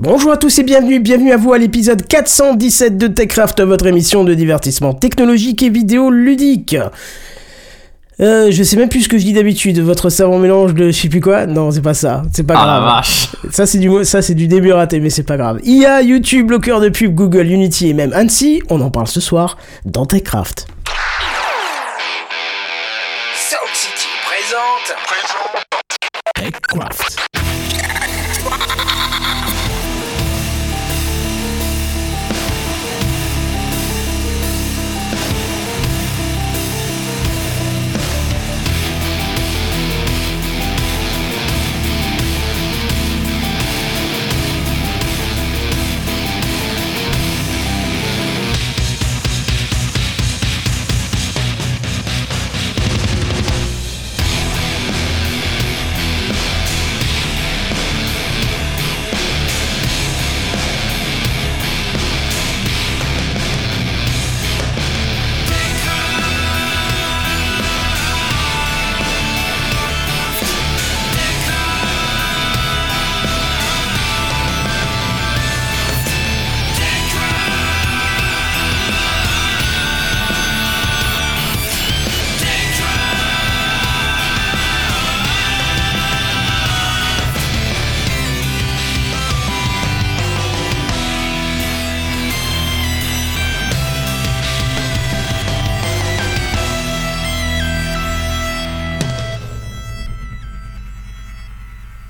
Bonjour à tous et bienvenue, bienvenue à vous à l'épisode 417 de TechCraft, votre émission de divertissement technologique et vidéo ludique. Euh, je sais même plus ce que je dis d'habitude, votre savant mélange de je sais plus quoi. Non, c'est pas ça, c'est pas Ah grave. la vache Ça c'est du ça c'est du début raté, mais c'est pas grave. IA, YouTube, bloqueur de pub, Google, Unity et même Annecy, on en parle ce soir dans TechCraft.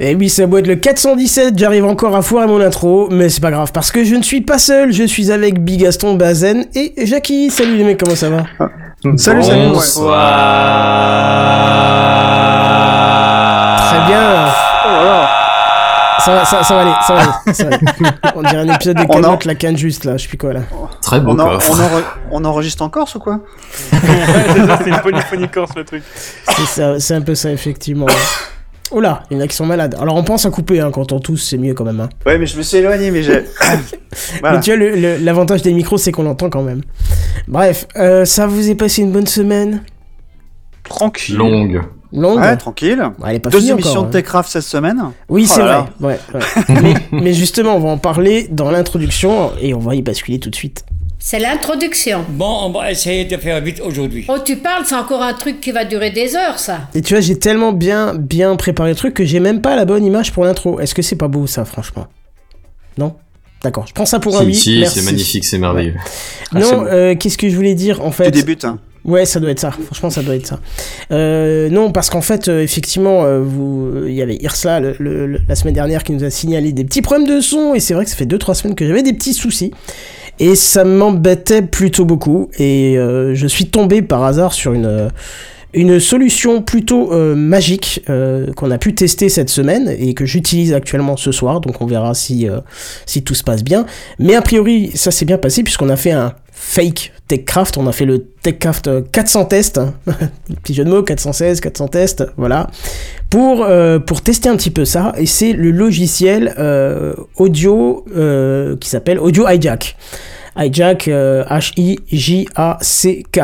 Et Eh oui, ça doit être le 417, j'arrive encore à foirer mon intro, mais c'est pas grave, parce que je ne suis pas seul, je suis avec Bigaston, Bazen et Jackie. Salut les mecs, comment ça va? Salut, salut. ouais. Bonsoir Très bien, Oh là là. ça va, ça, ça va aller, ça va aller, ça va aller. On dirait un épisode de On en- la canne juste là, je sais plus quoi là. Très beau On, en- on, enre- on enregistre en Corse ou quoi? C'est une polyphonie corse le truc. C'est ça, c'est un peu ça effectivement. Oula, il y en a qui sont malades. Alors on pense à couper hein, quand on tousse, c'est mieux quand même. Hein. Ouais, mais je me suis éloigné, mais j'ai. voilà. Mais tu vois, l'avantage des micros, c'est qu'on l'entend quand même. Bref, euh, ça vous est passé une bonne semaine? Tranquille. Longue. Longue? Ouais, tranquille. Ouais, Elle est pas Deux finie émissions encore, de hein. Techcraft cette semaine. Oui, Oh c'est là vrai. Ouais, ouais. mais, mais justement, on va en parler dans l'introduction et on va y basculer tout de suite. C'est l'introduction. Bon, on va essayer de faire vite aujourd'hui. Oh, tu parles, c'est encore un truc qui va durer des heures, ça. Et tu vois, j'ai tellement bien, bien préparé le truc que j'ai même pas la bonne image pour l'intro. Est-ce que c'est pas beau ça, franchement? Non? D'accord, je prends ça pour un oui. si, c'est magnifique, c'est merveilleux. Ah, Non, euh, qu'est-ce que je voulais dire en fait? Tu débutes. Hein. Ouais, ça doit être ça. Franchement, ça doit être ça. Euh, non, parce qu'en fait, euh, effectivement, euh, vous, il y avait Irsla le- le- le- la semaine dernière qui nous a signalé des petits problèmes de son, et c'est vrai que ça fait 2-3 semaines que j'avais des petits soucis. Et ça m'embêtait plutôt beaucoup. Et euh, je suis tombé par hasard sur une, euh, une solution plutôt euh, magique euh, qu'on a pu tester cette semaine et que j'utilise actuellement ce soir. Donc on verra si, euh, si tout se passe bien. Mais a priori, ça s'est bien passé puisqu'on a fait un fake TechCraft. On a fait le TechCraft euh, 400 tests. hein. Petit jeu de mots, 416, 400 tests. Voilà. Pour, euh, pour tester un petit peu ça. Et c'est le logiciel euh, audio euh, qui s'appelle Audio Hijack. Hijack, euh, H-I-J-A-C-K.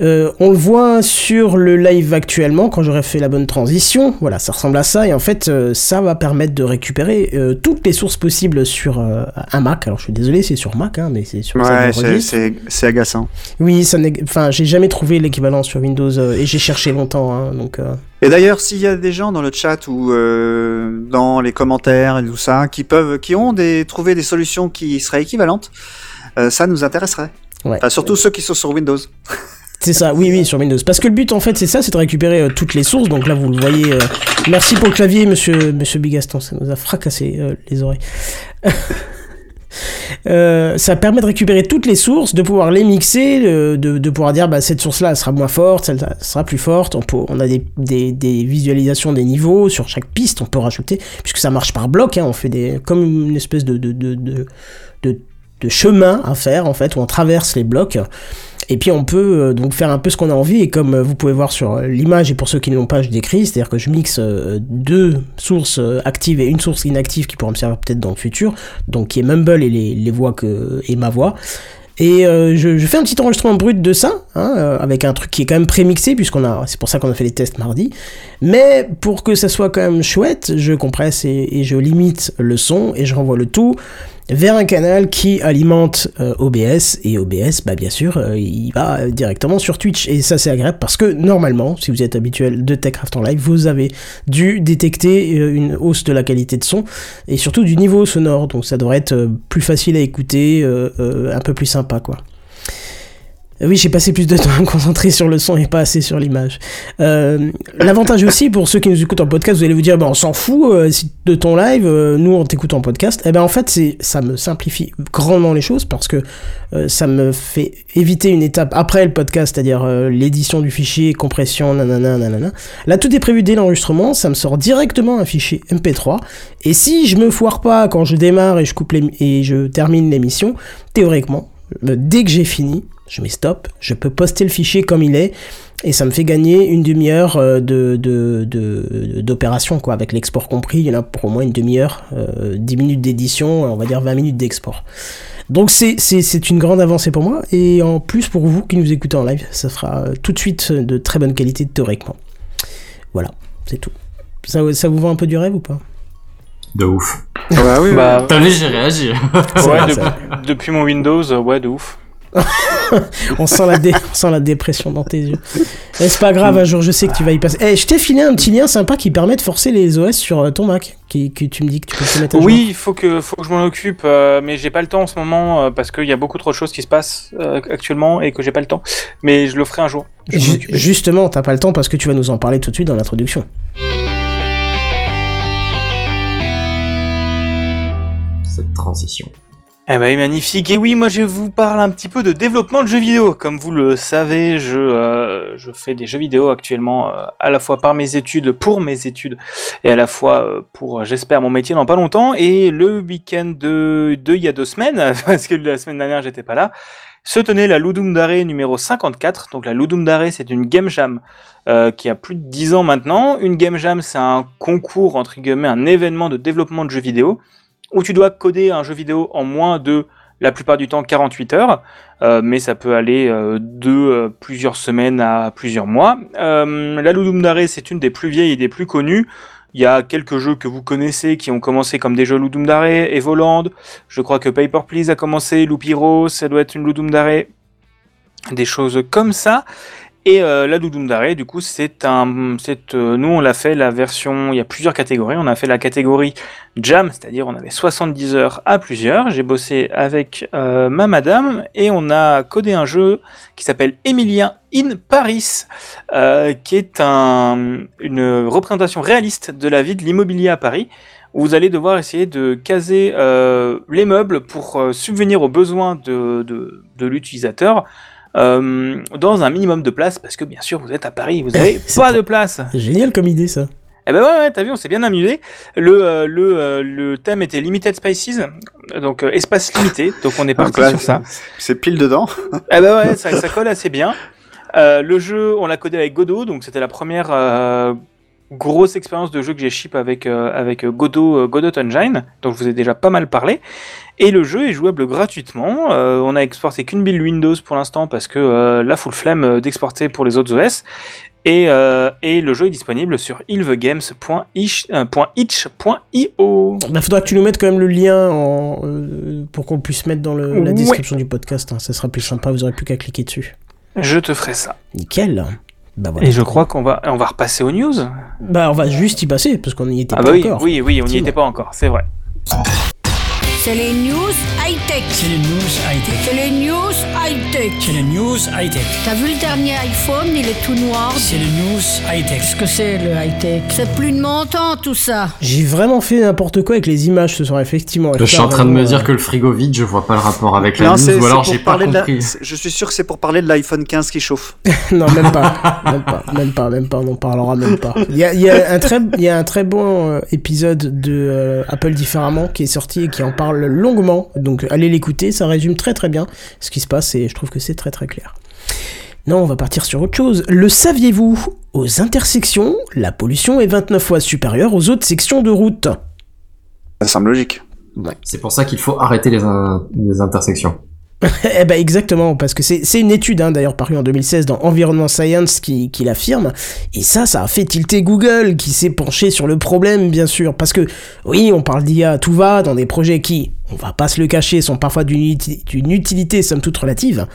Euh, on le voit sur le live actuellement quand j'aurai fait la bonne transition. Voilà, ça ressemble à ça et en fait, euh, ça va permettre de récupérer euh, toutes les sources possibles sur un Mac. Alors je suis désolé, c'est sur Mac, hein, mais c'est sur Ouais, c'est- agaçant. Oui, ça enfin, j'ai jamais trouvé l'équivalent sur Windows et j'ai cherché longtemps, hein, donc. Et d'ailleurs, s'il y a des gens dans le chat ou dans les commentaires et tout ça qui peuvent, qui ont des, trouvé des solutions qui seraient équivalentes, ça nous intéresserait. Ouais. Enfin, surtout ceux qui sont sur Windows. C'est ça, oui, oui, sur Windows. Parce que le but, en fait, c'est ça, c'est de récupérer euh, toutes les sources. Donc là, vous le voyez. euh, Merci pour le clavier, monsieur, monsieur Bigaston. Ça nous a fracassé euh, les oreilles. Ça permet de récupérer toutes les sources, de pouvoir les mixer, de, pouvoir dire bah, cette source-là sera moins forte, celle-là sera plus forte. On, peut, on a des, des, visualisations des niveaux sur chaque piste, on peut rajouter, puisque ça marche par bloc. Hein, on fait des, comme une espèce de, de, de, de chemin à faire en fait, où on traverse les blocs. Et puis on peut euh, donc faire un peu ce qu'on a envie et comme euh, vous pouvez voir sur euh, l'image et pour ceux qui ne l'ont pas je décris, c'est-à-dire que je mixe deux sources actives et une source inactive qui pourra me servir peut-être dans le futur, donc qui est Mumble et les, voix que et ma voix. Et je, fais un petit enregistrement brut de ça, hein, avec un truc qui est quand même prémixé, puisqu'on a, c'est pour ça qu'on a fait les tests mardi. Mais pour que ça soit quand même chouette, je compresse et je limite le son et je renvoie le tout vers un canal qui alimente euh, OBS et OBS bah bien sûr euh, il va directement sur Twitch. Et ça c'est agréable parce que normalement si vous êtes habituel de TechCraft en live vous avez dû détecter euh, une hausse de la qualité de son et surtout du niveau sonore. Donc ça devrait être plus facile à écouter un peu plus sympa quoi oui, j'ai passé plus de temps à me concentrer sur le son et pas assez sur l'image. Euh, L'avantage aussi, pour ceux qui nous écoutent en podcast, vous allez vous dire, bah, on s'en fout euh, de ton live, euh, nous on t'écoute en podcast. Eh ben en fait, ça me simplifie grandement les choses parce que euh, ça me fait éviter une étape après le podcast, c'est-à-dire l'édition du fichier, compression, nanana, nanana. Là, tout est prévu dès l'enregistrement, ça me sort directement un fichier MP3. Et si je me foire pas quand je démarre et je coupe et je termine l'émission, théoriquement, dès que j'ai fini, je mets stop, je peux poster le fichier comme il est, et ça me fait gagner une demi-heure euh, de, de, de- d'opération, quoi, avec l'export compris, il y en a pour au moins une demi-heure, euh, 10 minutes d'édition, on va dire 20 minutes d'export. Donc c'est, c'est, c'est une grande avancée pour moi, et en plus pour vous qui nous écoutez en live, ça sera euh, tout de suite de très bonne qualité théoriquement. Voilà, c'est tout. Ça, ça vous vend un peu du rêve ou pas? De ouf. Bah oui, Bah, T'as vu, j'ai réagi. ouais, de- depuis mon Windows, euh, ouais, de ouf. on, sent la dé- on sent la dépression dans tes yeux. Mais c'est pas grave, un jour je sais que tu vas y passer. Eh, je t'ai filé un petit lien sympa qui permet de forcer les OS sur euh, ton Mac, qui, que tu me dis que tu peux te mettre à. Oui, il faut que, faut que je m'en occupe, euh, mais j'ai pas le temps en ce moment euh, parce qu'il y a beaucoup trop de choses qui se passent euh, actuellement et que j'ai pas le temps. Mais je le ferai un jour. Ju-. Justement, t'as pas le temps parce que tu vas nous en parler tout de suite dans l'introduction. Cette transition. Eh ben, magnifique. Et oui, moi je vous parle un petit peu de développement de jeux vidéo. Comme vous le savez, je, euh, je fais des jeux vidéo actuellement euh, à la fois par mes études, pour mes études, et à la fois euh, pour, j'espère, mon métier dans pas longtemps. Et le week-end de, de il y a deux semaines, parce que la semaine dernière j'étais pas là, se tenait la Ludum Dare numéro 54. Donc la Ludum Dare, c'est une game jam euh, qui a plus de 10 ans maintenant. Une game jam, c'est un concours, entre guillemets, un événement de développement de jeux vidéo où tu dois coder un jeu vidéo en moins de, la plupart du temps, 48 heures, euh, mais ça peut aller euh, de euh, plusieurs semaines à plusieurs mois. Euh, la Ludum Dare, c'est une des plus vieilles et des plus connues. Il y a quelques jeux que vous connaissez qui ont commencé comme des jeux Ludum Dare, Evoland, je crois que Paper Please a commencé, Loopiro, ça doit être une Ludum Dare, des choses comme ça. Et euh, la Ludum Dare, du coup, c'est un, euh, nous on l'a fait la version, il y a plusieurs catégories. On a fait la catégorie Jam, c'est-à-dire on avait 70 heures à plusieurs. J'ai bossé avec euh, ma madame et on a codé un jeu qui s'appelle Emilien in Paris, qui est un, une représentation réaliste de la vie de l'immobilier à Paris. Où vous allez devoir essayer de caser les meubles pour subvenir aux besoins de, de, de l'utilisateur euh, dans un minimum de place, parce que bien sûr vous êtes à Paris, vous avez C'est pas de place. C'est génial comme idée ça. Eh ben ouais, ouais t'as vu, on s'est bien amusé. Le, euh, le, euh, le thème était Limited Spaces, donc euh, espace limité, donc on est parti Donc là, sur ça. C'est pile dedans. Eh ben ouais, ça, ça colle assez bien. Euh, le jeu, on l'a codé avec Godot, donc c'était la première euh, grosse expérience de jeu que j'ai ship avec, euh, avec euh, Godot, euh, Godot Engine, dont je vous ai déjà pas mal parlé. Et le jeu est jouable gratuitement. Euh, on a exporté qu'une build Windows pour l'instant parce que euh, la full flemme d'exporter pour les autres OS. Et, et le jeu est disponible sur ilvegames.itch.io. Bah, faudra que tu nous mettes quand même le lien en, pour qu'on puisse mettre dans le- la Ouais. description du podcast. hein. Ça sera plus sympa, vous aurez plus qu'à cliquer dessus. Je te ferai ça. Nickel. Bah voilà. Et je crois qu'on va, on va repasser aux news. Bah on va juste y passer parce qu'on n'y était Ah pas bah oui, encore. oui, oui, on n'y était pas encore, c'est vrai. C'est les news high-tech. C'est les news high-tech. C'est les news high-tech. C'est les news high-tech. T'as vu le dernier iPhone, il est tout noir. C'est les news high-tech. Qu'est-ce que c'est le high-tech? C'est plus de mon temps tout ça. J'ai vraiment fait n'importe quoi avec les images ce soir, effectivement. Je suis en train de me dire que le frigo vide, je vois pas le rapport avec la Non, news, ou alors j'ai pas la- compris. c'est- Je suis sûr que c'est pour parler de l'iPhone 15 qui chauffe. non, même pas. même pas. Même pas, même pas. On en parlera même pas. Il y a, il y a un très, il y a un très bon euh, épisode de euh, Apple différemment qui est sorti et qui en parle longuement. Donc allez l'écouter, ça résume très très bien ce qui se passe et je trouve que c'est très très clair. Non, on va partir sur autre chose. Le saviez-vous? Aux intersections, la pollution est 29 fois supérieure aux autres sections de route. Ça semble logique. C'est pour ça qu'il faut arrêter les, in- les intersections. Eh ben exactement, parce que c'est une étude hein, d'ailleurs parue en 2016 dans Environment Science qui, qui l'affirme, et ça, ça a fait tilter Google qui s'est penché sur le problème bien sûr, parce que oui, on parle d'IA, tout va dans des projets qui, on va pas se le cacher, sont parfois d'une uti- d'une utilité somme toute relative,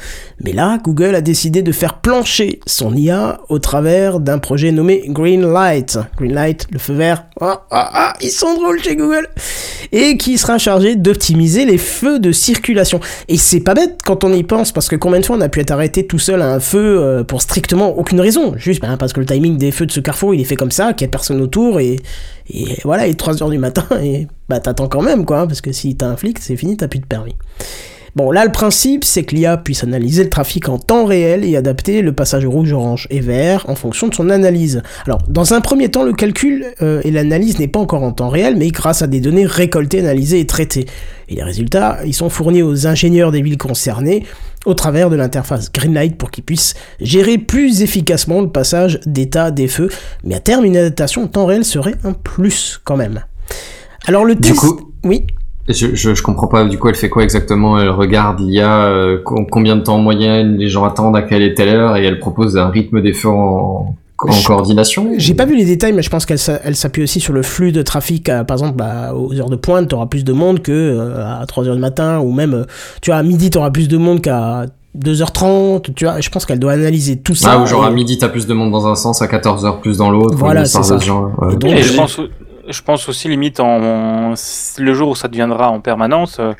mais là, Google a décidé de faire plancher son IA au travers d'un projet nommé Greenlight. Greenlight, le feu vert. Ah, ah, ah, ils sont drôles chez Google. Et qui sera chargé d'optimiser les feux de circulation. Et c'est pas bête quand on y pense, parce que combien de fois on a pu être arrêté tout seul à un feu euh, pour strictement aucune raison. Juste ben, parce que le timing des feux de ce carrefour, il est fait comme ça, qu'il y a personne autour, et, et voilà, il est 3h du matin, et bah t'attends quand même, quoi, hein, parce que si t'as un flic, c'est fini, t'as plus de permis. Bon, là, le principe, c'est que l'IA puisse analyser le trafic en temps réel et adapter le passage rouge, orange et vert en fonction de son analyse. Alors, dans un premier temps, le calcul euh, et l'analyse n'est pas encore en temps réel, mais grâce à des données récoltées, analysées et traitées. Et les résultats, ils sont fournis aux ingénieurs des villes concernées au travers de l'interface Greenlight pour qu'ils puissent gérer plus efficacement le passage d'état des feux. Mais à terme, une adaptation en temps réel serait un plus quand même. Alors le Du test... coup- oui. Je, je, je comprends pas, du coup, elle fait quoi exactement? Elle regarde l'IA, euh, co- combien de temps en moyenne les gens attendent, à quelle est telle heure, et elle propose un rythme feux en, en Je- coordination? J'ai pas vu les détails, mais je pense qu'elle elle s'appuie aussi sur le flux de trafic. euh, par exemple, bah, aux heures de pointe, t'auras plus de monde que euh, à 3 heures du matin, ou même, euh, tu vois, à midi, t'auras plus de monde qu'à 2h30. Tu vois, je pense qu'elle doit analyser tout ça. Ah, ou genre et- à midi t'as plus de monde dans un sens, à 14h plus dans l'autre. Voilà, c'est ça. ouais. Et donc, Et je pense, je pense aussi limite en, le jour où ça deviendra en permanence, euh,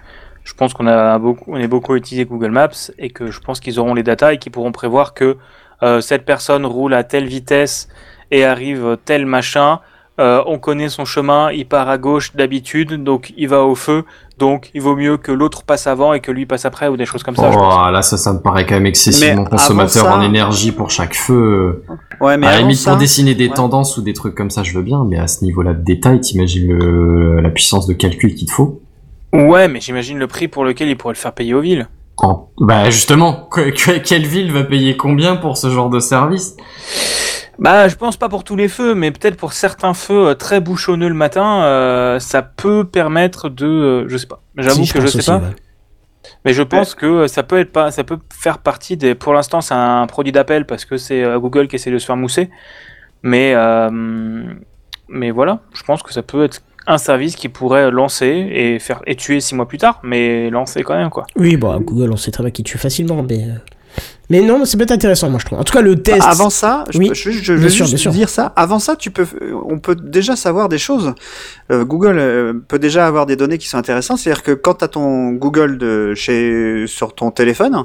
je pense qu'on a beaucoup, on est beaucoup utilisé Google Maps et que je pense qu'ils auront les datas et qu'ils pourront prévoir que euh, cette personne roule à telle vitesse et arrive tel machin. Euh, on connaît son chemin, il part à gauche d'habitude, donc il va au feu, donc il vaut mieux que l'autre passe avant et que lui passe après ou des choses comme ça. je pense. Oh, là, ça, ça me paraît quand même excessivement Mais consommateur ça- en énergie pour chaque feu. Ouais, mais à la limite, ça, pour dessiner des ouais. tendances ou des trucs comme ça, je veux bien, mais à ce niveau-là de détail, t'imagines le, la puissance de calcul qu'il te faut? Ouais, mais j'imagine le prix pour lequel il pourrait le faire payer aux villes. Bah justement, que- que- quelle ville va payer combien pour ce genre de service? Bah, je pense pas pour tous les feux, mais peut-être pour certains feux euh, très bouchonneux le matin, euh, ça peut permettre de, euh, je sais pas. J'avoue Si, que je sais aussi, pas, ouais. mais je pense que euh, ça peut être pas, ça peut faire partie des. Pour l'instant, c'est un produit d'appel parce que c'est Google qui essaie de se faire mousser, mais euh, mais voilà, je pense que ça peut être un service qui pourrait lancer et faire et tuer six mois plus tard, mais lancer quand même quoi. Oui, bon, Google, on sait très bien qu'il tue facilement, mais. Mais non, c'est peut-être intéressant, moi, je trouve. En tout cas, le test. Avant ça, je, Oui, peux- je, je- veux sûr, juste dire ça. Avant ça, tu peux, on peut déjà savoir des choses. Euh, Google euh, peut déjà avoir des données qui sont intéressantes. C'est-à-dire que quand tu as ton Google de chez sur ton téléphone,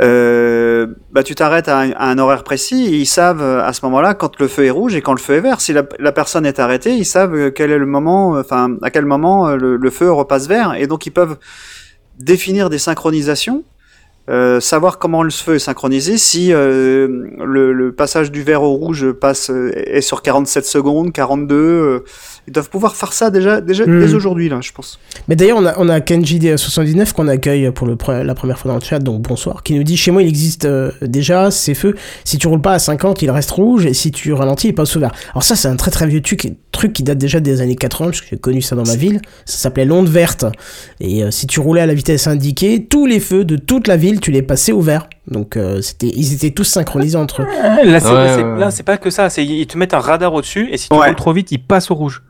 euh, bah tu t'arrêtes à, un- à un horaire précis. Et ils savent euh, à ce moment-là quand le feu est rouge et quand le feu est vert. Si la, la personne est arrêtée, ils savent quel est le moment, enfin à quel moment le, le feu repasse vert. Et donc ils peuvent définir des synchronisations euh, savoir comment le feu est synchronisé, si euh, le, le passage du vert au rouge passe euh, est sur 47 secondes, 42, euh, ils doivent pouvoir faire ça déjà, déjà dès aujourd'hui là, je pense. Mais d'ailleurs, on a, on a KenjiD79 qu'on accueille pour le, pre- la première fois dans le chat, donc bonsoir, qui nous dit Chez moi, il existe déjà ces feux. Si tu roules pas à 50, il reste rouge, et si tu ralentis, il passe au vert. Alors, ça, c'est un très très vieux truc, truc qui date déjà des années 80, parce que j'ai connu ça dans ma ville. Ça s'appelait l'onde verte. Et euh, si tu roulais à la vitesse indiquée, tous les feux de toute la ville, tu les passais au vert. Donc, euh, c'était, ils étaient tous synchronisés entre eux. Là, c'est Ouais, ouais, ouais. pas que ça, c'est ils te mettent un radar au-dessus et si tu Ouais. roules trop vite, il passe au rouge.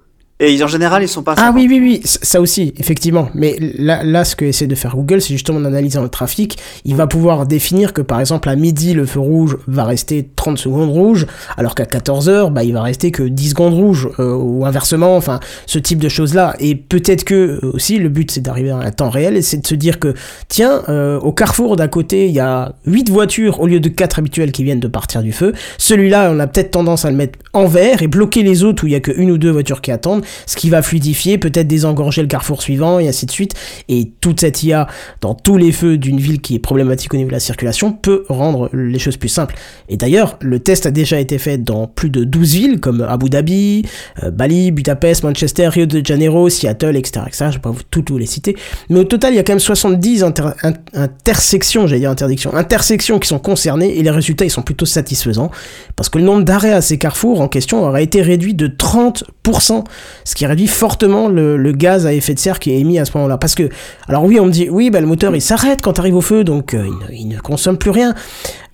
Et en général, ils sont pas. Ah oui, oui, oui, ça aussi, effectivement. Mais là, là ce que essaie de faire Google, c'est justement d'analyser le trafic. Il va pouvoir définir que, par exemple, à midi, le feu rouge va rester 30 secondes rouge, alors qu'à 14 heures, bah, il va rester que 10 secondes rouge, euh, ou inversement, enfin, ce type de choses-là. Et peut-être que, euh, aussi, le but, c'est d'arriver à un temps réel, et c'est de se dire que, tiens, euh, au carrefour d'à côté, il y a 8 voitures au lieu de 4 habituelles qui viennent de partir du feu. Celui-là, on a peut-être tendance à le mettre en vert et bloquer les autres où il y a que une ou deux voitures qui attendent, ce qui va fluidifier, peut-être désengorger le carrefour suivant et ainsi de suite. Et toute cette IA dans tous les feux d'une ville qui est problématique au niveau de la circulation peut rendre les choses plus simples. Et d'ailleurs, le test a déjà été fait dans plus de 12 villes comme Abu Dhabi, euh, Bali, Budapest, Manchester, Rio de Janeiro, Seattle, etc. Je ne vais pas vous tout, tout les citer. Mais au total, il y a quand même 70 inter- in- intersections, j'allais dire interdiction, intersections qui sont concernées et les résultats ils sont plutôt satisfaisants parce que le nombre d'arrêts à ces carrefours en question aurait été réduit de 30%. Ce qui réduit fortement le, gaz à effet de serre qui est émis à ce moment-là. Parce que, alors oui, on me dit, oui, bah, le moteur il s'arrête quand tu arrives au feu, donc euh, il ne consomme plus rien.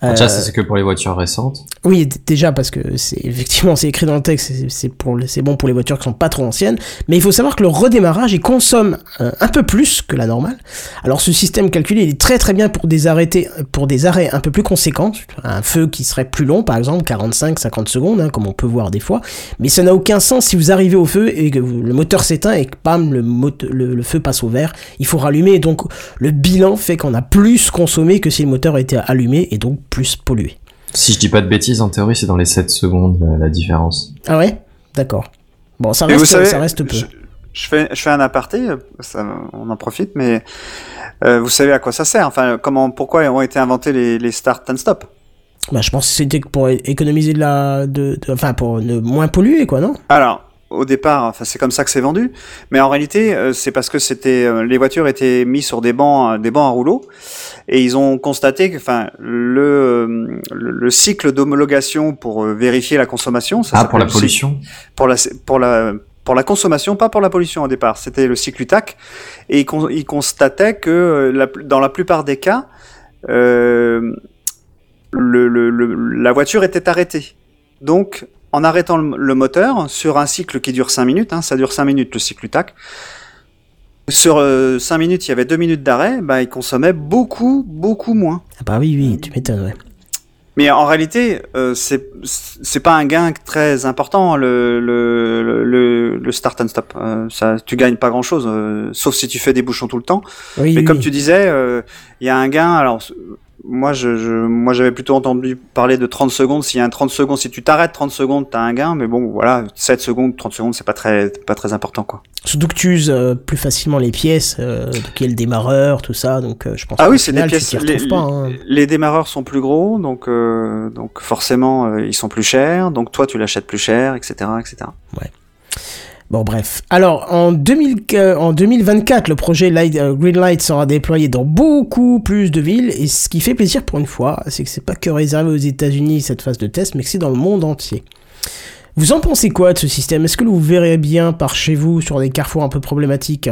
Euh, Déjà, c'est que pour les voitures récentes. oui, déjà parce que c'est effectivement c'est écrit dans le texte, c'est- pour c'est bon pour les voitures qui sont pas trop anciennes, mais il faut savoir que le redémarrage il consomme euh, un peu plus que la normale. Alors ce système calculé il est très très bien pour des arrêtés pour des arrêts un peu plus conséquents, un feu qui serait plus long par exemple 45 50 secondes hein, comme on peut voir des fois, mais ça n'a aucun sens si vous arrivez au feu et que vous- le moteur s'éteint et que le, le, le feu passe au vert, il faut rallumer et donc le bilan fait qu'on a plus consommé que si le moteur était allumé et donc plus pollué. Si je dis pas de bêtises, en théorie, c'est dans les 7 secondes euh, la différence. Ah ouais? D'accord. Bon, ça reste, vous savez, ça reste peu. Je, je fais, je fais un aparté, euh, ça, on en profite, mais euh, vous savez à quoi ça sert Enfin, comment, pourquoi ont été inventés les, les start and stop? Bah, je pense que c'était pour économiser de la, de, de- enfin pour ne moins polluer quoi, non? Alors, au départ, enfin, c'est comme ça que c'est vendu, mais en réalité, euh, c'est parce que c'était euh, les voitures étaient mises sur des bancs, euh, des bancs à rouleau, et ils ont constaté que, enfin, le, le, le cycle d'homologation pour vérifier la consommation, ça Ah, pour la pollution pour la pour la pour la consommation, pas pour la pollution au départ. C'était le cycle UTAC et il, con- il constatait que la, dans la plupart des cas, euh, le, le- le- la voiture était arrêtée. Donc, en arrêtant le, moteur sur un cycle qui dure 5 minutes, hein, ça dure 5 minutes le cycle UTAC. Sur 5 minutes, il y avait 2 minutes d'arrêt, bah, il consommait beaucoup, beaucoup moins. Ah Bah oui, oui, tu m'étonnes, ouais. Mais en réalité, euh, c'est pas un gain très important le le le, le start and stop. Euh, ça, tu gagnes pas grand chose, sauf si tu fais des bouchons tout le temps. Oui, Mais oui, comme oui. tu disais, euh, il y a un gain. Alors moi, je, je moi j'avais plutôt entendu parler de 30 secondes. S'il y a un 30 secondes, si tu t'arrêtes 30 secondes, t'as un gain. Mais bon, voilà, 7 secondes, 30 secondes, c'est pas très pas très important quoi. Surtout que tu uses euh, plus facilement les pièces, euh, qui est le démarreur, tout ça, donc euh, je pense Ah oui, c'est des pièces. Les, pas. hein. les démarreurs sont plus gros, donc euh, donc forcément ils sont plus chers. Donc toi, tu l'achètes plus cher, etc., etc. Bon, bref. Alors, en, 2000, euh, en 2024, le projet Light, euh, Greenlight sera déployé dans beaucoup plus de villes. Et ce qui fait plaisir pour une fois, c'est que c'est pas que réservé aux États-Unis cette phase de test, mais que c'est dans le monde entier. Vous en pensez quoi de ce système? Est-ce que vous verrez bien par chez vous sur des carrefours un peu problématiques?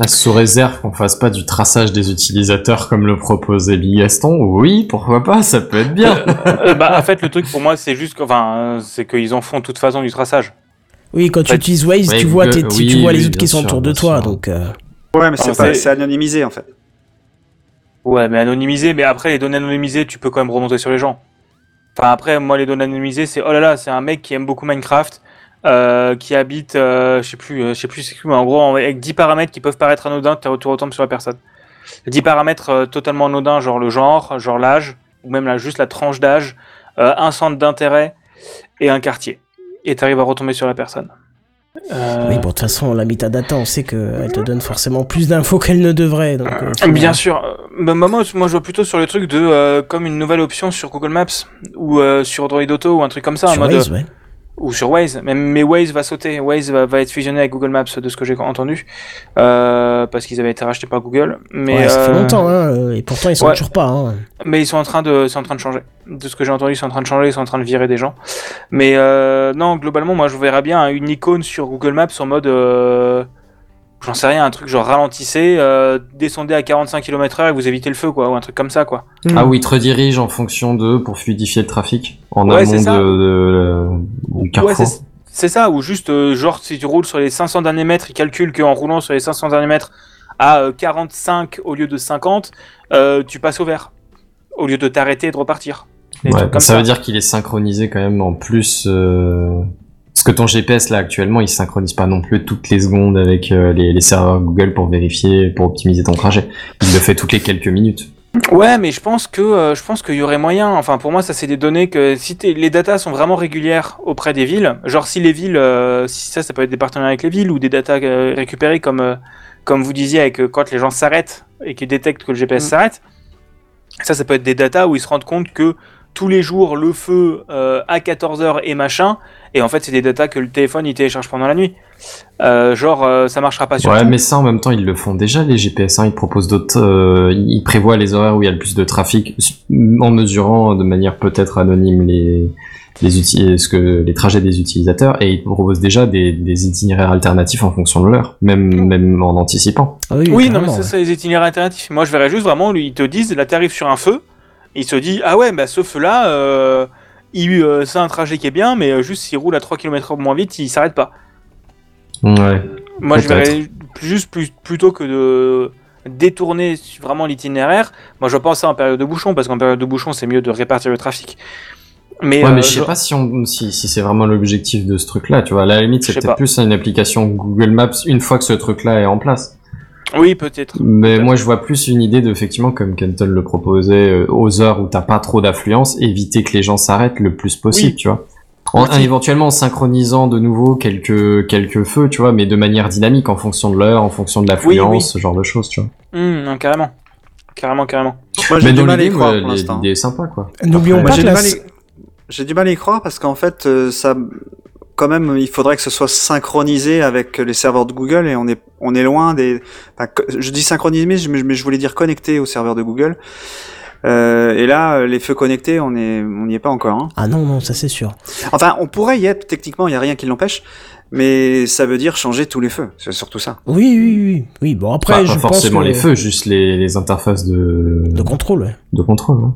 Ah, Sous réserve qu'on fasse pas du traçage des utilisateurs comme le proposait Big Gaston, oui, pourquoi pas, ça peut être bien. Euh, bah, en fait, le truc pour moi, c'est juste que, enfin, c'est qu'ils en font de toute façon du traçage. Oui, quand tu Ouais. utilises Waze, Ouais, tu vois, Google- tes- oui, tu vois les autres qui sont sûr, autour de toi, sûr. donc... euh, Ouais, mais c'est pas c'est- anonymisé en fait. Ouais, mais anonymisé, mais après, les données anonymisées, tu peux quand même remonter sur les gens. Enfin, après, moi, les données anonymisées, c'est, oh là là, c'est un mec qui aime beaucoup Minecraft, euh, qui habite, euh, je sais plus, euh, je sais plus c'est mais en gros, avec 10 paramètres qui peuvent paraître anodins, tu tu retombes sur la personne. 10 paramètres euh, totalement anodins, genre le genre, genre l'âge, ou même là, juste la tranche d'âge, euh, un centre d'intérêt et un quartier. Et tu arrives à retomber sur la personne. Euh, Oui, bon, de toute façon, la metadata, on sait qu'elle te donne forcément plus d'infos qu'elle ne devrait. Donc, euh, final- Bien sûr. Euh, bah, moi, moi, je vois plutôt sur le truc de euh, comme une nouvelle option sur Google Maps ou euh, sur Android Auto ou un truc comme ça, en Sur mode Waze, ouais. Ou sur Waze. Mais, mais Waze va sauter. Waze va, va être fusionné avec Google Maps, de ce que j'ai entendu, euh, parce qu'ils avaient été rachetés par Google. Mais Ouais, ça fait euh, longtemps, hein, euh, et pourtant ils sont ouais. toujours pas. Hein. mais ils sont en train de, c'est en train de changer. De ce que j'ai entendu, ils sont en train de changer, ils sont en train de virer des gens. Mais euh, non, globalement, moi, je verrais bien une icône sur Google Maps en mode, euh, j'en sais rien, un truc genre ralentissez, euh, descendez à 45 km/h et vous évitez le feu, quoi, ou un truc comme ça, quoi. Ah oui, il te redirige en fonction de, pour fluidifier le trafic, en Ouais, amont de, de- du carrefour. c'est- c'est ça, ou juste, euh, genre, si tu roules sur les 500 derniers mètres, il calcule qu'en roulant sur les 500 derniers mètres à euh, 45 au lieu de 50, euh, tu passes au vert, au lieu de t'arrêter et de repartir. Ouais, comme ça, veut dire qu'il est synchronisé quand même en plus. Parce que ton GPS là actuellement, il synchronise pas non plus toutes les secondes avec euh, les, les serveurs Google pour vérifier, pour optimiser ton trajet. Il le fait toutes les quelques minutes. Ouais, mais je pense que euh, je pense qu'il y aurait moyen. Enfin, pour moi, ça c'est des données que si les datas sont vraiment régulières auprès des villes, genre si les villes, euh, si ça, ça peut être des partenariats avec les villes ou des datas euh, récupérées comme euh, comme vous disiez avec euh, quand les gens s'arrêtent et qu'ils détectent que le GPS Mm. s'arrête. Ça, ça peut être des datas où ils se rendent compte que tous les jours le feu euh, à 14h et machin, et en fait c'est des datas que le téléphone il télécharge pendant la nuit. Euh, genre, euh, ça marchera pas sur Ouais, tout. mais ça en même temps ils le font déjà les GPS. Hein, ils proposent d'autres, euh, ils prévoient les horaires où il y a le plus de trafic en mesurant de manière peut-être anonyme les les ce que les trajets des utilisateurs et ils proposent déjà des, des itinéraires alternatifs en fonction de l'heure, même même en anticipant. Ah oui, Oui, non, mais ça, ouais. c'est les itinéraires alternatifs. Moi, je verrais juste vraiment, lui, ils te disent, là, t'arrives sur un feu, et il se dit, ah ouais, bah ce feu-là, euh, il, euh, c'est un trajet qui est bien, mais euh, juste s'il roule à 3 km moins vite, il s'arrête pas. Ouais. Moi, je verrais juste plus, plutôt que de détourner vraiment l'itinéraire. Moi, je pense ça en période de bouchon, parce qu'en période de bouchon, c'est mieux de répartir le trafic. Mais, Ouais, euh, mais je sais pas si, on, si, si c'est vraiment l'objectif de ce truc-là, tu vois. À la limite, c'est peut-être plus une application Google Maps une fois que ce truc-là est en place. Oui, peut-être. Mais moi, je vois plus une idée de, effectivement, comme Kenton le proposait, euh, aux heures où t'as pas trop d'affluence, éviter que les gens s'arrêtent le plus possible, Oui. tu vois. En, Oui. éventuellement en synchronisant de nouveau quelques, quelques feux, tu vois, mais de manière dynamique, en fonction de l'heure, en fonction de l'affluence, oui. ce genre de choses, tu vois. Hum, non, carrément. Carrément, carrément. Moi, j'ai Mais du dans mal à y l'idée, croire pour les- l'instant. l'idée est sympa, quoi. N'oublions pas J'ai que du, la... mal à y- j'ai du mal à y croire parce qu'en fait, euh, ça, quand même, il faudrait que ce soit synchronisé avec les serveurs de Google et on est, on est loin des. enfin, je dis synchronisé, mais je, mais je voulais dire connecté aux serveurs de Google. Euh, et là, les feux connectés, on est, on n'y est pas encore. Hein. Ah non, non, ça c'est sûr. Enfin, on pourrait y être techniquement, il y a rien qui l'empêche, mais ça veut dire changer tous les feux. C'est surtout ça. Oui, oui, oui. Oui, bon, après, Pas, je pas pense forcément que... les feux, juste les, les interfaces de, De contrôle, ouais. de contrôle. hein.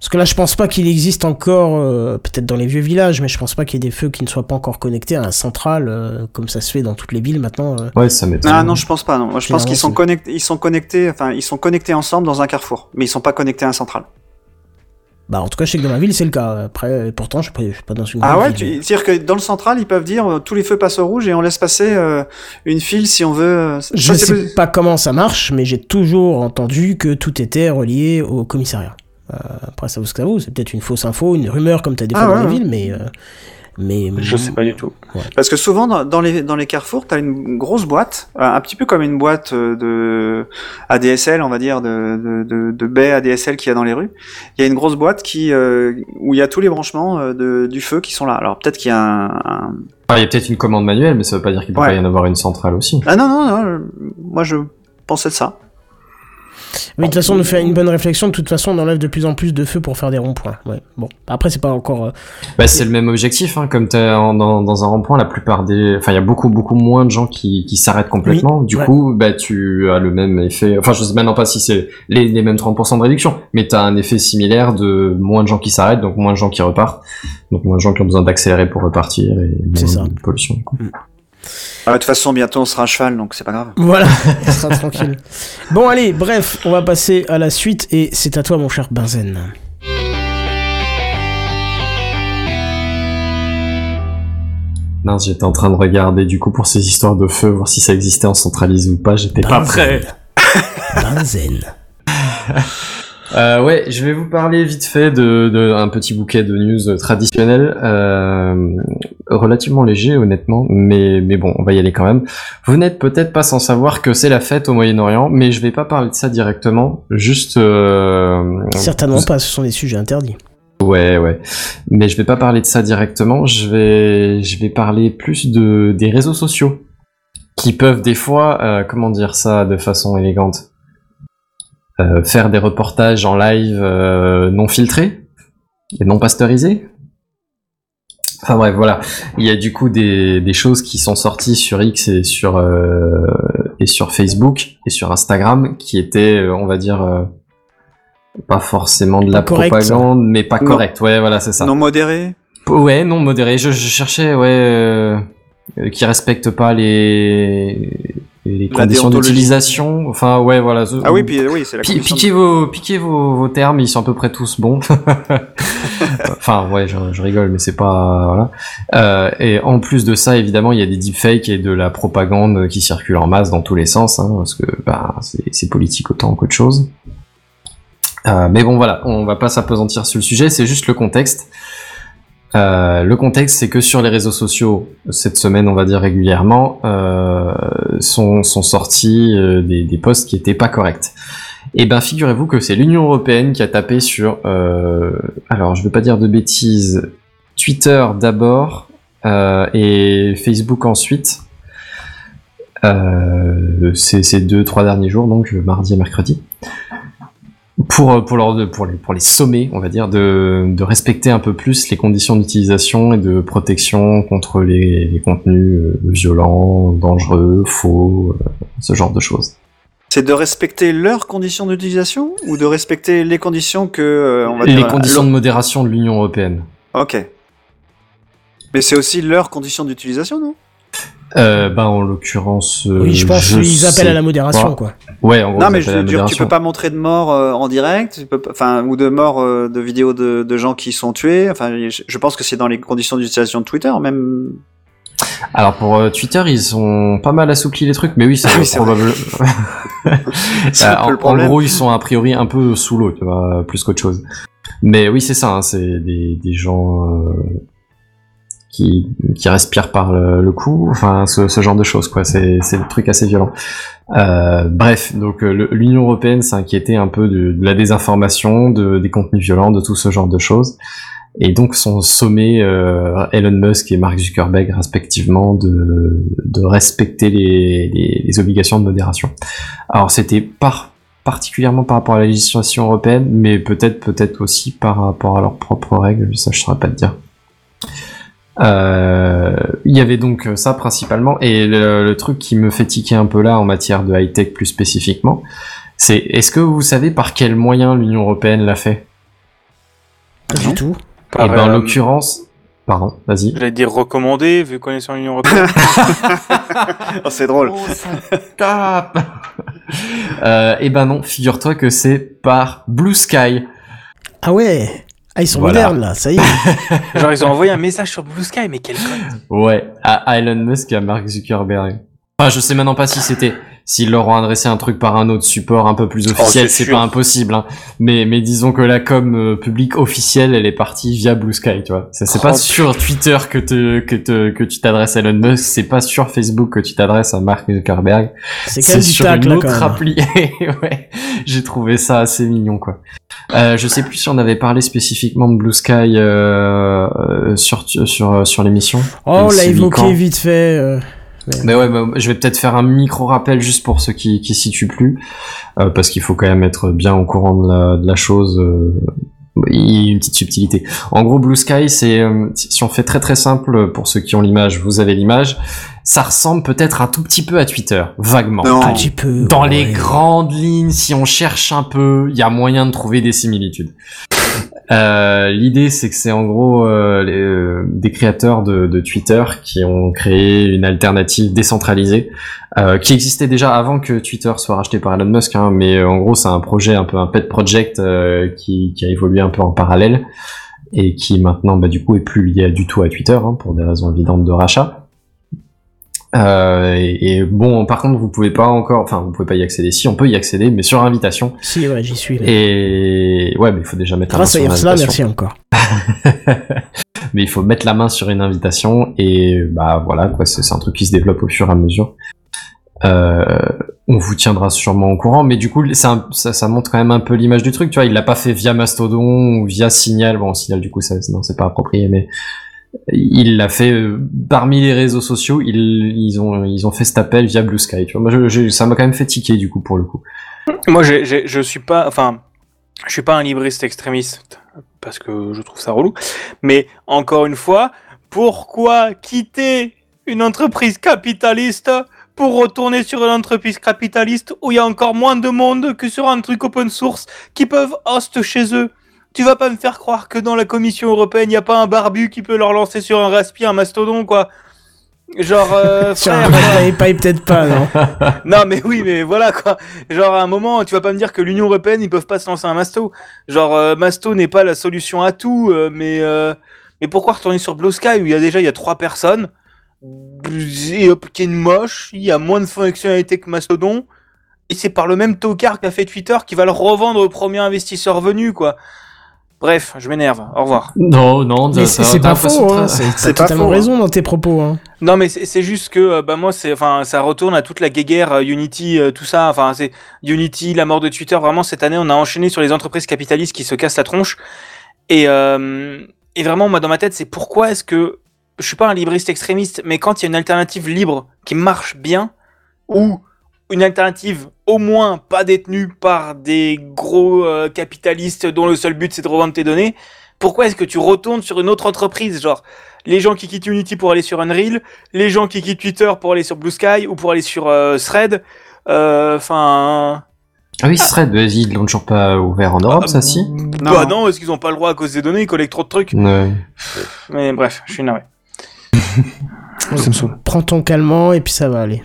Parce que là, je pense pas qu'il existe encore, euh, peut-être dans les vieux villages, mais je pense pas qu'il y ait des feux qui ne soient pas encore connectés à un central, euh, comme ça se fait dans toutes les villes maintenant. euh. Ouais, ça m'étonne. Ah non, je pense pas. Non. Moi, je pense qu'ils sont connectés, ils sont connectés, enfin, ils sont connectés ensemble dans un carrefour, mais ils sont pas connectés à un central. Bah, en tout cas, je sais que dans ma ville, c'est le cas. Après, pourtant, je suis pas, je suis pas dans une Ah ouais, tu, c'est-à-dire que dans le central, ils peuvent dire euh, tous les feux passent au rouge et on laisse passer euh, une file si on veut. euh, ça, Je sais plus- pas comment ça marche, mais j'ai toujours entendu que tout était relié au commissariat. Euh, après, ça vaut ce que ça vaut. C'est peut-être une fausse info, une rumeur, comme t'as des fois Ah dans ouais, les villes, mais... euh, mais Je sais pas du tout. Parce que souvent dans, dans les dans les carrefours, t'as une grosse boîte, euh, un petit peu comme une boîte de ADSL, on va dire, de de, de, de baies ADSL qu'il y a dans les rues. Il y a une grosse boîte qui euh, où il y a tous les branchements de, du feu qui sont là. Alors peut-être qu'il y a un, un- Ah, il y a peut-être une commande manuelle, mais ça veut pas dire qu'il peut Ouais. pas y en avoir une centrale aussi. ah non non non, moi je pensais de ça. Oui, de toute façon, on nous fait une bonne réflexion. De toute façon, on enlève de plus en plus de feux pour faire des ronds-points. Ouais. Bon, après, c'est pas encore. euh, Bah, c'est le même objectif, hein, comme t'es en- dans, dans un rond-point, la plupart des, enfin, il y a beaucoup, beaucoup moins de gens qui, qui s'arrêtent complètement. du ouais. coup, bah, tu as le même effet, enfin, je sais maintenant pas si c'est les, les mêmes 30% de réduction, mais t'as un effet similaire de moins de gens qui s'arrêtent, donc moins de gens qui repartent, donc moins de gens qui ont besoin d'accélérer pour repartir et C'est moins ça. de pollution. quoi. Ah, de toute façon, bientôt on sera à cheval, donc c'est pas grave. Voilà, on sera tranquille. Bon, allez, bref, on va passer à la suite et c'est à toi, mon cher Benzen. Mince, j'étais en train de regarder, du coup, pour ces histoires de feu, voir si ça existait en centralisé ou pas, j'étais pas prêt. Benzen. Euh, ouais, je vais vous parler vite fait de, de un petit bouquet de news traditionnels, euh, relativement léger honnêtement, mais mais bon, on va y aller quand même. Vous n'êtes peut-être pas sans savoir que c'est la fête au Moyen-Orient, mais je vais pas parler de ça directement, juste. Euh, Certainement pas, ce sont des sujets interdits. Ouais, ouais. Mais je vais pas parler de ça directement. Je vais, je vais parler plus de des réseaux sociaux qui peuvent des fois, euh, comment dire ça de façon élégante, Euh, faire des reportages en live euh, non filtrés et non pasteurisés. Enfin bref, voilà. Il y a du coup des, des choses qui sont sorties sur X et sur euh, et sur Facebook et sur Instagram qui étaient, on va dire. euh, pas forcément de la correct, propagande, mais pas Non. correct. Ouais, voilà, c'est ça. Non modéré. Ouais, non modéré. Je, je cherchais, ouais, qui respectent pas les les conditions d'utilisation. Enfin, ouais, voilà. Ah oui, puis oui, c'est la de- piquez vos piquez vos, vos termes, ils sont à peu près tous bons. enfin, ouais, je, je rigole, mais c'est pas voilà. Euh, et en plus de ça, évidemment, il y a des deepfakes et de la propagande qui circule en masse dans tous les sens, hein, parce que bah, c'est c'est politique autant qu'autre chose. Euh, mais bon, voilà, on va pas s'apesantir sur le sujet, c'est juste le contexte. Euh, le contexte, c'est que sur les réseaux sociaux, cette semaine, on va dire régulièrement, euh, sont, sortis euh, des, posts qui étaient pas corrects. Et ben, figurez-vous que c'est l'Union européenne qui a tapé sur, alors je veux pas dire de bêtises, Twitter d'abord, et Facebook ensuite. Ces deux, trois derniers jours, donc mardi et mercredi, pour pour leur, pour les pour les sommer, on va dire, de, de respecter un peu plus les conditions d'utilisation et de protection contre les, les contenus euh, violents, dangereux, faux, euh, ce genre de choses. C'est de respecter leurs conditions d'utilisation ou de respecter les conditions que euh, on va Les dire, conditions de modération de l'Union européenne. Ok. Mais c'est aussi leurs conditions d'utilisation, non? Euh, ben en l'occurrence. euh, Oui, je pense qu'ils appellent à la modération, pas. quoi. Ouais, en gros. Non, mais je veux dire, tu peux pas montrer de mort euh, en direct, tu peux pas- enfin, ou de mort euh, de vidéos de, de gens qui sont tués. Enfin, je, je pense que c'est dans les conditions d'utilisation de Twitter, même. Alors pour euh, Twitter, ils ont pas mal assoupli les trucs, mais oui, c'est Ah probable. En, gros, ils sont a priori un peu sous l'eau, tu vois, plus qu'autre chose. Mais oui, c'est ça, hein, c'est des, des gens euh, qui, respirent par le, le cou, enfin ce, genre de choses, quoi. C'est c'est des trucs assez violents. Euh, bref, donc euh, l'Union européenne s'est inquiétée un peu de, la désinformation, de, des contenus violents, de tout ce genre de choses. Et donc sont sommés euh, Elon Musk et Mark Zuckerberg respectivement de, de respecter les, obligations de modération. Alors c'était par, particulièrement par rapport à la législation européenne, mais peut-être peut-être aussi par rapport à leurs propres règles, ça je saurais pas te dire. Euh, il y avait donc ça principalement, et le, le truc qui me fait tiquer un peu là en matière de high-tech plus spécifiquement, c'est est-ce que vous savez par quel moyen l'Union européenne l'a fait? Pas du tout. Et ben en euh, l'occurrence, pardon, vas-y. J'allais dire recommandé, vu qu'on est sur l'Union Européenne. Oh, c'est drôle. Tape euh, et ben non, figure-toi que c'est par Blue Sky. Ah ouais Ah, ils sont Voilà. modernes, là, ça y est. Genre, ils ont envoyé un message sur Blue Sky, mais quel con. Ouais, à Elon Musk et à Mark Zuckerberg. Enfin, je sais maintenant pas si c'était s'ils leur ont adressé un truc par un autre support un peu plus officiel, Oh, c'est c'est pas impossible. Hein. Mais mais disons que la com euh, publique officielle, elle est partie via Blue Sky, tu vois. C'est pas Oh, sur Twitter que te que te que tu t'adresses à Elon Musk, c'est pas sur Facebook que tu t'adresses à Mark Zuckerberg. C'est quand même du sur tac, une là, autre appli. ouais, j'ai trouvé ça assez mignon, quoi. Euh, je sais plus si on avait parlé spécifiquement de Blue Sky euh, euh, sur sur sur l'émission. Oh, on l'a évoqué vite fait. Mais ouais, bah, je vais peut-être faire un micro rappel juste pour ceux qui qui s'y situent plus, euh, parce qu'il faut quand même être bien au courant de la, de la chose. euh, il y a une petite subtilité. En gros, Blue Sky, c'est euh, si si on fait très très simple pour ceux qui ont l'image, vous avez l'image. Ça ressemble peut-être un tout petit peu à Twitter, vaguement. Non. Un petit peu. Dans ouais. les grandes lignes, si on cherche un peu, il y a moyen de trouver des similitudes. Euh, L'idée, c'est que c'est en gros euh, les, euh, des créateurs de, de Twitter qui ont créé une alternative décentralisée euh, qui existait déjà avant que Twitter soit racheté par Elon Musk. Hein, mais en gros, c'est un projet un peu un pet project euh, qui, qui a évolué un peu en parallèle et qui maintenant, bah, du coup, est plus lié du tout à Twitter hein, pour des raisons évidentes de rachat. Euh, et, et bon, par contre, vous pouvez pas encore, enfin, vous pouvez pas y accéder. Si, on peut y accéder, mais sur invitation. Si, ouais, j'y suis. là. Et ouais, mais il faut déjà mettre Grâce la main sur Ursula, l'invitation. merci encore. mais il faut mettre la main sur une invitation et bah voilà quoi, c'est un truc qui se développe au fur et à mesure. Euh, on vous tiendra sûrement au courant, mais du coup, ça, ça montre quand même un peu l'image du truc, tu vois. Il l'a pas fait via Mastodon ou via Signal. Bon, Signal, du coup, ça, non, c'est pas approprié, mais il l'a fait euh, parmi les réseaux sociaux. Ils, ils ont, ils ont fait cet appel via Blue Sky. Tu vois, moi, je- je- ça m'a quand même fait tiquer du coup pour le coup. Moi, j'ai- je suis pas, enfin, je suis pas un libriste extrémiste parce que je trouve ça relou. Mais encore une fois, pourquoi quitter une entreprise capitaliste pour retourner sur une entreprise capitaliste où il y a encore moins de monde que sur un truc open source qui peuvent host chez eux? Tu vas pas me faire croire que dans la Commission européenne, il n'y a pas un barbu qui peut leur lancer sur un Raspi un mastodon, quoi Genre, euh, frère, peut-être pas, non. non, mais oui, mais voilà quoi. Genre à un moment, tu vas pas me dire que l'Union européenne ils peuvent pas se lancer un masto. Genre euh, masto n'est pas la solution à tout, euh, mais euh, mais pourquoi retourner sur Blue Sky où il y a déjà il y a trois personnes? Et hop, qui est une moche, il y a moins de fonctionnalités que Mastodon et c'est par le même tocard qu'a fait Twitter qui va le revendre au premier investisseur venu quoi. Bref, je m'énerve. Au revoir. Non, non, c'est pas faux, hein. T'as pas totalement faux, hein. raison dans tes propos, hein. Non, mais c'est c'est juste que euh, bah moi c'est enfin ça retourne à toute la guéguerre euh, Unity euh, tout ça enfin c'est Unity la mort de Twitter vraiment cette année on a enchaîné sur les entreprises capitalistes qui se cassent la tronche et euh, et vraiment moi dans ma tête c'est pourquoi est-ce que je suis pas un libriste extrémiste, mais quand il y a une alternative libre qui marche bien, ou une alternative au moins pas détenue par des gros euh, capitalistes dont le seul but c'est de revendre tes données, pourquoi est-ce que tu retournes sur une autre entreprise Genre, les gens qui quittent Unity pour aller sur Unreal, les gens qui quittent Twitter pour aller sur Blue Sky ou pour aller sur euh, Thread, euh, enfin... Ah oui, ce serait, ils l'ont toujours pas ouvert en Europe, ça si Bah non, parce qu'ils ont pas le droit à cause des données, ils collectent trop de trucs. Ouais. Mais bref, je suis navré. Ça me saoule. Prends ton calmant et puis ça va aller.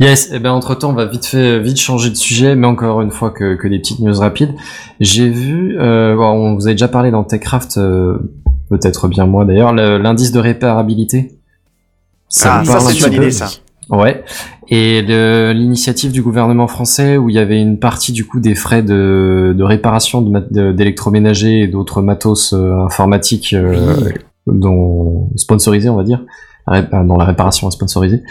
Yes, et ben entre temps on va vite fait vite changer de sujet, mais encore une fois que, que des petites news rapides. J'ai vu, euh, bon, on vous avait déjà parlé dans Techcraft, euh, peut-être bien moi d'ailleurs, le- l'indice de réparabilité. Ah, ça, un c'est une bonne idée, ça. Ouais. Et l'initiative du gouvernement français où il y avait une partie du coup des frais de, de réparation de mat- de- d'électroménager et d'autres matos euh, informatiques euh, dont sponsorisés on va dire, euh, dont la réparation sponsorisée,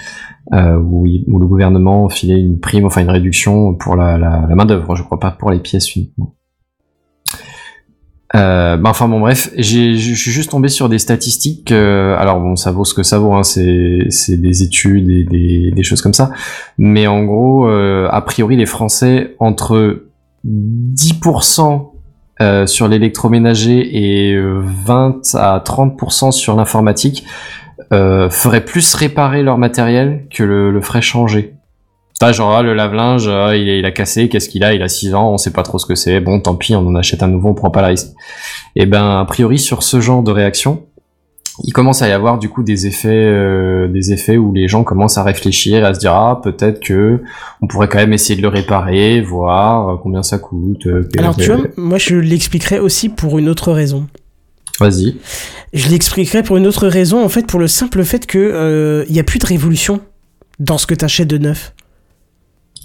euh, où, le gouvernement filait une prime, enfin une réduction pour la, main d'œuvre, je crois pas pour les pièces uniquement. Bah enfin bon bref, je suis juste tombé sur des statistiques. euh, alors bon, ça vaut ce que ça vaut, hein, c'est des études et des, des choses comme ça. Mais en gros, a priori, les Français entre 10% euh, sur l'électroménager et euh, 20 à 30% sur l'informatique euh, feraient plus réparer leur matériel que le, le ferait changer. Ça, genre, ah, le lave-linge, ah, il, il a cassé, qu'est-ce qu'il a Il a 6 ans, on sait pas trop ce que c'est. Bon, tant pis, on en achète un nouveau, on prend pas le risque. Et ben, a priori, sur ce genre de réaction, il commence à y avoir du coup des effets, euh, des effets où les gens commencent à réfléchir, à se dire ah peut-être que on pourrait quand même essayer de le réparer, voir euh, combien ça coûte. euh, Alors tu vois, moi je l'expliquerai aussi pour une autre raison. Vas-y. Je l'expliquerai pour une autre raison, en fait, pour le simple fait que euh, il y a plus de révolution dans ce que t'achètes de neuf.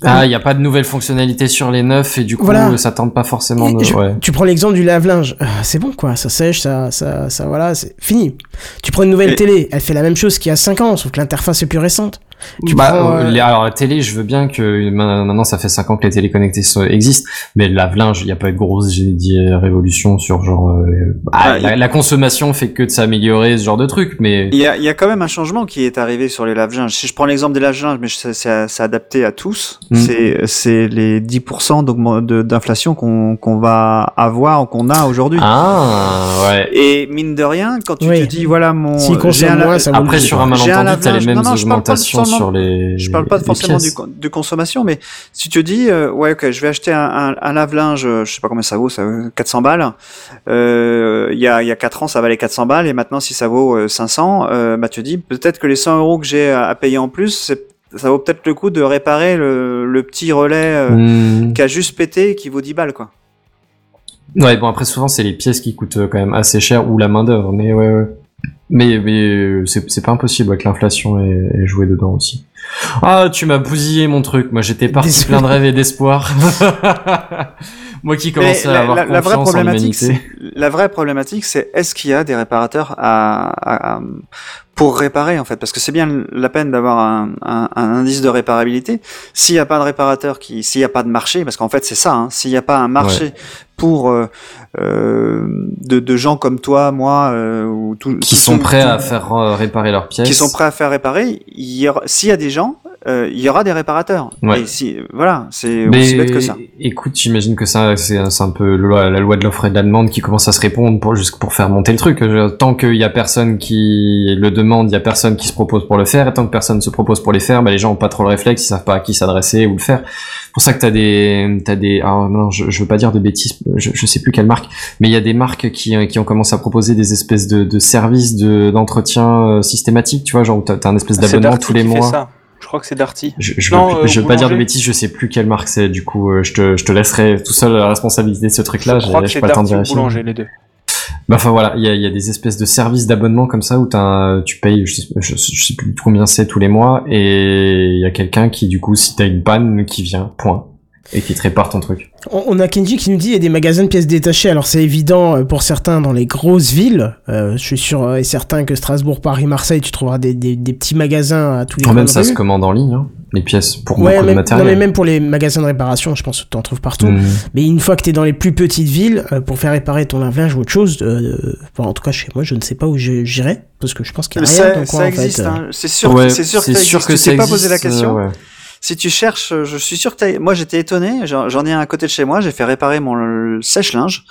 Ah, il y a pas de nouvelles fonctionnalités sur les neufs et du coup Voilà. ça tente pas forcément. De... Je- ouais. Tu prends l'exemple du lave-linge, Ah, c'est bon quoi, ça sèche, ça, ça, ça voilà, c'est fini. Tu prends une nouvelle Et- télé, elle fait la même chose qu'il y a 5 ans, sauf que l'interface est plus récente. Tu Bah, prends, euh, euh, les- alors la télé, je veux bien que ma- maintenant ça fait 5 ans que les télé connectées existent, mais le lave-linge, il n'y a pas eu de grosse j'ai dit, révolution sur genre euh, bah, Ouais, la, la consommation fait que de s'améliorer ce genre de truc, mais Il y, a, il y a quand même un changement qui est arrivé sur les lave-linges. Si je prends l'exemple des lave-linges, mais c'est c'est- c'est adapté à tous, Mm. c'est c'est les 10% d'augment- de- d'inflation qu'on qu'on va avoir, qu'on a aujourd'hui. ah ouais. Et mine de rien, quand tu Oui. te dis voilà mon S'il j'ai un la- vaut le Après sur un un malentendu, t'as les lave-linge. mêmes Non, non, augmentations sur les. Je parle pas forcément du, de consommation, mais si tu dis, euh, ouais, ok, je vais acheter un, un, un lave-linge, euh, je sais pas combien ça vaut, ça vaut 400 balles. Euh, Il y a y a 4 ans, ça valait 400 balles, et maintenant, si ça vaut euh, 500, euh, bah tu te dis peut-être que les 100 euros que j'ai à à payer en plus, c'est- ça vaut peut-être le coup de réparer le, le petit relais euh, Hmm. qui a juste pété et qui vaut 10 balles, quoi. Ouais, bon après souvent c'est les pièces qui coûtent quand même assez cher ou la main d'œuvre, mais ouais ouais. Mais mais euh, c'est pas impossible avec l'inflation et, et jouer dedans aussi. Ah, tu m'as bousillé mon truc. Moi j'étais parti Désolé. plein de rêves et d'espoir. Moi qui commençais à avoir la- la vraie en problématique, la vraie problématique, c'est est-ce qu'il y a des réparateurs à, à- à- pour réparer en fait, parce que c'est bien la peine d'avoir un, un- un indice de réparabilité. S'il n'y a pas de réparateur, qui, s'il n'y a pas de marché, parce qu'en fait c'est ça, hein, s'il n'y a pas un marché pour euh, euh, de, de gens comme toi, moi, euh, ou tout, Qui sont ceux- prêts tout- à faire euh, réparer leurs pièces. qui sont prêts à faire réparer, s'il y a des gens, euh, il y aura des réparateurs. Ouais. Et si, voilà, c'est aussi bête que ça. écoute, j'imagine que ça, c'est un peu la loi de l'offre et de la demande qui commence à se répondre pour juste pour faire monter le truc. Tant qu'il y a personne qui le demande, il y a personne qui se propose pour le faire. Et tant que personne se propose pour les faire, bah, les gens ont pas trop le réflexe, ils savent pas à qui s'adresser ou le faire. C'est pour ça que t'as des, t'as des, ah non, je, je veux pas dire de bêtises, je, je sais plus quelle marque, mais il y a des marques qui, euh, qui ont commencé à proposer des espèces de, de services de d'entretien euh, systématique, tu vois, genre où t'as t'as un espèce C'est d'abonnement tous les mois. Je crois que c'est Darty. Je, je Non, veux, euh, je veux pas dire de bêtises, je sais plus quelle marque c'est, du coup, euh, je te, je te laisserai tout seul la responsabilité de ce truc-là, je crois que c'est Darty ou. Boulanger, les deux. Bah, enfin voilà, il y a, il y a des espèces de services d'abonnement comme ça où un- tu payes, je sais, je, je sais plus combien c'est tous les mois, et il y a quelqu'un qui, du coup, si t'as une panne, qui vient, point, et qui te répare ton truc. On on a Kenji qui nous dit il y a des magasins de pièces détachées. Alors c'est évident euh, pour certains dans les grosses villes. Euh, je suis sûr euh, et certain que Strasbourg, Paris, Marseille, tu trouveras des, des, des petits magasins à tous les Quand coins même, de ça se commande en ligne, hein. les pièces pour Ouais, beaucoup de même, non, matériel. mais même pour les magasins de réparation, je pense que tu en trouves partout. Mm. Mais une fois que tu es dans les plus petites villes, euh, pour faire réparer ton lave-linge ou autre chose, euh, enfin, en tout cas chez moi, je ne sais pas où je- j'irai, parce que je pense qu'il y a rien Ça, dans coin, ça en fait, existe, euh. hein. c'est sûr, Ouais, c'est sûr que ça existe. Tu t'es pas posé la question. euh, ouais. Si tu cherches, euh, je suis sûr que t'as... Moi, j'étais étonné. J'en ai un à côté de chez moi. J'ai fait réparer mon euh, sèche-linge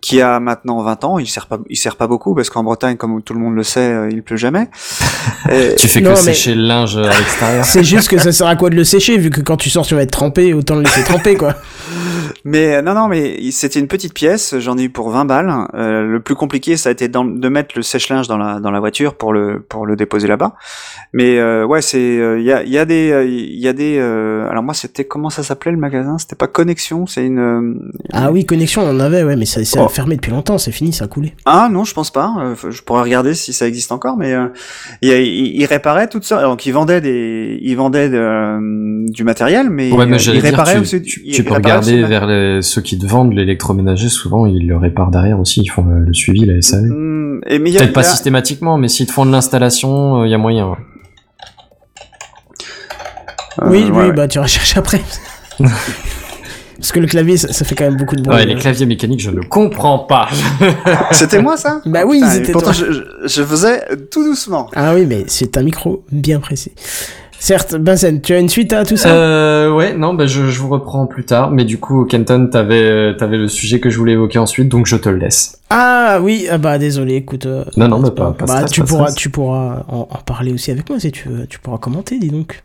qui a maintenant 20 ans. Il sert pas, il sert pas beaucoup parce qu'en Bretagne, comme tout le monde le sait, euh, il pleut jamais. Et- Tu fais Non, que mais- sécher le linge à l'extérieur. C'est juste que ça sert à quoi de le sécher, vu que quand tu sors, tu vas être trempé, autant le laisser tremper, quoi. Mais non, non, mais c'était une petite pièce. J'en ai eu pour 20 balles. Euh, le plus compliqué, ça a été dans- de mettre le sèche-linge dans la dans la voiture pour le pour le déposer là-bas. Mais euh, ouais, c'est il y a il y a des euh, il y a euh, alors moi c'était comment ça s'appelait le magasin? C'était pas Connexion, c'est une euh, Ah oui, connexion, on en avait, ouais, mais ça s'est Oh. fermé depuis longtemps, c'est fini, ça a coulé. Ah non, je pense pas. Euh, je pourrais regarder si ça existe encore, mais euh, il, il, il réparait toutes sortes. Donc il vendait des, il vendait de, euh, du matériel, mais, Ouais, mais il réparait aussi. tu, peux regarder vers les- ceux qui te vendent l'électroménager, souvent ils le réparent derrière aussi, ils font le, le suivi, la SAV. Et mais il y a, Peut-être pas il y a- systématiquement, mais s'ils te font de l'installation, il y a moyen. ouais. Euh, oui, ouais, oui, ouais. bah tu recherches après. Parce que le clavier, ça, ça fait quand même beaucoup de bruit. Ouais, les claviers mécaniques, je ne comprends pas. C'était moi ça? Bah oui, Putain, c'était Pourtant, toi. je, je- je faisais tout doucement. Ah oui, mais c'est un micro bien précis. Certes, Vincent, tu as une suite à tout ça? Euh, ouais, non, bah, je, je vous reprends plus tard, mais du coup, Kenton, t'avais, euh, t'avais le sujet que je voulais évoquer ensuite, donc je te le laisse. Ah oui, ah bah désolé, écoute. euh, Non, non, pas- pas bah, stress, tu pas pourras, stress. tu pourras en, en parler aussi avec moi si tu veux. Tu pourras commenter, dis donc.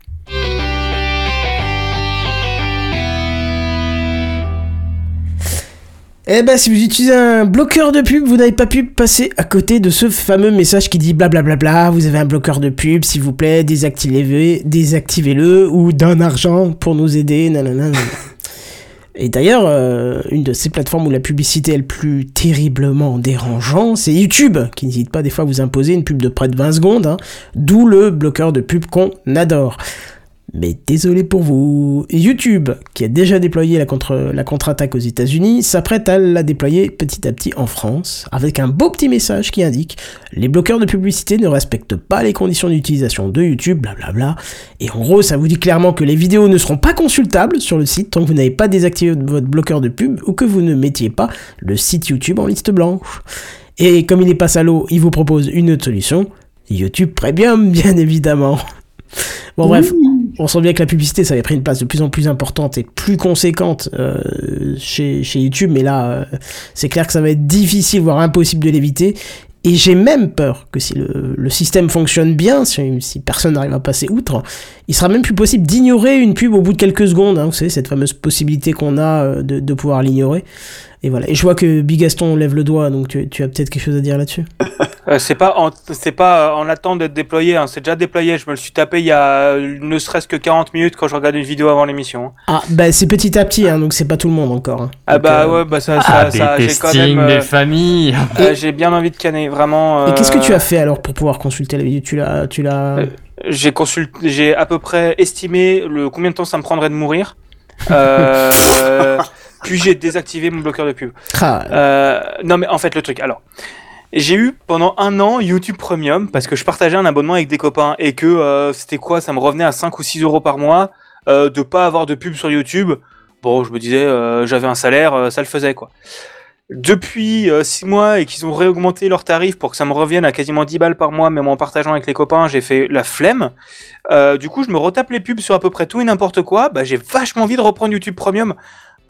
Eh ben, si vous utilisez un bloqueur de pub, vous n'avez pas pu passer à côté de ce fameux message qui dit blablabla, vous avez un bloqueur de pub, s'il vous plaît, désactivez- désactivez-le, ou d'un argent pour nous aider, nanana. nanana. Et d'ailleurs, euh, une de ces plateformes où la publicité est le plus terriblement dérangeant, c'est YouTube, qui n'hésite pas des fois à vous imposer une pub de près de 20 secondes, hein, d'où le bloqueur de pub qu'on adore. Mais désolé pour vous, YouTube, qui a déjà déployé la, contre, la contre-attaque aux États-Unis, s'apprête à la déployer petit à petit en France, avec un beau petit message qui indique les bloqueurs de publicité ne respectent pas les conditions d'utilisation de YouTube, blablabla. Et en gros, ça vous dit clairement que les vidéos ne seront pas consultables sur le site tant que vous n'avez pas désactivé votre bloqueur de pub ou que vous ne mettiez pas le site YouTube en liste blanche. Et comme il est pas salaud, il vous propose une autre solution, YouTube Premium, bien évidemment. Bon bref, on sent bien que la publicité, ça avait pris une place de plus en plus importante et plus conséquente euh, chez, YouTube, mais là, euh, c'est clair que ça va être difficile, voire impossible de l'éviter. Et j'ai même peur que si le, système fonctionne bien, si, personne n'arrive à passer outre, il sera même plus possible d'ignorer une pub au bout de quelques secondes. hein, vous savez, cette fameuse possibilité qu'on a euh, de pouvoir l'ignorer. Et voilà. Et je vois que Bigaston lève le doigt, donc tu, tu as peut-être quelque chose à dire là-dessus. Euh, c'est pas en, c'est pas en attente d'être déployé, hein, c'est déjà déployé. Je me le suis tapé il y a euh, ne serait-ce que 40 minutes quand je regarde une vidéo avant l'émission. hein. Ah, bah c'est petit à petit, hein, donc c'est pas tout le monde encore. hein. Ah Donc, bah euh, ouais, bah ça, ça, ça j'ai quand même. euh, familles. euh, j'ai bien envie de canner, vraiment. Et qu'est-ce que tu as fait alors pour pouvoir consulter la vidéo? Tu l'as, tu l'as. Euh, J'ai consulté, j'ai à peu près estimé le combien de temps ça me prendrait de mourir. Euh, puis j'ai désactivé mon bloqueur de pub. Ah, Euh, non mais en fait le truc, alors j'ai eu pendant un an YouTube Premium parce que je partageais un abonnement avec des copains et que euh, c'était quoi, ça me revenait à 5 ou 6 euros par mois euh, de pas avoir de pub sur YouTube. Bon, je me disais, j'avais un salaire, ça le faisait quoi. Depuis 6 mois et qu'ils ont réaugmenté leurs tarifs pour que ça me revienne à quasiment 10 balles par mois, même en partageant avec les copains, j'ai fait la flemme. Du coup, je me retape les pubs sur à peu près tout et n'importe quoi. Bah, j'ai vachement envie de reprendre YouTube Premium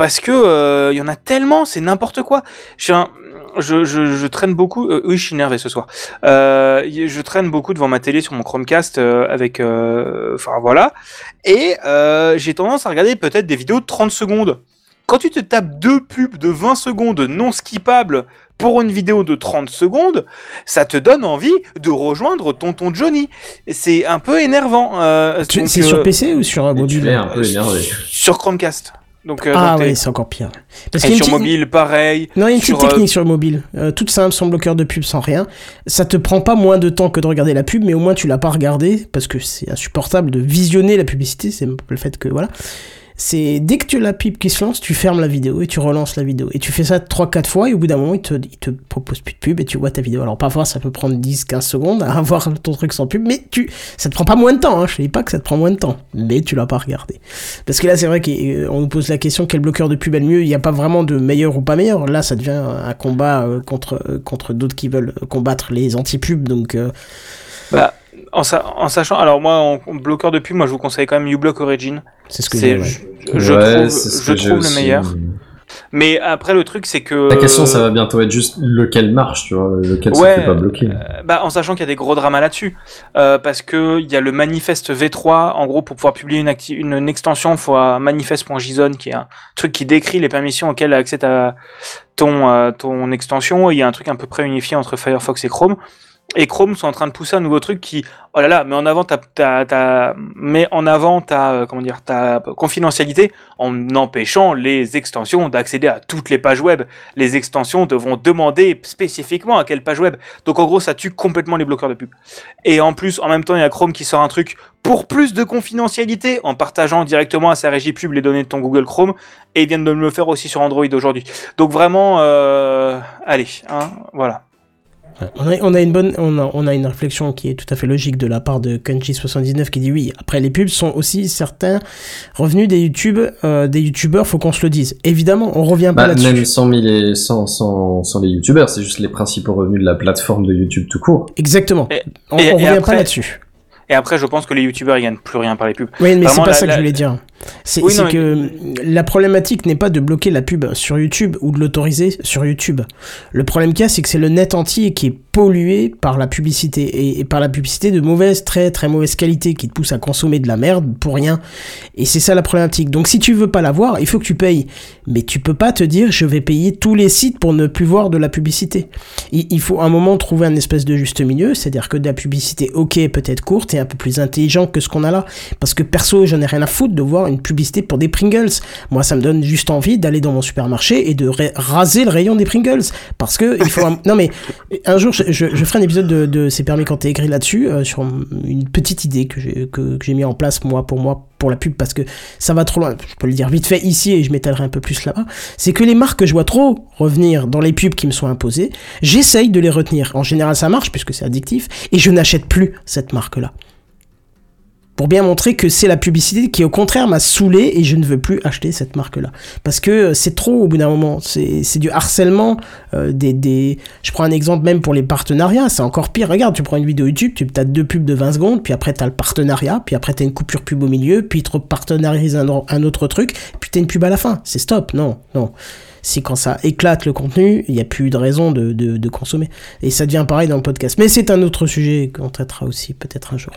parce que euh, il y en a tellement, c'est n'importe quoi. Un- je, je, je traîne beaucoup. euh, oui, je suis énervé ce soir. Euh, je traîne beaucoup devant ma télé sur mon Chromecast euh, avec. euh, Enfin voilà. Et euh, j'ai tendance à regarder peut-être des vidéos de 30 secondes. Quand tu te tapes deux pubs de 20 secondes non skippables pour une vidéo de 30 secondes, ça te donne envie de rejoindre tonton Johnny. C'est un peu énervant. euh, c'est sur PC ou sur un l'es un peu énervé. Sur Chromecast. Donc, euh, Ah ouais, c'est encore pire. Parce et qu'il y a une sur petite- mobile, pareil. Non, il y a une petite sur, euh, technique sur le mobile. Euh, toute simple, sans bloqueur de pub, sans rien. Ça te prend pas moins de temps que de regarder la pub, mais au moins tu l'as pas regardé, parce que c'est insupportable de visionner la publicité, c'est le fait que, voilà. C'est dès que tu as la pub qui se lance, tu fermes la vidéo et tu relances la vidéo. Et tu fais ça 3-4 fois et au bout d'un moment, il te, il te propose plus de pub et tu vois ta vidéo. Alors parfois, ça peut prendre 10-15 secondes à avoir ton truc sans pub, mais tu, ça te prend pas moins de temps. Hein. Je dis pas que ça te prend moins de temps, mais tu l'as pas regardé. Parce que là, c'est vrai qu'on nous pose la question quel bloqueur de pub est le mieux? Il n'y a pas vraiment de meilleur ou pas meilleur. Là, ça devient un combat euh, contre, euh, contre d'autres qui veulent combattre les anti-pubs. Donc. euh, Bah, en, sa- en sachant, alors moi, en bloqueur de pub, moi je vous conseille quand même uBlock Origin. C'est ce que ouais. je, je Ouais, trouve, c'est ce je que j'ai trouve le aussi. meilleur. Mais après, le truc, c'est que. La question, ça va bientôt être juste lequel marche, tu vois, lequel Ouais, se fait pas bloquer. Euh, bah, en sachant qu'il y a des gros dramas là-dessus, euh, parce que il y a le manifeste V3. En gros, pour pouvoir publier une, acti- une, une extension, il faut un manifeste.json, qui est un truc qui décrit les permissions auxquelles a accès ta, ton, euh, ton extension. Il y a un truc un peu près unifié entre Firefox et Chrome. Et Chrome sont en train de pousser un nouveau truc qui, oh là là, met en avant ta, en avant euh, comment dire, confidentialité en empêchant les extensions d'accéder à toutes les pages web. Les extensions devront demander spécifiquement à quelle page web. Donc en gros, ça tue complètement les bloqueurs de pub. Et en plus, en même temps, il y a Chrome qui sort un truc pour plus de confidentialité en partageant directement à sa régie pub les données de ton Google Chrome. Et ils viennent de le faire aussi sur Android aujourd'hui. Donc vraiment, euh, allez, hein, voilà. On a, on a une bonne, on a, on a une réflexion qui est tout à fait logique de la part de Kenji79 qui dit oui. Après, les pubs sont aussi certains revenus des YouTube, euh, des YouTubeurs, faut qu'on se le dise. Évidemment, on revient pas Bah, là-dessus. même sans, les, sans, sans, sans les youtubeurs, c'est juste les principaux revenus de la plateforme de YouTube tout court. Exactement. Et- on, et- on et revient après- pas là-dessus. Et après, je pense que les youtubeurs ils gagnent plus rien par les pubs. Oui, mais c'est pas la- ça que la- je voulais dire. C'est Oui, que la problématique n'est pas de bloquer la pub sur YouTube ou de l'autoriser sur YouTube. Le problème qu'il y a, c'est que c'est le net entier qui est pollué par la publicité et, et par la publicité de mauvaise, très très mauvaise qualité qui te pousse à consommer de la merde pour rien. Et c'est ça la problématique. Donc si tu veux pas la voir, il faut que tu payes. Mais tu peux pas te dire je vais payer tous les sites pour ne plus voir de la publicité. Il, il faut à un moment trouver un espèce de juste milieu, c'est-à-dire que de la publicité, ok, peut-être courte et un peu plus intelligente que ce qu'on a là. Parce que perso, j'en ai rien à foutre de voir une publicité pour des Pringles. Moi, ça me donne juste envie d'aller dans mon supermarché et de ra- raser le rayon des Pringles. Parce que il faut. un- Non mais un jour, je, je- je ferai un épisode de, de C'est permis quand t'es écrit là-dessus euh, sur une petite idée que j'ai que, mis en place moi pour moi pour la pub parce que ça va trop loin. Je peux le dire vite fait ici et je m'étalerai un peu plus là-bas. C'est que les marques que je vois trop revenir dans les pubs qui me sont imposées, j'essaye de les retenir. En général, ça marche puisque c'est addictif et je n'achète plus cette marque-là pour bien montrer que c'est la publicité qui au contraire m'a saoulé et je ne veux plus acheter cette marque là parce que euh, c'est trop au bout d'un moment c'est du harcèlement euh, des, des je prends un exemple même pour les partenariats c'est encore pire regarde tu prends une vidéo YouTube tu as deux pubs de 20 secondes puis après t'as le partenariat puis après t'as une coupure pub au milieu puis ils te partenarisent un, autre truc puis t'as une pub à la fin c'est stop non non c'est quand ça éclate le contenu, il n'y a plus de raison de, de, de consommer. Et ça devient pareil dans le podcast. Mais c'est un autre sujet qu'on traitera aussi peut-être un jour.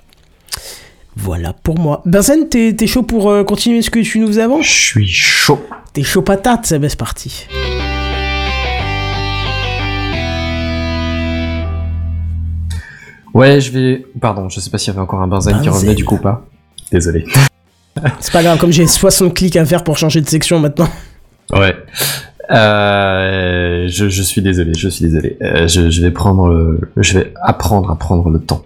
Voilà pour moi. Benzen, t'es chaud pour euh, continuer ce que tu nous faisais avant Je suis chaud. T'es chaud patate, c'est ben, c'est parti. Ouais, je vais. Pardon, je sais pas s'il y avait encore un Benzen qui revenait du coup ou pas. Désolé. C'est pas grave, comme j'ai 60 clics à faire pour changer de section maintenant. Ouais. Euh, je, je suis désolé, je suis désolé. Euh, je, je vais prendre, le- je vais apprendre à prendre le temps.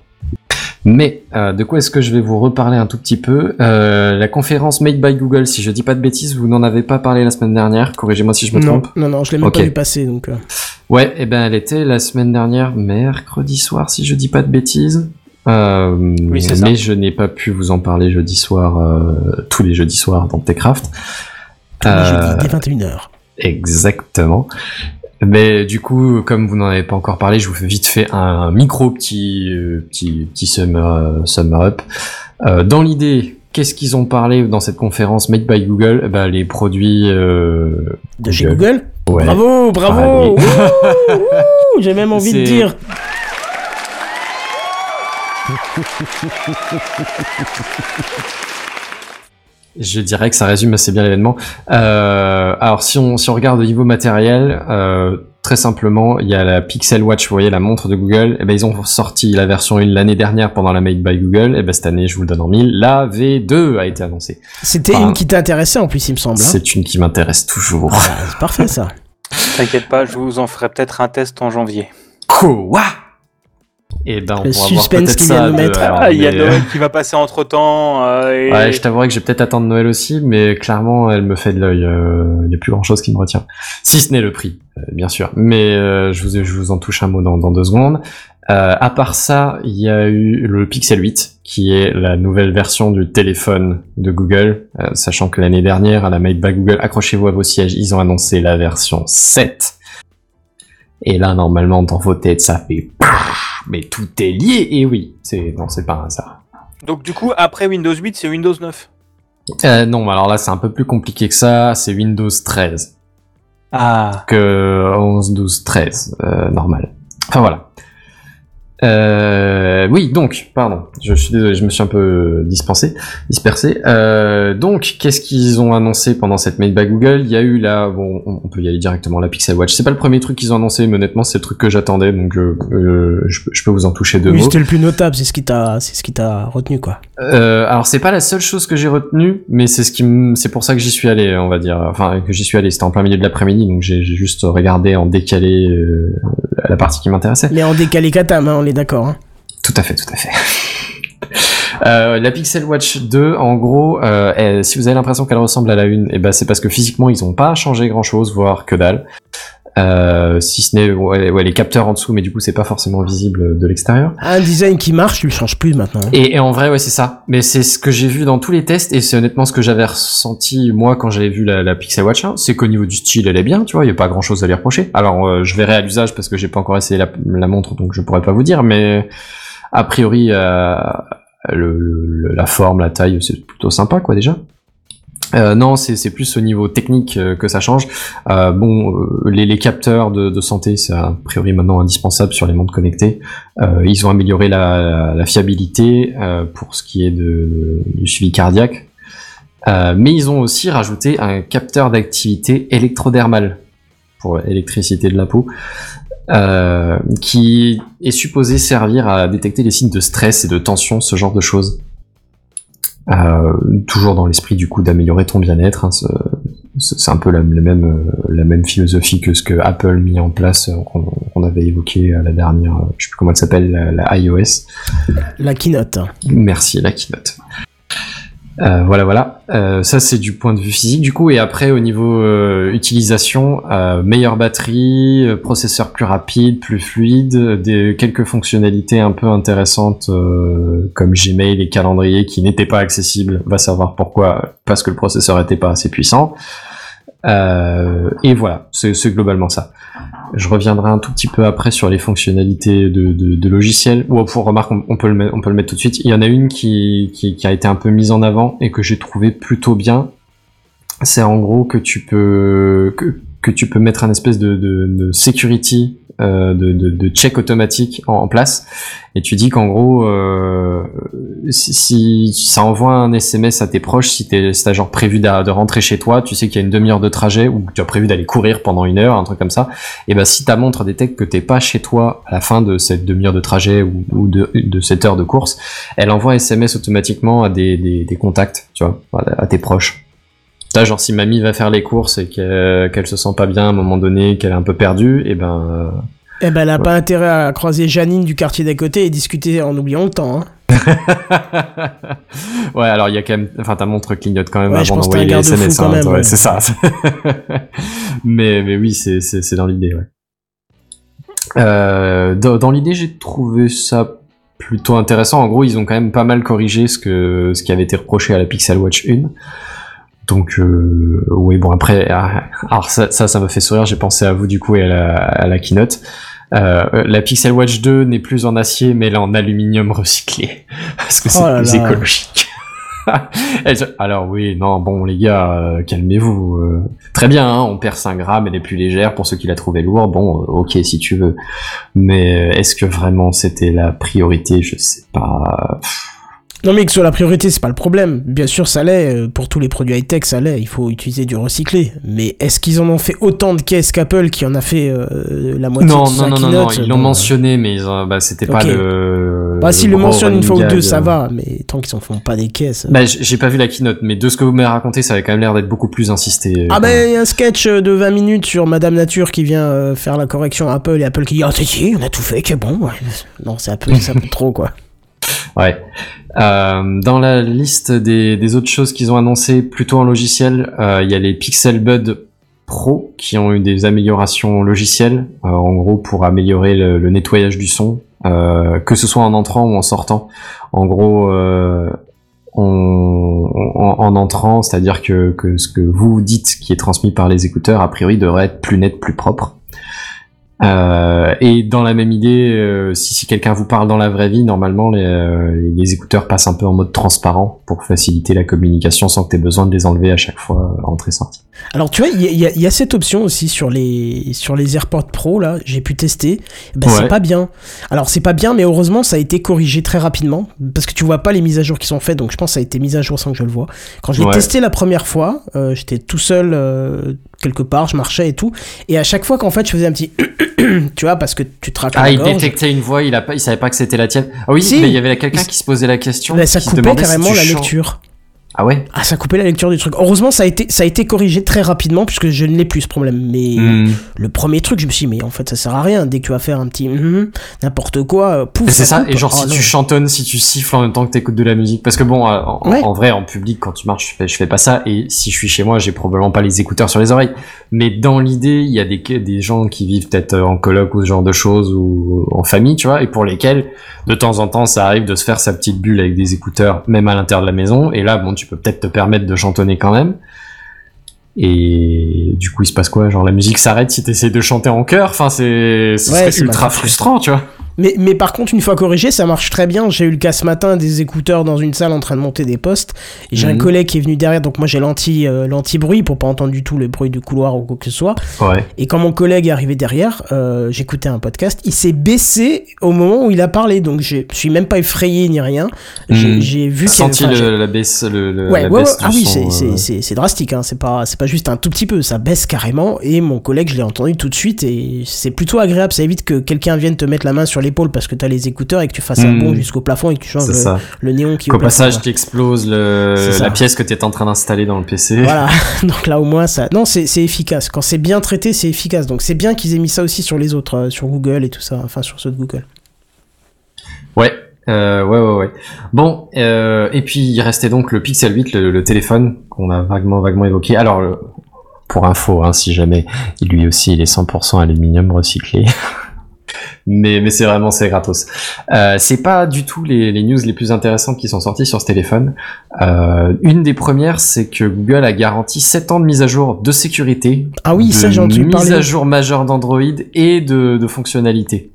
Mais euh, de quoi est-ce que je vais vous reparler un tout petit peu? Euh, La conférence Made by Google, si je dis pas de bêtises, vous n'en avez pas parlé la semaine dernière. Corrigez-moi si je me Non, trompe. non, non, je l'ai même Ok. pas vu passer, donc... euh, Ouais, et ben elle était la semaine dernière, mercredi soir, si je dis pas de bêtises. Euh, Oui, c'est ça. mais je n'ai pas pu vous en parler jeudi soir, euh, tous les jeudis soirs dans Techcraft. tous les Euh, jeudis, dès 21h. Exactement. Mais du coup, comme vous n'en avez pas encore parlé, je vous fais vite fait un micro petit euh, petit petit summer, euh, summer up. Euh, dans l'idée, qu'est-ce qu'ils ont parlé dans cette conférence Made by Google? Ben, les produits euh, De chez Google. Ouais. Bravo, bravo! J'ai même envie de dire... Je dirais que ça résume assez bien l'événement. Euh, alors si on si on regarde au niveau matériel, euh, très simplement, il y a la Pixel Watch, vous voyez la montre de Google. Et ben ils ont sorti la version 1 l'année dernière pendant la Made by Google. Et ben cette année, je vous le donne en mille, la V2 a été annoncée. C'était Enfin, une qui t'intéressait en plus, il me semble. hein. C'est une qui m'intéresse toujours. Ah, c'est parfait ça. T'inquiète pas, je vous en ferai peut-être un test en janvier. Quoi? Et ben, on Le pourra voir suspense ça. vient de mettre. Ah, il y a Noël qui va passer entre temps. et... Ouais, je t'avouerai que je vais peut-être attendre Noël aussi, mais clairement, elle me fait de l'œil. Il n'y a plus grand-chose qui me retient. Si ce n'est le prix, euh, bien sûr. Mais euh, je, vous, je vous en touche un mot dans, dans deux secondes. Euh, à part ça, il y a eu le Pixel 8, qui est la nouvelle version du téléphone de Google, euh, sachant que l'année dernière, à la Made by Google, accrochez-vous à vos sièges, ils ont annoncé la version 7. Et là, normalement, dans vos têtes, ça fait... Mais tout est lié, et oui, c'est non, c'est pas un hasard. Donc du coup, après Windows 8, c'est Windows 9. Euh, non, alors là c'est un peu plus compliqué que ça, c'est Windows 13 Ah. que 11, 12, 13, euh, normal. Enfin voilà. Euh, oui, donc, pardon, je suis désolé, je me suis un peu dispensé, dispersé. Euh, donc, qu'est-ce qu'ils ont annoncé pendant cette Made by Google? Il y a eu là, bon, on peut y aller directement, la Pixel Watch. C'est pas le premier truc qu'ils ont annoncé, mais honnêtement, c'est le truc que j'attendais, donc euh, euh, je, peux- je peux vous en toucher deux Oui, mots. c'était le plus notable, c'est ce qui t'a, c'est ce qui t'a retenu, quoi. Euh, alors c'est pas la seule chose que j'ai retenue, mais c'est ce qui c'est pour ça que j'y suis allé, on va dire. Enfin que j'y suis allé, c'était en plein milieu de l'après-midi, donc j'ai juste regardé en décalé euh, la partie qui m'intéressait. Mais en décalé katam, hein, on est d'accord. Hein. Tout à fait, tout à fait. Euh, la Pixel Watch 2, en gros, euh, elle- si vous avez l'impression qu'elle ressemble à la une, et ben c'est parce que physiquement ils ont pas changé grand chose, voire que dalle. Euh, si ce n'est ouais, ouais, les capteurs en dessous, mais du coup c'est pas forcément visible de l'extérieur. Un design qui marche, tu le changes plus maintenant. hein. Et, et en vrai, ouais, c'est ça. Mais c'est ce que j'ai vu dans tous les tests, et c'est honnêtement ce que j'avais ressenti moi quand j'avais vu la, la Pixel Watch 1, c'est qu'au niveau du style, elle est bien, tu vois, il y a pas grand chose à lui reprocher. Alors, euh, je verrai à l'usage parce que j'ai pas encore essayé la, la montre, donc je pourrais pas vous dire, mais a priori, euh, le, le- la forme, la taille, c'est plutôt sympa, quoi, déjà. Euh, non, c'est plus au niveau technique euh, que ça change. Euh, bon, les, les capteurs de, santé, c'est a priori maintenant indispensable sur les montres connectées. Ils ont amélioré la, fiabilité pour ce qui est de, du suivi cardiaque. Mais ils ont aussi rajouté un capteur d'activité électrodermale pour l'électricité de la peau, qui est supposé servir à détecter les signes de stress et de tension, ce genre de choses. Euh, toujours dans l'esprit du coup d'améliorer ton bien-être. hein, ce- ce- c'est un peu la, la même euh, la même philosophie que ce que Apple mis en place, euh, qu'on avait évoqué à la dernière, euh, je sais plus comment elle s'appelle, la, la iOS. La keynote. Merci la keynote. Euh, voilà, voilà. Euh, ça c'est du point de vue physique du coup. Et après au niveau euh, utilisation, meilleure batterie, processeur plus rapide, plus fluide, des quelques fonctionnalités un peu intéressantes comme Gmail et calendrier qui n'étaient pas accessibles. Va savoir pourquoi, parce que le processeur était pas assez puissant. Euh, et voilà, c'est globalement ça. Je reviendrai un tout petit peu après sur les fonctionnalités de, de, de logiciels. Ou pour remarque, on, peut le mettre, on peut le mettre tout de suite. Il y en a une qui, qui, qui a été un peu mise en avant et que j'ai trouvé plutôt bien. C'est en gros que tu peux que, que tu peux mettre un espèce de, de, de security, euh, de, de, check automatique en, place. Et tu dis qu'en gros, euh, si, si ça envoie un SMS à tes proches, si t'es si t'as genre prévu de rentrer chez toi, tu sais qu'il y a une demi-heure de trajet ou que tu as prévu d'aller courir pendant une heure, un truc comme ça, et ben si ta montre détecte que t'es pas chez toi à la fin de cette demi-heure de trajet ou, ou de, de cette heure de course, elle envoie un SMS automatiquement à des, des, des contacts, tu vois, à tes proches. Là, genre si mamie va faire les courses et qu'elle se sent pas bien à un moment donné, qu'elle est un peu perdue, et ben euh, Eh ben, elle a pas intérêt à croiser Janine du quartier d'à côté et discuter en oubliant le temps. Hein. ouais, alors il y a quand même, enfin ta montre clignote quand même Ouais, avant d'envoyer t'as les SMS. hein, ouais, c'est ça. mais mais oui, c'est c'est c'est dans l'idée. Ouais. Euh, dans dans l'idée, j'ai trouvé ça plutôt intéressant. En gros, ils ont quand même pas mal corrigé ce que ce qui avait été reproché à la Pixel Watch 1. Donc euh, oui bon après ah, alors ça ça ça me fait sourire. J'ai pensé à vous du coup et à la, à la keynote. Euh, la Pixel Watch 2 n'est plus en acier mais elle est en aluminium recyclé. Parce que c'est Oh plus là. écologique. Alors oui non bon les gars euh, calmez-vous euh, très bien hein, on perd 5 grammes elle est plus légère. Pour ceux qui la trouvaient lourde bon euh, ok si tu veux. Mais est-ce que vraiment c'était la priorité? Je sais pas. Pff, Non mais que ce soit la priorité, c'est pas le problème. Bien sûr, ça l'est. euh, Pour tous les produits high-tech, ça l'est. Il faut utiliser du recyclé. Mais est-ce qu'ils en ont fait autant de caisses qu'Apple qui en a fait euh, la moitié Non, de non, non, non, non, ils l'ont Bon, mentionné, mais bah, c'était pas le. Bah, s'ils le mentionnent une fois ou deux, ça euh. va. Mais tant qu'ils en font pas des caisses. Bah, j'ai pas vu la keynote, mais de ce que vous m'avez raconté, ça avait quand même l'air d'être beaucoup plus insisté. Ah ben il y a un sketch de 20 minutes sur Madame Nature qui vient faire la correction à Apple et Apple qui dit ah si on a tout fait que bon ouais. non c'est un c'est peu trop quoi Ouais. Euh, dans la liste des, des autres choses qu'ils ont annoncé plutôt en logiciel, euh, il y a les Pixel Bud Pro qui ont eu des améliorations logicielles, euh, en gros pour améliorer le, le nettoyage du son, euh, que ce soit en entrant ou en sortant. En gros, euh, on- en, en entrant, c'est-à-dire que, que ce que vous dites qui est transmis par les écouteurs, a priori devrait être plus net, plus propre. Euh, et dans la même idée, euh, si, si quelqu'un vous parle dans la vraie vie, normalement les, euh, les écouteurs passent un peu en mode transparent pour faciliter la communication sans que tu besoin de les enlever à chaque fois euh, entrée-sortie. Alors tu vois il y, y y a cette option aussi sur les sur les AirPods Pro là j'ai pu tester ben Ouais. c'est pas bien alors c'est pas bien mais heureusement ça a été corrigé très rapidement parce que tu vois pas les mises à jour qui sont faites donc je pense que ça a été mis à jour sans que je le vois quand je l'ai Ouais. testé la première fois euh, j'étais tout seul euh, quelque part je marchais et tout et à chaque fois qu'en fait je faisais un petit tu vois parce que tu te Ah, la il gorge, détectait une voix, il a pas, il savait pas que c'était la tienne. Ah oui, Si. mais il y avait quelqu'un qui se posait la question. ben, ça coupait carrément la lecture Ah ouais. Ah, ça coupait la lecture du truc. Heureusement, ça a été, ça a été corrigé très rapidement puisque je ne l'ai plus ce problème. Mais Hmm. le premier truc, je me suis dit, mais en fait, ça sert à rien. Dès que tu vas faire un petit hum, n'importe quoi, euh, pouf. C'est ça, et genre Oh, si non. tu chantonnes, si tu siffles en même temps que t'écoutes de la musique, parce que bon, euh, en, Ouais. en vrai, en public, quand tu marches, je fais, je fais pas ça, et si je suis chez moi, j'ai probablement pas les écouteurs sur les oreilles. Mais dans l'idée, il y a des, des gens qui vivent peut-être euh, en coloc ou ce genre de choses, ou en famille, tu vois, et pour lesquels, de temps en temps, ça arrive de se faire sa petite bulle avec des écouteurs, même à l'intérieur de la maison, et là, bon, tu peux peut-être te permettre de chantonner quand même. Et du coup, il se passe quoi? Genre la musique s'arrête si t'essaies de chanter en chœur? Enfin, c'est Ouais, ultra frustrant, tu vois. Mais, mais par contre, une fois corrigé, ça marche très bien. J'ai eu le cas ce matin des écouteurs dans une salle en train de monter des postes. Et j'ai un Mhm. collègue qui est venu derrière, donc moi j'ai l'anti, euh, l'anti-bruit pour pas entendre du tout le bruit du couloir ou quoi que ce soit. Ouais. Et quand mon collègue est arrivé derrière, euh, j'écoutais un podcast, il s'est baissé au moment où il a parlé. Donc je suis même pas effrayé ni rien. J'ai Mhm. j'ai vu qu'il Senti le- la baisse, le, le- Ouais, la ouais, baisse. Ah oui, son, c'est- euh, c'est c'est- c'est drastique, hein. c'est pas, c'est pas juste un tout petit peu, ça baisse carrément. Et mon collègue, je l'ai entendu tout de suite et c'est plutôt agréable. Ça évite que quelqu'un vienne te mettre la main sur l'épaule parce que t'as les écouteurs et que tu fasses un bond jusqu'au plafond et que tu changes le, néon qui Qu'au au passage, le, C'est ça. la pièce que tu es en train d'installer dans le PC. Voilà, donc là au moins ça. Non, c'est c'est efficace. Quand c'est bien traité, c'est efficace. Donc c'est bien qu'ils aient mis ça aussi sur les autres, euh, sur Google et tout ça, enfin sur ceux de Google. Ouais. Euh, ouais, ouais, ouais. Bon, euh, et puis il restait donc le Pixel 8, le, le téléphone qu'on a vaguement, vaguement évoqué. Alors, le- pour info, hein, si jamais, lui aussi, il est 100% aluminium recyclé. mais mais c'est vraiment, c'est gratos. Euh, c'est pas du tout les, les news les plus intéressantes qui sont sorties sur ce téléphone. Euh, une des premières, c'est que Google a garanti 7 ans de mise à jour de sécurité. Ah oui, de ça j'ai entendu mise parler. à jour majeure d'Android et de, de fonctionnalités.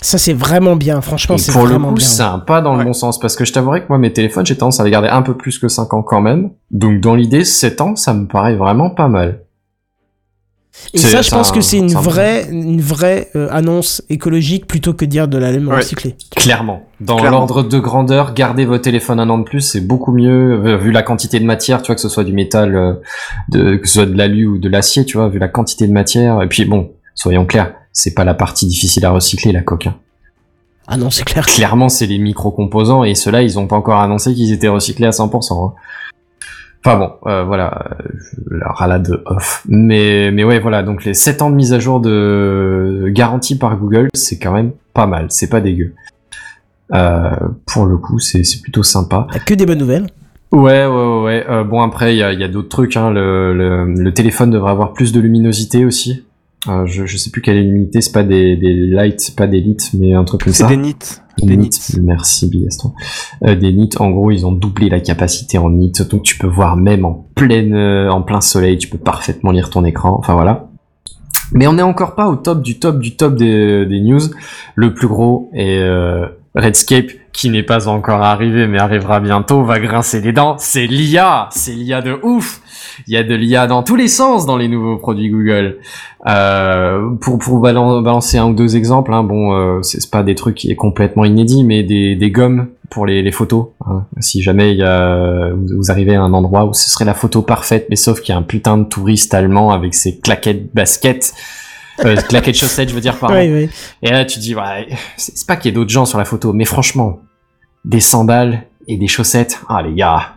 Ça c'est vraiment bien. Franchement, c'est pour le coup, c'est un pas dans le Ouais. bon sens parce que je t'avouerais que moi, mes téléphones, j'ai tendance à les garder un peu plus que 5 ans quand même. Donc, dans l'idée, 7 ans, ça me paraît vraiment pas mal. Et ça, je pense un- que c'est une un- vraie, une vraie euh, annonce écologique plutôt que de dire de la laine Ouais. recyclée. Clairement. Dans l'ordre de grandeur, garder vos téléphones un an de plus, c'est beaucoup mieux, euh, vu la quantité de matière, tu vois, que ce soit du métal, euh, de, que ce soit de l'alu ou de l'acier, tu vois, vu la quantité de matière. Et puis, bon, soyons clairs, c'est pas la partie difficile à recycler, la coque. hein. Ah non, c'est clair. clairement c'est les micro-composants et ceux-là ils ont pas encore annoncé qu'ils étaient recyclés à 100%. hein. Enfin bon, euh, voilà, euh, la ralade off. Mais mais ouais voilà, donc les 7 ans de mise à jour de garantie par Google, c'est quand même pas mal, c'est pas dégueu. Euh, pour le coup, c'est c'est plutôt sympa. T'as que des bonnes nouvelles. Ouais, ouais, ouais. ouais. Euh, bon, après, il y a, il y a d'autres trucs. Hein. Le, le, le téléphone devrait avoir plus de luminosité aussi. Euh, je, je sais plus quelle est l'illuminité. C'est pas des, des lights, c'est pas des lights, mais un truc comme C'est ça. des nits. Des Des nits. nits. Merci, Bigaston. Euh, des nits, en gros, ils ont doublé la capacité en nits. Donc, tu peux voir même en pleine, euh, en plein soleil. Tu peux parfaitement lire ton écran. Enfin, voilà. Mais on n'est encore pas au top du top du top des, des news. Le plus gros est euh, Redscape qui n'est pas encore arrivé mais arrivera bientôt, va grincer les dents, c'est l'IA. C'est l'IA de ouf. Il y a de l'IA dans tous les sens dans les nouveaux produits Google. Euh, pour pour balan- balancer un ou deux exemples, hein, bon, euh, c'est pas des trucs qui est complètement inédits, mais des, des gommes pour les, les photos. hein. Si jamais il y a, vous, vous arrivez à un endroit où ce serait la photo parfaite, mais sauf qu'il y a un putain de touriste allemand avec ses claquettes baskets, euh, claquettes chaussettes, je veux dire, pardon. Oui, oui. Et là, tu dis, ouais, c'est pas qu'il y ait d'autres gens sur la photo, mais franchement, des sandales et des chaussettes, ah les gars,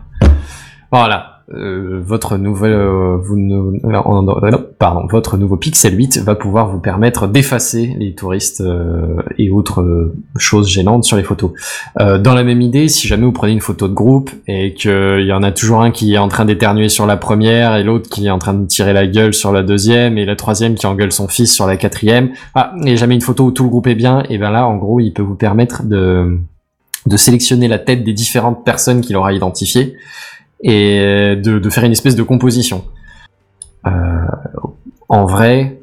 voilà. Euh, votre nouvelle, euh, euh, pardon, votre nouveau Pixel 8 va pouvoir vous permettre d'effacer les touristes euh, et autres choses gênantes sur les photos. Dans la même idée, si jamais vous prenez une photo de groupe et qu'il y en a toujours un qui est en train d'éternuer sur la première et l'autre qui est en train de tirer la gueule sur la deuxième et la troisième qui engueule son fils sur la quatrième, ah, et jamais une photo où tout le groupe est bien, et ben là, en gros, il peut vous permettre de, de sélectionner la tête des différentes personnes qu'il aura identifiées et de, de faire une espèce de composition. Euh, en vrai,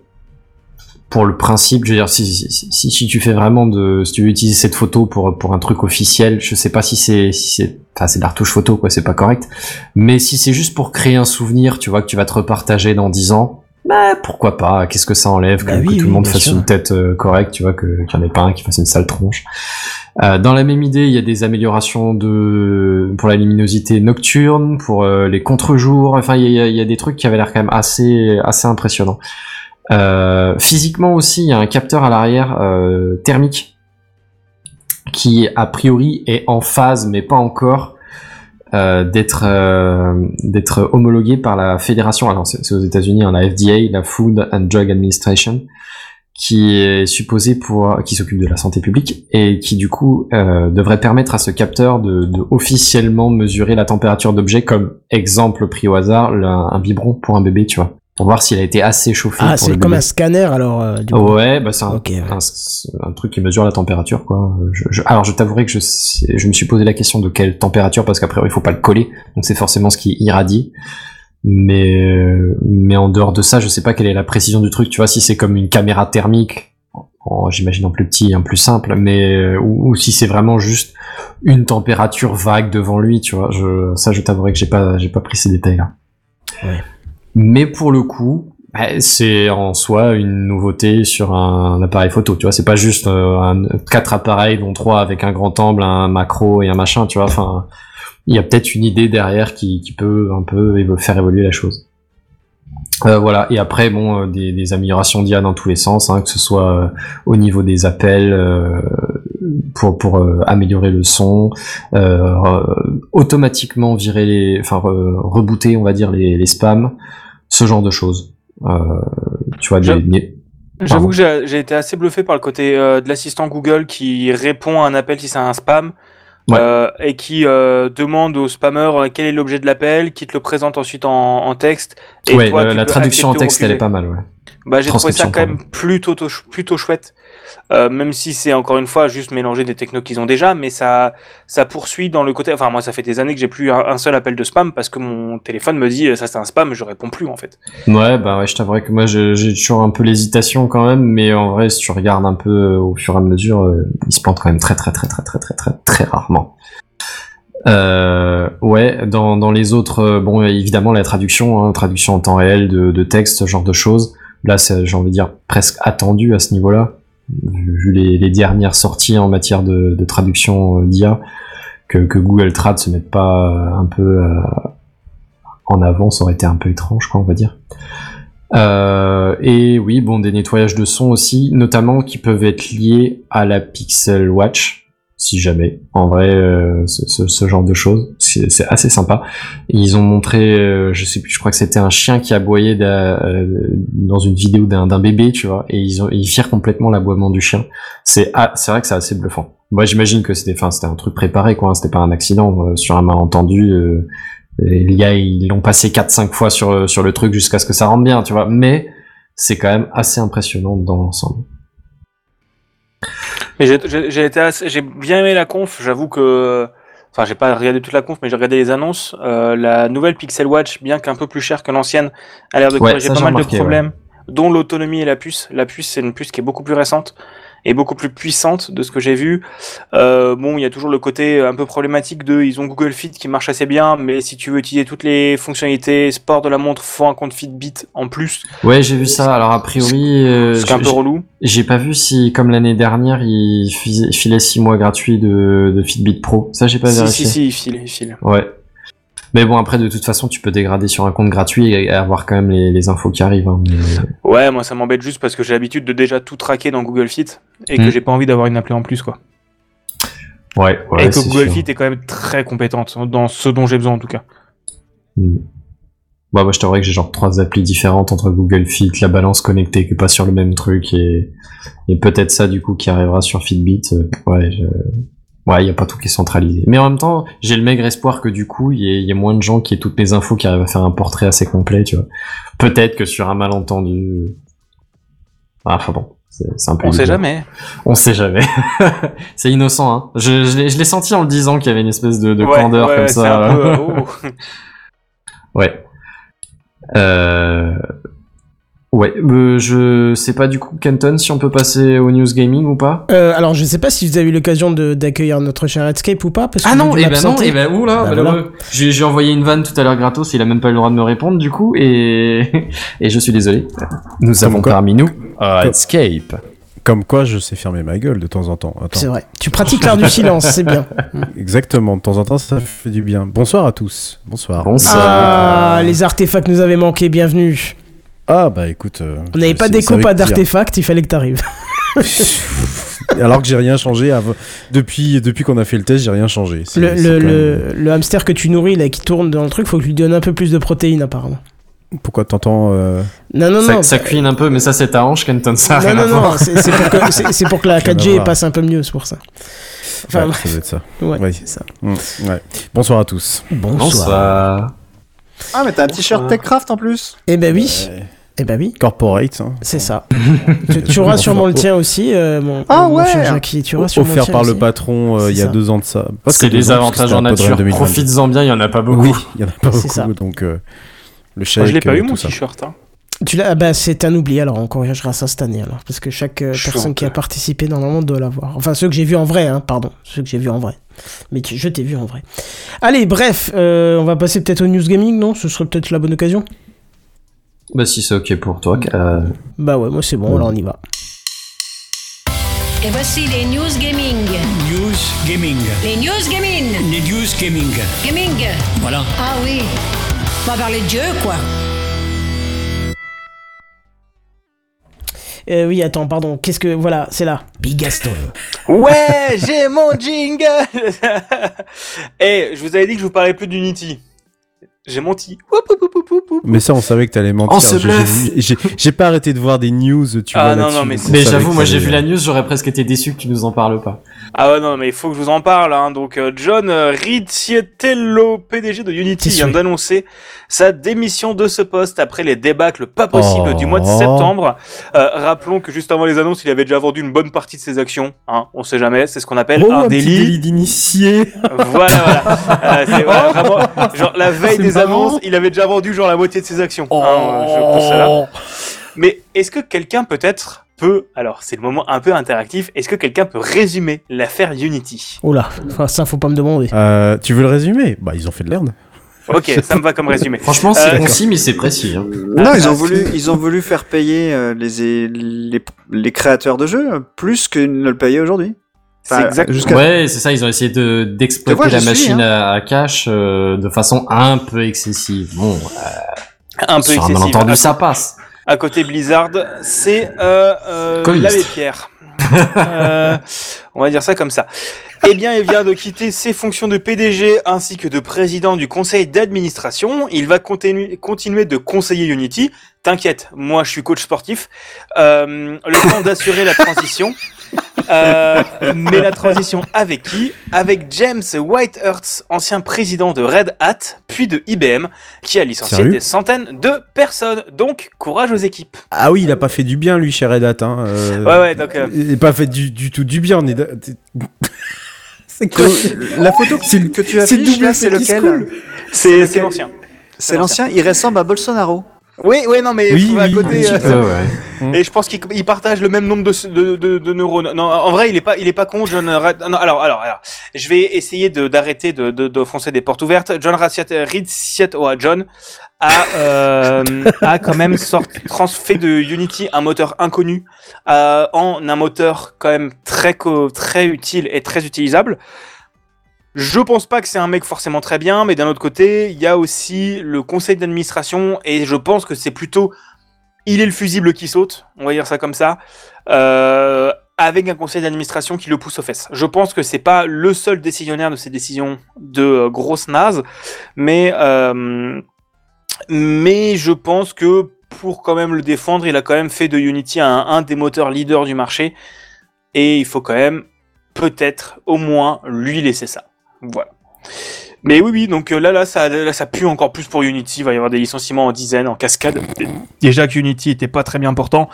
pour le principe, je veux dire, si, si, si, si tu fais vraiment de, si tu veux utiliser cette photo pour, pour un truc officiel, je sais pas si c'est, si c'est, enfin, c'est de la retouche photo, quoi, c'est pas correct. Mais si c'est juste pour créer un souvenir, tu vois, que tu vas te repartager dans 10 ans, bah, pourquoi pas, qu'est-ce que ça enlève, que, Bah oui, que tout le monde fasse sûr. une tête euh, correcte, tu vois, que, qu'il n'y en ait pas un qui fasse une sale tronche. Euh, dans la même idée, il y a des améliorations de pour la luminosité nocturne, pour euh, les contre-jours. Enfin, il y a, des trucs qui avaient l'air quand même assez assez impressionnants. Euh, physiquement aussi, il y a un capteur à l'arrière euh, thermique qui a priori est en phase, mais pas encore, d'être d'être homologué par la fédération. Alors c'est c'est aux États-Unis, hein, la FDA, la Food and Drug Administration, qui est supposé pour qui s'occupe de la santé publique et qui du coup euh, devrait permettre à ce capteur de, de officiellement mesurer la température d'objet comme exemple pris au hasard un biberon pour un bébé, tu vois, pour voir s'il a été assez chauffé. Ah, c'est comme bébé. un scanner alors. euh, du coup. Ouais, bah c'est un, ouais. un, truc qui mesure la température, quoi. Je, je- alors, je t'avouerai que je, sais- je me suis posé la question de quelle température, parce qu'après, il faut pas le coller, donc c'est forcément ce qui irradie. Mais, euh, mais en dehors de ça, je sais pas quelle est la précision du truc. Tu vois, si c'est comme une caméra thermique, en- j'imagine en plus petit, un plus simple, mais euh, ou, ou si c'est vraiment juste une température vague devant lui, tu vois. Je, ça, je t'avouerai que j'ai pas, j'ai pas pris ces détails-là. Ouais. Mais pour le coup, bah, c'est en soi une nouveauté sur un, appareil photo. Tu vois, c'est pas juste euh, un, quatre appareils dont trois avec un grand angle, un macro et un machin. Tu vois, enfin, il y a peut-être une idée derrière qui, qui peut un peu faire évoluer la chose. Euh, voilà. Et après, bon, euh, des, des améliorations d'IA dans tous les sens, hein, que ce soit euh, au niveau des appels euh, pour pour euh, améliorer le son, euh, automatiquement virer les, enfin re- rebooter, on va dire les, les spams, ce genre de choses. Euh, tu vois, des, J'avoue que j'ai été assez bluffé par le côté euh, de l'assistant Google qui répond à un appel si c'est un spam Ouais. euh, et qui euh, demande au spammer euh, quel est l'objet de l'appel, qui te le présente ensuite en, en texte. Et ouais, toi, le- tu la traduction en texte, elle est pas mal, ouais. Bah, j'ai trouvé ça quand même plutôt, plutôt chouette. Euh, même si c'est encore une fois juste mélanger des technos qu'ils ont déjà, mais ça, ça poursuit dans le côté. Enfin, moi, ça fait des années que j'ai plus un, seul appel de spam parce que mon téléphone me dit euh, ça c'est un spam, je réponds plus en fait. Ouais, bah ouais, je t'avouerais que moi j'ai toujours un peu l'hésitation quand même, mais en vrai, si tu regardes un peu euh, au fur et à mesure, euh, il se plante quand même très très très très très très très très rarement. Ouais, dans, dans les autres, bon, évidemment la traduction, hein, traduction en temps réel de, de texte, ce genre de choses. Là, c'est, j'ai envie de dire presque attendu à ce niveau-là, vu les, dernières sorties en matière de, traduction euh, d'IA, que, Google Trad se mette pas euh, un peu euh, en avant, ça aurait été un peu étrange, quoi, on va dire. Et oui, bon, des nettoyages de son aussi, notamment qui peuvent être liés à la Pixel Watch, si jamais. En vrai, euh, ce, ce- ce genre de choses, c'est assez sympa. Ils ont montré, euh, je sais plus, je crois que c'était un chien qui aboyait d'a- euh, dans une vidéo d'un bébé, tu vois, et ils ont ils firent complètement l'aboiement du chien. C'est ah, c'est vrai que c'est assez bluffant. Moi, j'imagine que c'était, enfin, c'était un truc préparé, quoi. hein, c'était pas un accident euh, sur un malentendu. Euh, les gars, ils l'ont passé 4-5 fois sur, sur le truc jusqu'à ce que ça rentre bien, tu vois. Mais c'est quand même assez impressionnant dans l'ensemble. Mais j'ai- été assez- j'ai bien aimé la conf. J'avoue que, enfin, j'ai pas regardé toute la conf, mais j'ai regardé les annonces. Euh, la nouvelle Pixel Watch, bien qu'un peu plus chère que l'ancienne, a l'air de corriger pas mal remarqué, de problèmes, dont l'autonomie et la puce. La puce, c'est une puce qui est beaucoup plus récente est beaucoup plus puissante de ce que j'ai vu. Euh, bon, il y a toujours le côté un peu problématique de, ils ont Google Fit qui marche assez bien, mais si tu veux utiliser toutes les fonctionnalités sport de la montre, faut un compte Fitbit en plus. Ouais, j'ai vu ça. Alors a priori, euh, Ce qui est un peu relou. j'ai pas vu si, comme l'année dernière, il fis- filait 6 mois gratuits de, de Fitbit Pro. Ça, j'ai pas Si, vérifié. si, si, il file, il file. Ouais. Mais bon, après, de toute façon, tu peux dégrader sur un compte gratuit et avoir quand même les, les infos qui arrivent. hein, mais- Ouais, moi ça m'embête juste parce que j'ai l'habitude de déjà tout traquer dans Google Fit et que Hmm. j'ai pas envie d'avoir une appli en plus quoi. Ouais, ouais, et que Google sûr. Fit est quand même très compétente dans ce dont j'ai besoin en tout cas. Hmm. Bah, moi, je t'avouerais que j'ai genre trois applis différentes entre Google Fit, la balance connectée qui est pas sur le même truc et, et peut-être ça, du coup, qui arrivera sur Fitbit. Euh, Ouais, je... ouais, y a pas tout qui est centralisé. Mais en même temps, j'ai le maigre espoir que du coup, il y, ait- y ait moins de gens qui aient toutes les infos qui arrivent à faire un portrait assez complet, tu vois. Peut-être que sur un malentendu. Ah, enfin bon. C'est un peu On sait jamais. On sait jamais. c'est innocent, hein. Je, je l'ai- senti en le disant qu'il y avait une espèce de, de Ouais, candeur ouais, comme ça. un peu, oh. Ouais. Euh... Ouais, euh, je sais pas du coup, Kenton, si on peut passer au news gaming ou pas Euh, alors, je sais pas si vous avez eu l'occasion d'accueillir notre cher Redscape ou pas. Parce que Ah non, et ben non, et ben oula, Bah. J'ai j'ai envoyé une vanne tout à l'heure gratos, il a même pas eu le droit de me répondre du coup, et, et je suis désolé. Nous avons quoi parmi nous Redscape. Comme quoi, je sais fermer ma gueule de temps en temps. C'est vrai. Tu pratiques l'art du silence, c'est bien. Exactement, de temps en temps, ça fait du bien. Bonsoir à tous. Bonsoir. Bonsoir. Ah, les artefacts nous avaient manqué, bienvenue. Ah, bah écoute. euh, On n'avait pas d'écho, pas d'artefacts, il fallait que t'arrives. Alors que j'ai rien changé. Depuis, depuis qu'on a fait le test, j'ai rien changé. Le, le, le, le hamster que tu nourris, là, qui tourne dans le truc, faut que je lui donne un peu plus de protéines, apparemment. Pourquoi t'entends. euh, Non, non, ça, non. ça cuisine un peu, mais ça c'est ta hanche, Kenton, ça a Non, non, non, c'est pour, que- c'est- c'est pour que la Rien à 4G voir. passe un peu mieux, c'est pour ça. Enfin, ouais, ça doit être ça. ouais, Ouais. c'est ça. Mm, ouais. Bonsoir à tous. Bonsoir. Ah, mais t'as un t-shirt TechCraft en plus Eh ben oui, eh ben oui, corporate. hein. c'est ça. tu, tu auras sûrement le tien aussi, euh, mon, Ah mon ouais. cher Jackie, tu auras sûrement le Offert tien par le patron euh, il y a ça. deux ans de ça. C'est des ans, parce que avantages en nature. 2022. Profites-en bien, il y en a pas beaucoup. Oui, il y en a pas C'est ça. beaucoup, donc euh, le Moi, chèque. je l'ai pas euh, eu mon t-shirt. Hein. Tu l'as, ah bah c'est un oubli, alors on corrigera ça cette année alors, parce que chaque euh, personne qui a participé normalement doit l'avoir. Enfin ceux que j'ai vus en vrai, hein, pardon, ceux que j'ai vus en vrai. Mais tu- je t'ai vu en vrai. Allez, bref, euh, on va passer peut-être au news gaming, non? Ce serait peut-être la bonne occasion. Bah si c'est ok pour toi. euh, Bah ouais, moi c'est bon, alors on y va. Et voici les news gaming. News gaming. Les news gaming. Les news gaming. Gaming. Voilà. Ah oui. On va parler de jeu, quoi. Euh, oui, attends, pardon, qu'est-ce que voilà, c'est là. Bigaston. Ouais, j'ai mon jingle Eh, je vous avais dit que je vous parlais plus d'Unity. J'ai menti. Mais ça, on savait que t'allais mentir. J'ai- pas arrêté de voir des news, tu Ah vois. non, non, mais Mais j'avoue, moi j'ai vu la news, j'aurais presque été déçu que tu nous en parles pas. Ah ouais, non, mais il faut que je vous en parle. Hein. Donc, euh, John euh, Riccitello, PDG de Unity, vient d'annoncer sa démission de ce poste après les débâcles pas possibles Oh. du mois de septembre. Euh, rappelons que juste avant les annonces, il avait déjà vendu une bonne partie de ses actions. Hein. On sait jamais, c'est ce qu'on appelle Oh, un un délit. délit d'initié. Voilà, voilà. Euh, c'est voilà, vraiment, genre la veille des annonces, il avait déjà vendu genre la moitié de ses actions. Hein, je pense ça là. Mais est-ce que quelqu'un peut-être peut, alors c'est le moment un peu interactif, est-ce que quelqu'un peut résumer l'affaire Unity? Oula, enfin, ça faut pas me demander. Euh, tu veux le résumer? Bah, ils ont fait de l'herbe. Ok, ça me va comme résumé. Franchement, c'est Euh, concis, mais c'est précis. hein. Non, Ah, ils ont ah, voulu, ils ont voulu faire payer euh, les, les, les créateurs de jeux plus qu'ils ne le payaient aujourd'hui. C'est Enfin, exact. Jusqu'à Ouais, c'est ça, ils ont essayé de vois, d'exploiter la suis, machine à, à cash euh, de façon un peu excessive. Bon, Un peu sur un excessif. malentendu, À- ça passe. À côté Blizzard, c'est euh, euh, l'abbé Pierre. Euh, on va dire ça comme ça. Eh bien, il vient de quitter ses fonctions de PDG ainsi que de président du conseil d'administration. Il va continu- continuer de conseiller Unity. T'inquiète, moi je suis coach sportif. Euh, le temps d'assurer la transition. Euh, mais la transition avec qui Avec James Whitehurst, ancien président de Red Hat, puis de IBM, qui a licencié Sérieux des centaines de personnes. Donc, courage aux équipes. Ah oui, il a pas fait du bien, lui, chez Red Hat. Hein. euh, Ouais, ouais, donc, euh, Il a pas fait du, du tout du bien. On est. C'est quoi la photo que tu là, c'est lequel c'est l'ancien. C'est l'ancien. Il ressemble à Bolsonaro. Oui, oui, non, mais Oui, à oui, côté. oui, euh, Euh, ouais. Et je pense qu'il il partage le même nombre de, neurones. Non, en vrai, il est pas, il est pas con, John. Alors, alors, alors, je vais essayer d'arrêter de, de, foncer des portes ouvertes. John Ratchet, Ritchett, oh, John a euh, a quand même sorti, trans, fait de Unity un moteur inconnu euh, en un moteur quand même très très utile et très utilisable. Je pense pas que c'est un mec forcément très bien, mais d'un autre côté, il y a aussi le conseil d'administration et je pense que c'est plutôt il est le fusible qui saute, on va dire ça comme ça, euh, avec un conseil d'administration qui le pousse aux fesses. Je pense que c'est pas le seul décisionnaire de ces décisions de euh, grosse naze, mais euh, mais je pense que pour quand même le défendre, il a quand même fait de Unity un, un des moteurs leaders du marché et il faut quand même peut-être au moins lui laisser ça. Voilà. Mais oui, oui, donc euh, là, là, ça, là, ça pue encore plus pour Unity. Il va y avoir des licenciements en dizaines, en cascade. Déjà que Unity était pas très bien portant.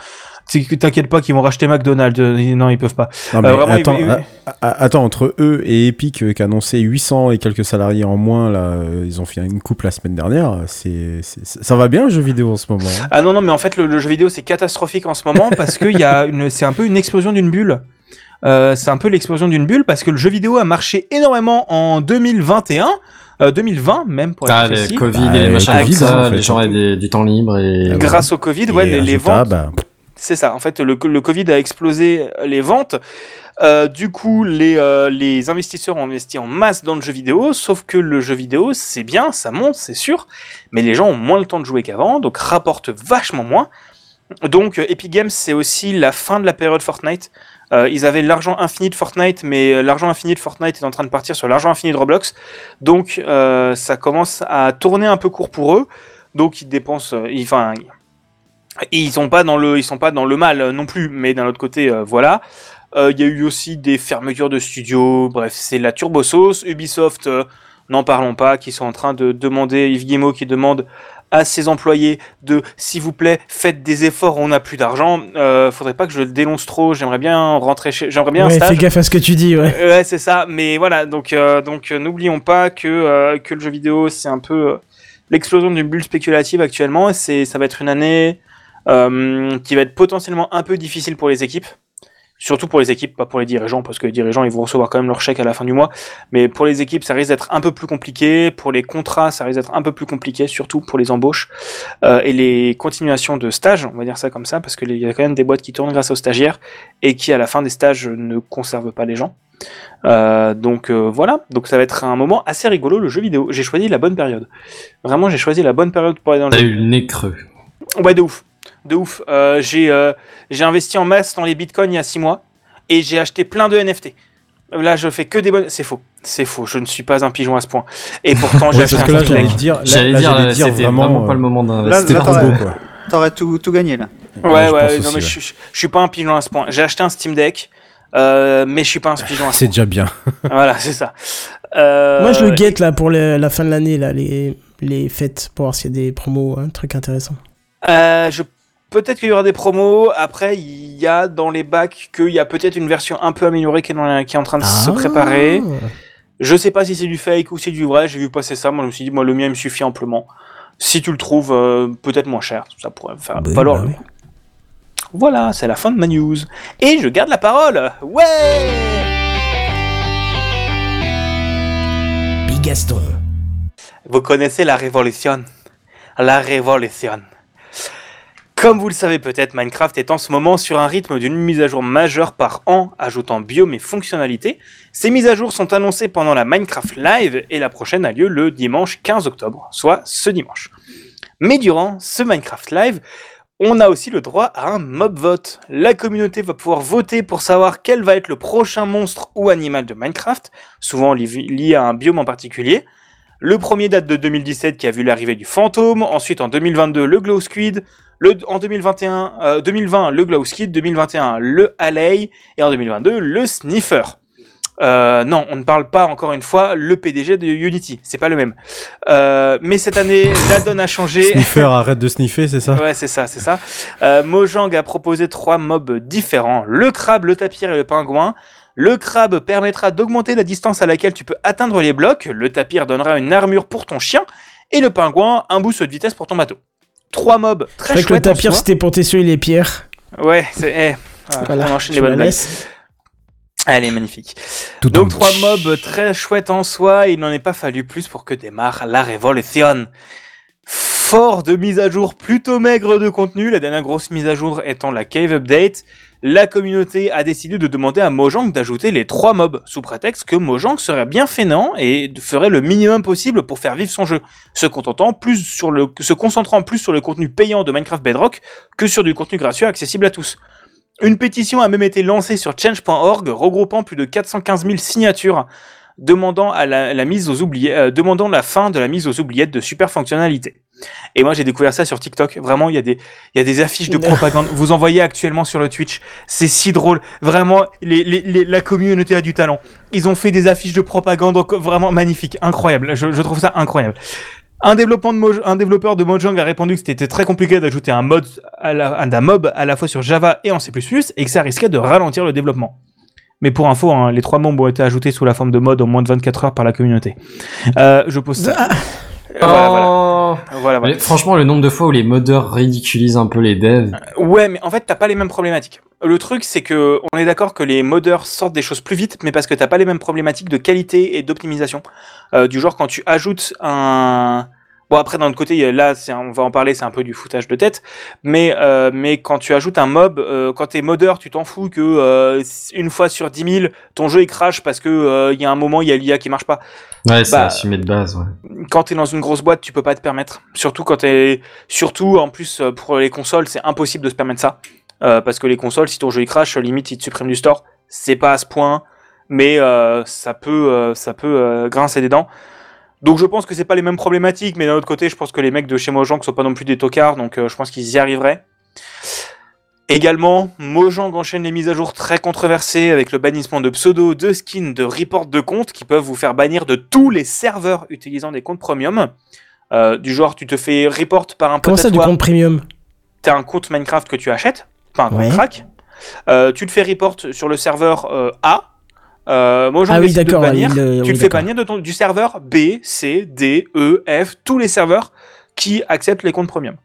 T'inquiète pas qu'ils vont racheter McDonald's. Euh, Non, ils peuvent pas. Non, mais Euh, vraiment, attends, entre eux et Epic euh, qui a annoncé 800 et quelques salariés en moins, là, euh, ils ont fait une coupe la semaine dernière. C'est, ça va bien le jeu vidéo en ce moment. hein? Ah non, non, mais en fait, le, le jeu vidéo, c'est catastrophique en ce moment parce que y a une, c'est un peu une explosion d'une bulle. Euh, c'est un peu l'explosion d'une bulle parce que le jeu vidéo a marché énormément en 2021, euh, 2020 même pour être Ah, les précis. Covid Bah, et les les machins Covid, comme ça, en fait, les gens avaient des- du temps libre et. Grâce au Covid, ouais, les, ventes, bah, c'est ça. En fait, le, le Covid a explosé les ventes. Euh, du coup, les, euh, les investisseurs ont investi en masse dans le jeu vidéo, sauf que le jeu vidéo, c'est bien, ça monte, c'est sûr, mais les gens ont moins le temps de jouer qu'avant, donc rapportent vachement moins. Donc, euh, Epic Games, c'est aussi la fin de la période Fortnite. Euh, ils avaient l'argent infini de Fortnite, mais euh, l'argent infini de Fortnite est en train de partir sur l'argent infini de Roblox. Donc, ça commence à tourner un peu court pour eux. Donc, ils dépensent, euh, ils- enfin, ils sont pas dans le, ils sont pas dans le mal non plus, mais d'un autre côté, voilà. Il y a eu aussi des fermetures de studios. Bref, c'est la turbo sauce. Ubisoft, n'en parlons pas, qui sont en train de demander Yves Guillemot qui demande à ses employés de, s'il vous plaît, faites des efforts. On n'a plus d'argent. Euh, faudrait pas que je le dénonce trop. J'aimerais bien rentrer chez, j'aimerais bien un Ouais, stage. fais gaffe à ce que tu dis, ouais. Euh, Ouais, c'est ça. Mais voilà, donc euh, donc euh, n'oublions pas que que le jeu vidéo c'est un peu l'explosion d'une bulle spéculative actuellement. C'est ça va être une année qui va être potentiellement un peu difficile pour les équipes. Surtout pour les équipes, pas pour les dirigeants, parce que les dirigeants ils vont recevoir quand même leur chèque à la fin du mois. Mais pour les équipes, ça risque d'être un peu plus compliqué. Pour les contrats, ça risque d'être un peu plus compliqué, surtout pour les embauches euh, et les continuations de stages, on va dire ça comme ça, parce qu'il y a quand même des boîtes qui tournent grâce aux stagiaires et qui à la fin des stages ne conservent pas les gens. Euh, donc euh, voilà, donc ça va être un moment assez rigolo le jeu vidéo. J'ai choisi la bonne période. Vraiment, j'ai choisi la bonne période pour aller dans le T'as jeu. eu le nez creux. Ouais, de ouf, de ouf. Euh, j'ai euh, j'ai investi en masse dans les bitcoins il y a six mois et j'ai acheté plein de NFT. Là, je fais que des bonnes. C'est faux, c'est faux. Je ne suis pas un pigeon à ce point. Et pourtant, j'ai acheté un là, j'allais Deck. dire, J'allais dire, j'allais là, dire c'était vraiment, pas euh, le moment Là, d'investir. t'aurais- tout, tout gagné là. Ouais, Ouais, ouais, je pense non, mais je, suis- je suis pas un pigeon à ce point. J'ai acheté un Steam Deck, euh, mais je suis pas un pigeon à ce C'est déjà bien. point. Voilà, c'est ça. Euh, Moi, je le guette là pour le- la fin de l'année, là, les, les fêtes, pour voir s'il y a des promos, un truc intéressant. Euh, je... Peut-être qu'il y aura des promos. Après, il y a dans les bacs qu'il y a peut-être une version un peu améliorée qui est, dans la- qui est en train de se Ah. préparer. Je sais pas si c'est du fake ou c'est du vrai. J'ai vu passer ça. Moi, je me suis dit, moi, le mien il me suffit amplement. Si tu le trouves euh, peut-être moins cher, ça pourrait faire Oui, valoir bah le. Voilà, c'est la fin de ma news. Et je garde la parole. Ouais Bigaston. Vous connaissez la révolution. La révolution. Comme vous le savez peut-être, Minecraft est en ce moment sur un rythme d'une mise à jour majeure par an, ajoutant biomes et fonctionnalités. Ces mises à jour sont annoncées pendant la Minecraft Live et la prochaine a lieu le dimanche 15 octobre, soit ce dimanche. Mais durant ce Minecraft Live, on a aussi le droit à un mob vote. La communauté va pouvoir voter pour savoir quel va être le prochain monstre ou animal de Minecraft, souvent li- lié à un biome en particulier. Le premier date de 2017 qui a vu l'arrivée du fantôme, ensuite en 2022 le glow squid, le, en 2021, euh, 2020 le glow squid, 2021 le alley et en 2022 le sniffer. Euh, non, on ne parle pas encore une fois le PDG de Unity, c'est pas le même. Euh, mais cette année, la donne a changé. Sniffer, arrête de sniffer, c'est ça? Ouais, c'est ça, c'est ça. Euh, Mojang a proposé trois mobs différents le crabe, le tapir et le pingouin. Le crabe permettra d'augmenter la distance à laquelle tu peux atteindre les blocs. Le tapir donnera une armure pour ton chien. Et le pingouin, un boost de vitesse pour ton bateau. Trois mobs très vrai que le chouettes tapir, soi. c'était pour t'essuyer les pierres. Ouais, c'est. eh, voilà, on enchaîne les bonnes la blagues. Elle est magnifique. Tout Donc trois mobs très chouettes en soi, il n'en est pas fallu plus pour que démarre la révolution. Fort de mise à jour plutôt maigre de contenu, la dernière grosse mise à jour étant la Cave Update, la communauté a décidé de demander à Mojang d'ajouter les trois mobs, sous prétexte que Mojang serait bien fainéant et ferait le minimum possible pour faire vivre son jeu, se se concentrant plus sur le contenu payant de Minecraft Bedrock que sur du contenu gratuit accessible à tous. Une pétition a même été lancée sur change.org regroupant plus de 415 000 signatures demandant, à la, la mise aux oubliés, euh, demandant la fin de la mise aux oubliettes de super fonctionnalités. Et moi j'ai découvert ça sur TikTok. Vraiment, il y a des, il y a des affiches de propagande. Vous en voyez actuellement sur le Twitch. C'est si drôle. Vraiment, les, les, les- la communauté a du talent. Ils ont fait des affiches de propagande vraiment magnifiques, incroyables. Je, je trouve ça incroyable. Un, développement de Moj- un développeur de Mojang a répondu que c'était très compliqué d'ajouter un, mod à la, un mob à la fois sur Java et en C++ et que ça risquait de ralentir le développement. Mais pour info, hein, les trois membres ont été ajoutés sous la forme de mod en moins de 24 heures par la communauté. Euh, je pose ça. Ah, Voilà, voilà. Oh. Voilà, voilà. Mais franchement, le nombre de fois où les modeurs ridiculisent un peu les devs. Ouais, mais en fait, t'as pas les mêmes problématiques. Le truc, c'est que on est d'accord que les modeurs sortent des choses plus vite, mais parce que t'as pas les mêmes problématiques de qualité et d'optimisation. Euh, du genre, quand tu ajoutes un. Bon, après, d'un autre côté, là, c'est on va en parler, c'est un peu du foutage de tête. Mais, euh, mais quand tu ajoutes un mob, euh, quand t'es modeur, tu t'en fous que euh, une fois sur 10 000, ton jeu il crash parce que euh, il y a un moment, il y a l'IA qui marche pas. Ouais, c'est Bah, assumé de base, ouais. quand t'es dans une grosse boîte, tu peux pas te permettre. Surtout quand t'es, surtout en plus pour les consoles, c'est impossible de se permettre ça, parce que les consoles, si ton jeu il crash, limite il te supprime du store. C'est pas à ce point, mais ça peut, ça peut grincer des dents. Donc je pense que c'est pas les mêmes problématiques, mais d'un autre côté, je pense que les mecs de chez Mojang sont pas non plus des tocards, donc euh, je pense qu'ils y arriveraient. Également, Mojang enchaîne les mises à jour très controversées avec le bannissement de pseudo, de skins, de reports de comptes qui peuvent vous faire bannir de tous les serveurs utilisant des comptes premium. Euh, du genre, tu te fais report par un Comment ça, du compte premium? T'as un compte Minecraft que tu achètes, pas un compte Ouais. crack. Euh, tu te fais report sur le serveur euh, A. Euh, Mojang Ah oui, d'accord, euh, tu oui, fais bannir de ton, du serveur B, C, D, E, F, tous les serveurs qui acceptent les comptes premium.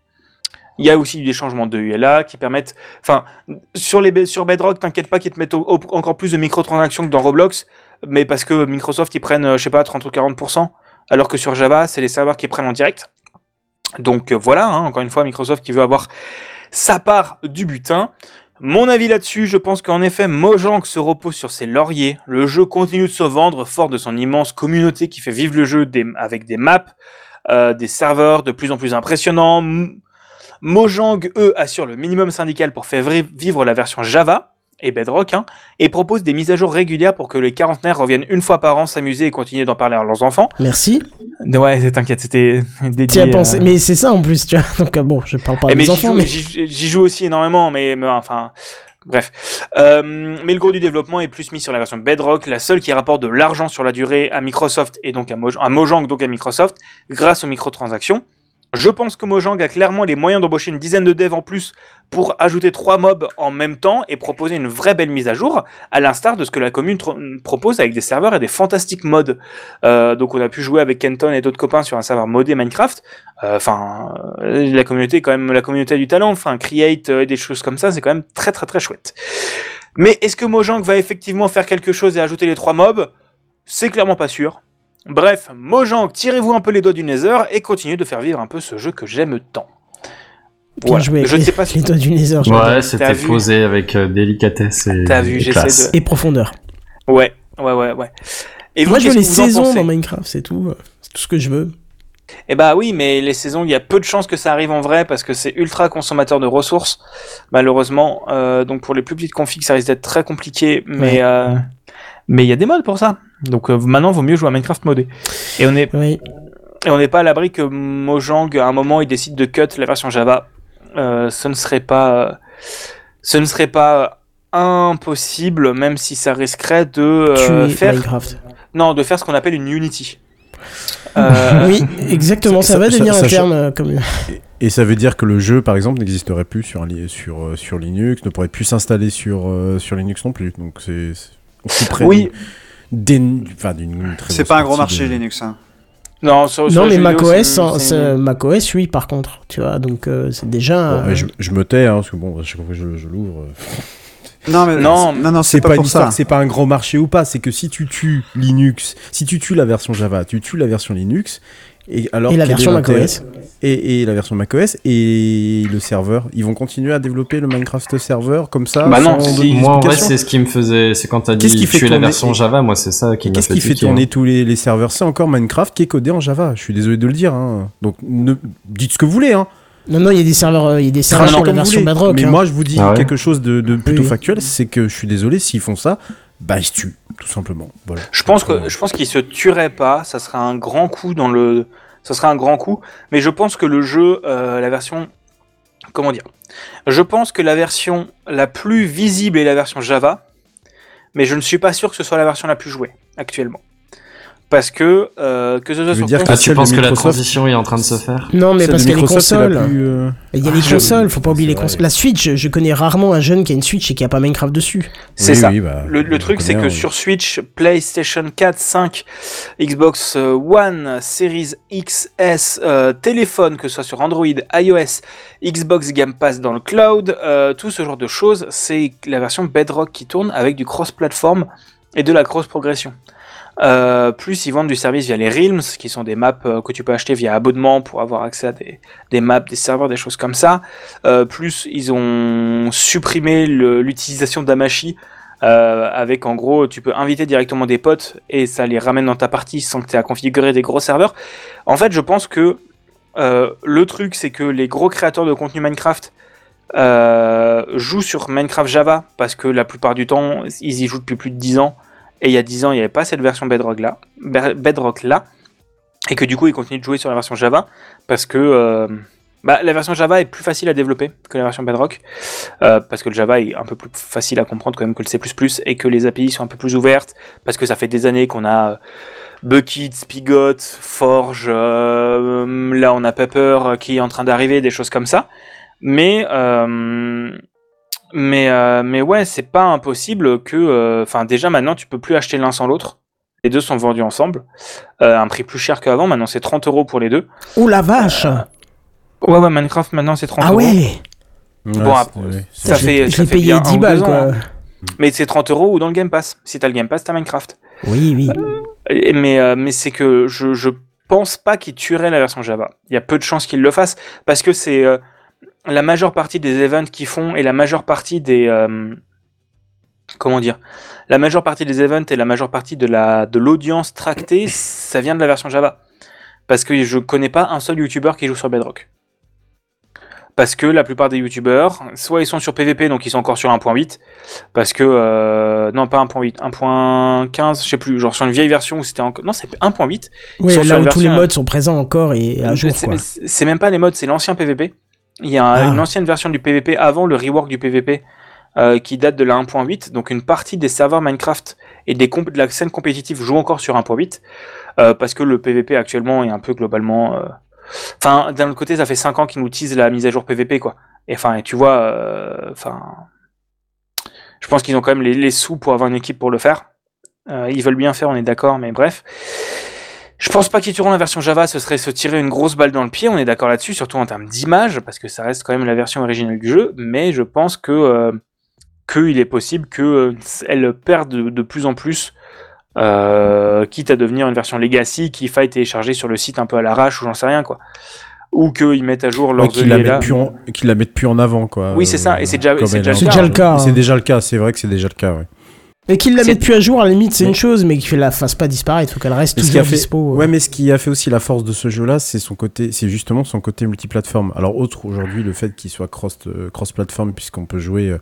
Il y a aussi des changements de ULA qui permettent. Enfin, sur, les, sur Bedrock, t'inquiète pas qu'ils te mettent au- au- encore plus de microtransactions que dans Roblox, mais parce que Microsoft, ils prennent, euh, je sais pas, 30 ou 40%, alors que sur Java, c'est les serveurs qui prennent en direct. Donc euh, voilà, hein, encore une fois, Microsoft qui veut avoir sa part du butin. Mon avis là-dessus, je pense qu'en effet, Mojang se repose sur ses lauriers. Le jeu continue de se vendre fort de son immense communauté qui fait vivre le jeu avec des maps, euh, des serveurs de plus en plus impressionnants. Mojang, eux, assure le minimum syndical pour faire vivre la version Java et Bedrock, hein, et propose des mises à jour régulières pour que les quarantenaires reviennent une fois par an s'améser et continuer d'en parler à leurs enfants. Merci. Ouais, t'inquiète, c'était dédié. as pensé. euh, Mais c'est ça en plus, tu vois. Donc, euh, bon, je parle pas eh, des enfants, joue, mais. j'y- j'y joue aussi énormément, mais, mais enfin, bref. Euh, mais le gros du développement est plus mis sur la version Bedrock, la seule qui rapporte de l'argent sur la durée à Microsoft et donc à, Moj- à Mojang, donc à Microsoft, grâce aux microtransactions. Je pense que Mojang a clairement les moyens d'embaucher une dizaine de devs en plus pour ajouter trois mobs en même temps et proposer une vraie belle mise à jour, à l'instar de ce que la commune tro- propose avec des serveurs et des fantastiques mods. Euh, donc on a pu jouer avec Kenton et d'autres copains sur un serveur modé Minecraft. Euh, Enfin, euh, la communauté quand même, la communauté du talent. Enfin, create euh, et des choses comme ça, c'est quand même très très très chouette. Mais est-ce que Mojang va effectivement faire quelque chose et ajouter les trois mobs? C'est clairement pas sûr. Bref, Mojang, tirez-vous un peu les doigts du Nether et continuez de faire vivre un peu ce jeu que j'aime tant. Bien Voilà. joué. Je ne sais pas si Les doigts du Nether. Ouais, c'était posé avec euh, délicatesse et, T'as vu, et j'essaie classe. de- Et profondeur. Ouais, ouais, ouais, ouais. Et vous, Moi, je veux les saisons dans Minecraft, c'est tout. C'est tout ce que je veux. Eh bah oui, mais les saisons, il y a peu de chances que ça arrive en vrai parce que c'est ultra consommateur de ressources, malheureusement. Euh, donc pour les plus petites configs, ça risque d'être très compliqué, mais Ouais. euh, mais il y a des modes pour ça. Donc euh, maintenant, vaut mieux jouer à Minecraft modé. Et on est Oui. et on n'est pas à l'abri que Mojang à un moment il décide de cut la version Java. Euh, ce ne serait pas ce ne serait pas impossible, même si ça risquerait de euh, faire Minecraft. non de faire ce qu'on appelle une Unity. Euh, Oui, exactement. Ça, ça- va ça- devenir ça- un terme comme. Et ça veut dire que le jeu, par exemple, n'existerait plus sur, sur, sur Linux, ne pourrait plus s'installer sur, sur Linux non plus. Donc c'est. Oui. D'une- enfin, d'une très C'est pas un gros marché de- Linux. Hein. Non, sur, sur Non, les mais macOS, c'est- hein, macOS, oui, par contre, tu vois, donc euh, c'est déjà. Bon, je, je me tais, hein, parce que bon, à chaque fois que je, je l'ouvre. euh, Non, mais Non, non, non, C'est pas, pas, une ça. c'est pas un grand marché ou pas, c'est que si tu tues Linux, si tu tues la version Java, tu tues la version Linux, et alors Et la version macOS. et, et la version macOS et le serveur, ils vont continuer à développer le Minecraft serveur comme ça Bah non, si- Moi, en vrai, c'est ce qui me faisait. C'est quand t'as Qu'est-ce dit qui fait tuer la version Java, moi, c'est ça qui m'a Qu'est-ce qui fait tourner hein. tous les, les serveurs? C'est encore Minecraft qui est codé en Java. Je suis désolé de le dire. hein. Donc ne, dites ce que vous voulez. Hein. Non, non, il y a des serveurs, euh, il y a des serveurs sur la version. Bedrock. Mais hein. moi, je vous dis Ah ouais quelque chose de, de plutôt Oui. factuel, c'est que je suis désolé s'ils font ça, bah ils se tuent, tout simplement. Voilà. Je pense que euh, je pense qu'il se tuerait pas. Ça serait un grand coup dans le. Ça serait un grand coup. Mais je pense que le jeu, euh, la version, comment dire Je pense que la version la plus visible est la version Java. Mais je ne suis pas sûr que ce soit la version la plus jouée actuellement. Parce que euh, que ce soit veux sur dire console- Ah, Celle tu penses que la transition est en train de se faire Non, mais parce qu'il y a les consoles. plus, euh, Il y a les Ah, consoles, faut pas oublier les consoles. La Switch, je connais rarement un jeune qui a une Switch et qui a pas Minecraft dessus. c'est oui, ça. oui, bah, Le, truc, c'est que hein. sur Switch, PlayStation 4, 5, Xbox euh, One, Series XS, euh, téléphone, que ce soit sur Android, iOS, Xbox Game Pass dans le cloud, euh, tout ce genre de choses, c'est la version Bedrock qui tourne avec du cross-platform et de la cross-progression. Euh, plus ils vendent du service via les Realms, qui sont des maps euh, que tu peux acheter via abonnement pour avoir accès à des, maps, des serveurs, des choses comme ça. Euh, plus ils ont supprimé l'utilisation d'Amashi, euh, avec en gros, tu peux inviter directement des potes et ça les ramène dans ta partie sans que tu aies à configurer des gros serveurs. En fait, je pense que le truc, c'est que les gros créateurs de contenu Minecraft jouent sur Minecraft Java parce que la plupart du temps, ils y jouent depuis plus de 10 ans. Et il y a 10 ans, il n'y avait pas cette version Bedrock là, Be- Bedrock là, et que du coup, ils continuent de jouer sur la version Java parce que euh, bah, la version Java est plus facile à développer que la version Bedrock. Euh, parce que le Java est un peu plus facile à comprendre quand même que le C++ et que les API sont un peu plus ouvertes parce que ça fait des années qu'on a euh, Bucket, Spigot, Forge, là on a Pepper qui est en train d'arriver, des choses comme ça. Mais mais euh, mais ouais, c'est pas impossible que euh, enfin déjà maintenant tu peux plus acheter l'un sans l'autre. Les deux sont vendus ensemble, euh, à un prix plus cher qu'avant. Maintenant c'est 30 euros pour les deux. Oh la vache Ouais ouais, Minecraft maintenant c'est 30 Ah euros. ouais Ouais, Bon, après, Ça fait, ça payé bien 10 un ou balles, ans, quoi. hein. Mais c'est 30 euros ou dans le Game Pass. Si t'as le Game Pass, t'as Minecraft. Oui, oui. Mais, euh, mais c'est que je, je pense pas qu'il tuerait la version Java. Il y a peu de chances qu'il le fasse parce que c'est euh, la majeure partie des events qu'ils font et la majeure partie des euh, comment dire la majeure partie des events et la majeure partie de la de l'audience tractée ça vient de la version Java parce que je connais pas un seul YouTuber qui joue sur Bedrock parce que la plupart des youtubeurs, soit ils sont sur PVP, donc ils sont encore sur 1.8, parce que euh, non pas 1.8, 1.15, je sais plus, genre sur une vieille version où c'était encore, non c'est 1.8. Oui, là où tous les modes sont présents encore et à jour, C'est- même pas les modes, c'est l'ancien PVP. Il y a Ah. une ancienne version du PVP avant le rework du PVP euh, qui date de la 1.8. Donc une partie des serveurs Minecraft et des comp- de la scène compétitive joue encore sur 1.8 euh, parce que le PVP actuellement est un peu globalement. euh, Enfin, d'un autre côté, ça fait 5 ans qu'ils nous utilisent la mise à jour PVP quoi. Et enfin, et tu vois, euh, enfin, je pense qu'ils ont quand même les, les sous pour avoir une équipe pour le faire. Euh, ils veulent bien faire, on est d'accord, mais bref. Je pense pas qu'ils tueront la version Java, ce serait se tirer une grosse balle dans le pied, on est d'accord là-dessus, surtout en termes d'image, parce que ça reste quand même la version originale du jeu, mais je pense que euh, qu'il est possible qu'elle perde de, de plus en plus, euh, quitte à devenir une version legacy qu'il faille télécharger sur le site un peu à l'arrache ou j'en sais rien quoi. Ou qu'ils mettent à jour Ouais, leurs qu'ils la, mettent plus en- qu'ils la mettent plus en avant, quoi. Oui, c'est ça, et c'est déjà- c'est déjà le déjà le cas. hein. C'est déjà le cas, c'est vrai que c'est déjà le cas, ouais. Et qu'ils la mettent plus à jour, à la limite, c'est Mais- une chose, mais qu'ils la fassent pas disparaître, faut qu'elle reste Mais toujours fait- dispo. euh. Ouais, mais ce qui a fait aussi la force de ce jeu-là, c'est son côté, c'est justement son côté multiplateforme. Alors, autre aujourd'hui, le fait qu'il soit cross, euh, cross-platform, puisqu'on peut jouer euh,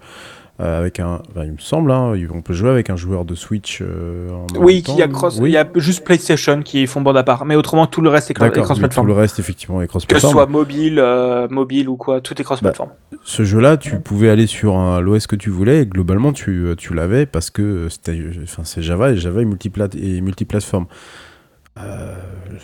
euh, avec un, il me semble, hein, on peut jouer avec un joueur de Switch. euh, en Oui, qu'il y a cross, Oui. il y a juste PlayStation qui font bande à part, mais autrement tout le reste est, cro- est D'accord, mais tout cross-platform. le reste, effectivement, est Que ce cross-platform. soit mobile, euh, mobile ou quoi, tout est cross-platform. Ce jeu-là, tu pouvais aller sur l'OS que tu voulais, et globalement, tu, tu l'avais parce que c'était, enfin, c'est Java et Java est multiplat et multiplateforme. Euh,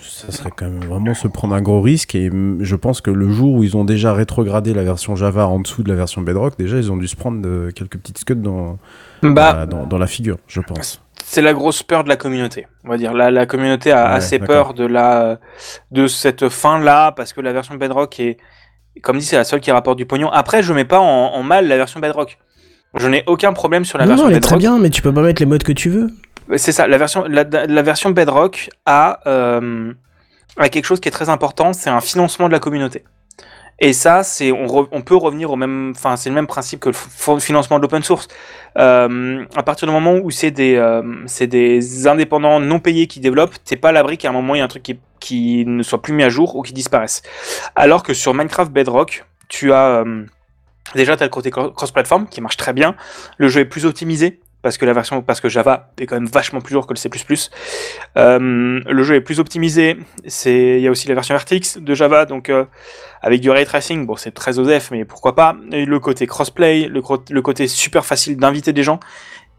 ça serait quand même vraiment se prendre un gros risque. Et mm, je pense que le jour où ils ont déjà rétrogradé la version Java en dessous de la version Bedrock, déjà ils ont dû se prendre quelques petites scuds dans, Bah, dans, dans la figure, je pense. c'est la grosse peur de la communauté. On va dire la, la communauté a Ouais, assez peur de la de cette fin là parce que la version Bedrock est comme dit c'est la seule qui rapporte du pognon. Après je mets pas en, en mal la version Bedrock. Je n'ai aucun problème sur la non, version non, elle est Bedrock. très bien, mais tu peux pas mettre les modes que tu veux. C'est ça, la version, la, version Bedrock a, euh, a quelque chose qui est très important, c'est un financement de la communauté. Et ça, c'est on, peut revenir au même, enfin c'est le même principe que le financement de l'open source. Euh, à partir du moment où c'est des, euh, c'est des indépendants non payés qui développent, t'es pas à l'abri qu'à un moment il y a un truc qui, ne soit plus mis à jour ou qui disparaisse. Alors que sur Minecraft Bedrock, tu as déjà t'as le côté cro- cross-platform qui marche très bien. Le jeu est plus optimisé parce que la version, parce que Java est quand même vachement plus lourd que le C++. Euh, le jeu est plus optimisé. Il y a aussi la version RTX de Java, donc euh, avec du ray tracing. Bon, c'est très OSEF, mais pourquoi pas. Le côté crossplay, le, le côté super facile d'inviter des gens.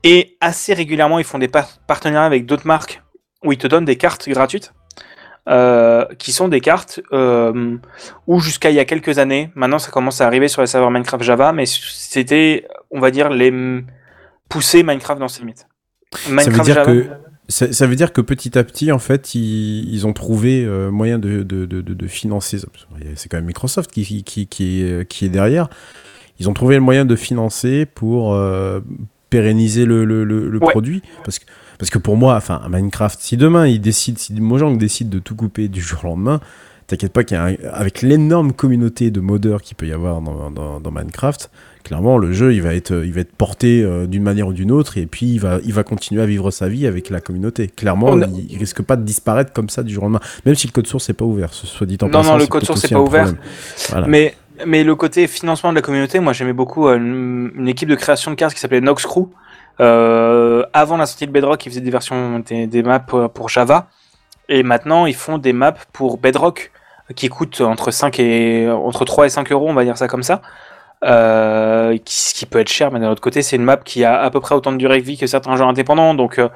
Et assez régulièrement, ils font des par- partenariats avec d'autres marques où ils te donnent des cartes gratuites. euh, qui sont des cartes euh, où jusqu'à il y a quelques années, maintenant ça commence à arriver sur les serveurs Minecraft Java, mais c'était, on va dire, les pousser Minecraft dans ses limites. Ça veut dire Java- que ça, ça veut dire que petit à petit, en fait, ils, ils ont trouvé euh, moyen de, de, de, de- de financer. C'est quand même Microsoft qui, qui, qui, qui est, qui est derrière. Ils ont trouvé le moyen de financer pour euh, pérenniser le, le, le, le Ouais. produit. Parce que, parce que pour moi, enfin, Minecraft, si demain ils décident, si Mojang décide de tout couper du jour au lendemain, t'inquiète pas qu'avec l'énorme communauté de modeurs qu'il peut y avoir dans, dans, dans Minecraft, clairement le jeu il va être, il va être porté euh, d'une manière ou d'une autre et puis il va, il va continuer à vivre sa vie avec la communauté. Clairement, a- il, il risque pas de disparaître comme ça du jour au lendemain, même si le code source n'est pas ouvert, ce soit dit en Non, passant. non, le c'est code source aussi est pas ouvert. Voilà. Mais, mais le côté financement de la communauté, moi j'aimais beaucoup euh, une, équipe de création de cartes qui s'appelait Nox Crew. Euh, avant la sortie de Bedrock, ils faisaient des versions, des, des maps pour Java. Et maintenant, ils font des maps pour Bedrock qui coûtent entre 5 et, entre 3 et 5 euros, on va dire ça comme ça. Euh, qui, ce qui peut être cher, mais d'un autre côté, c'est une map qui a à peu près autant de durée de vie que certains jeux indépendants. Donc, euh,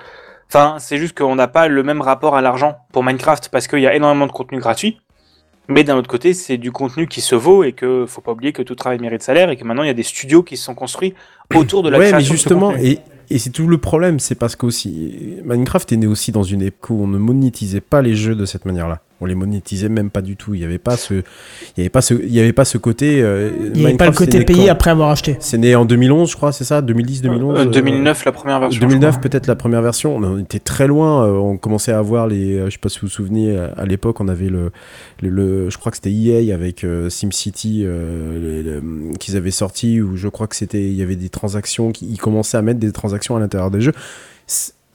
enfin, c'est juste qu'on n'a pas le même rapport à l'argent pour Minecraft parce qu'il y a énormément de contenu gratuit. Mais d'un autre côté, c'est du contenu qui se vaut et que faut pas oublier que tout travail mérite salaire et que maintenant il y a des studios qui se sont construits autour de la ouais, mais création. de ce justement, et, et c'est tout le problème, c'est parce qu'aussi Minecraft est né aussi dans une époque où on ne monétisait pas les jeux de cette manière-là. On les monétisait même pas du tout. Il y avait pas ce, il y avait pas ce, il y avait pas ce côté. euh, Il n'y avait pas le côté né payé quand après avoir acheté. C'est né en 2011, je crois, c'est ça? 2010, 2011 Euh, euh, 2009, la première version. 2009 je crois. peut-être la première version. On était très loin. euh, on commençait à avoir les. euh, je sais pas si vous vous souvenez. À, l'époque, on avait le, le, le- je crois que c'était EA avec euh, SimCity euh, qu'ils avaient sorti où je crois que c'était. Il y avait des transactions. qui- Ils commençaient à mettre des transactions à l'intérieur des jeux.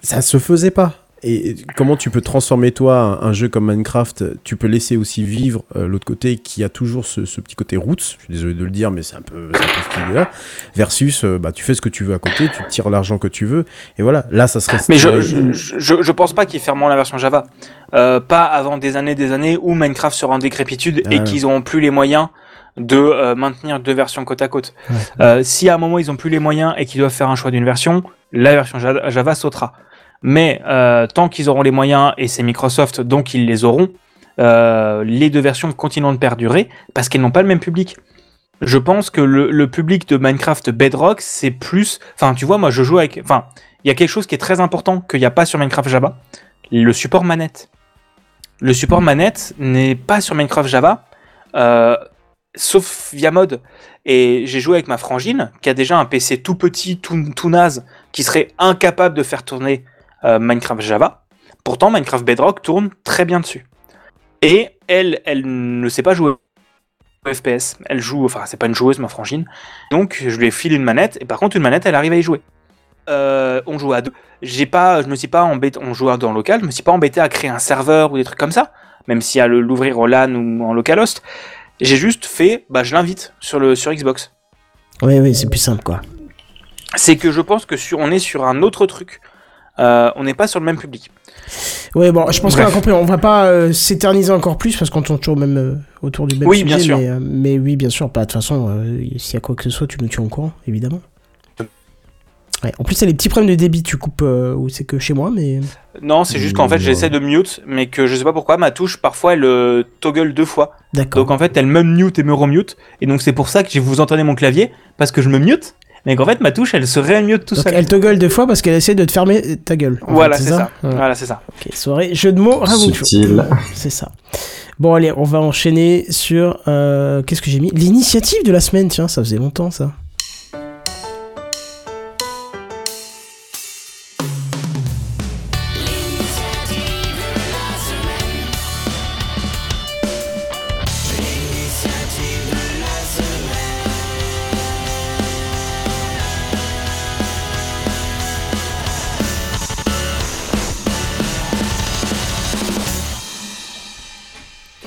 Ça se faisait pas. Et comment tu peux transformer toi un, un jeu comme Minecraft Tu peux laisser aussi vivre euh, l'autre côté qui a toujours ce, ce petit côté roots. Je suis désolé de le dire, mais c'est un peu, c'est un peu cette idée-là. Versus, euh, bah, tu fais ce que tu veux à côté, tu tires l'argent que tu veux, et voilà. Là, ça serait. Mais je, je, je, je pense pas qu'ils fermeront la version Java. Euh, pas avant des années, des années où Minecraft sera en décrépitude Ah et ouais. qu'ils auront plus les moyens de euh, maintenir deux versions côte à côte. Ouais. Euh, si à un moment ils ont plus les moyens et qu'ils doivent faire un choix d'une version, la version Ja- Java sautera. Mais euh, tant qu'ils auront les moyens et c'est Microsoft donc ils les auront, euh, les deux versions continueront de perdurer parce qu'elles n'ont pas le même public. Je pense que le, public de Minecraft Bedrock, c'est plus. Enfin, tu vois, moi, je joue avec. Enfin, il y a quelque chose qui est très important qu'il n'y a pas sur Minecraft Java le support manette. Le support manette n'est pas sur Minecraft Java, euh, sauf via mode. Et j'ai joué avec ma frangine, qui a déjà un PC tout petit, tout, tout naze, qui serait incapable de faire tourner euh, Minecraft Java. Pourtant, Minecraft Bedrock tourne très bien dessus. Et elle, elle ne sait pas jouer au FPS. Elle joue, enfin, c'est pas une joueuse, ma frangine. Donc, je lui ai filé une manette, et par contre, une manette, elle arrive à y jouer. Euh, on joue à deux. J'ai pas, je me suis pas embêté, on joue dans local, je me suis pas embêté à créer un serveur ou des trucs comme ça, même si à l'ouvrir au LAN ou en localhost. J'ai juste fait, bah, je l'invite sur le sur Xbox. Oui, oui, c'est plus simple, quoi. C'est que je pense que sur, on est sur un autre truc. Euh, on n'est pas sur le même public. Oui, bon, je pense qu'on a compris. On va pas euh, s'éterniser encore plus parce qu'on tourne toujours même euh, autour du même Oui, sujet. bien sûr. Mais, euh, mais oui, bien sûr. Pas de toute façon, euh, s'il y a quoi que ce soit, tu nous tiens au courant, évidemment. Ouais. En plus, il y a les petits problèmes de débit, tu coupes, euh, ou c'est que chez moi, mais. Non, c'est juste qu'en fait, j'essaie de mute, mais que je sais pas pourquoi, ma touche, parfois, elle euh, toggle deux fois. D'accord. Donc en fait, elle me mute et me remute. Et donc c'est pour ça que vous entendez mon clavier, parce que je me mute, mais qu'en fait, ma touche, elle se réunmute tout Donc seul. elle te gueule deux fois parce qu'elle essaie de te fermer ta gueule. Voilà, c'est ça. Ouais. Voilà, c'est ça. Ok, soirée, jeu de mots. Subtil. C'est ça. Bon, allez, on va enchaîner sur. euh, Qu'est-ce que j'ai mis? L'initiative de la semaine, tiens, ça faisait longtemps ça.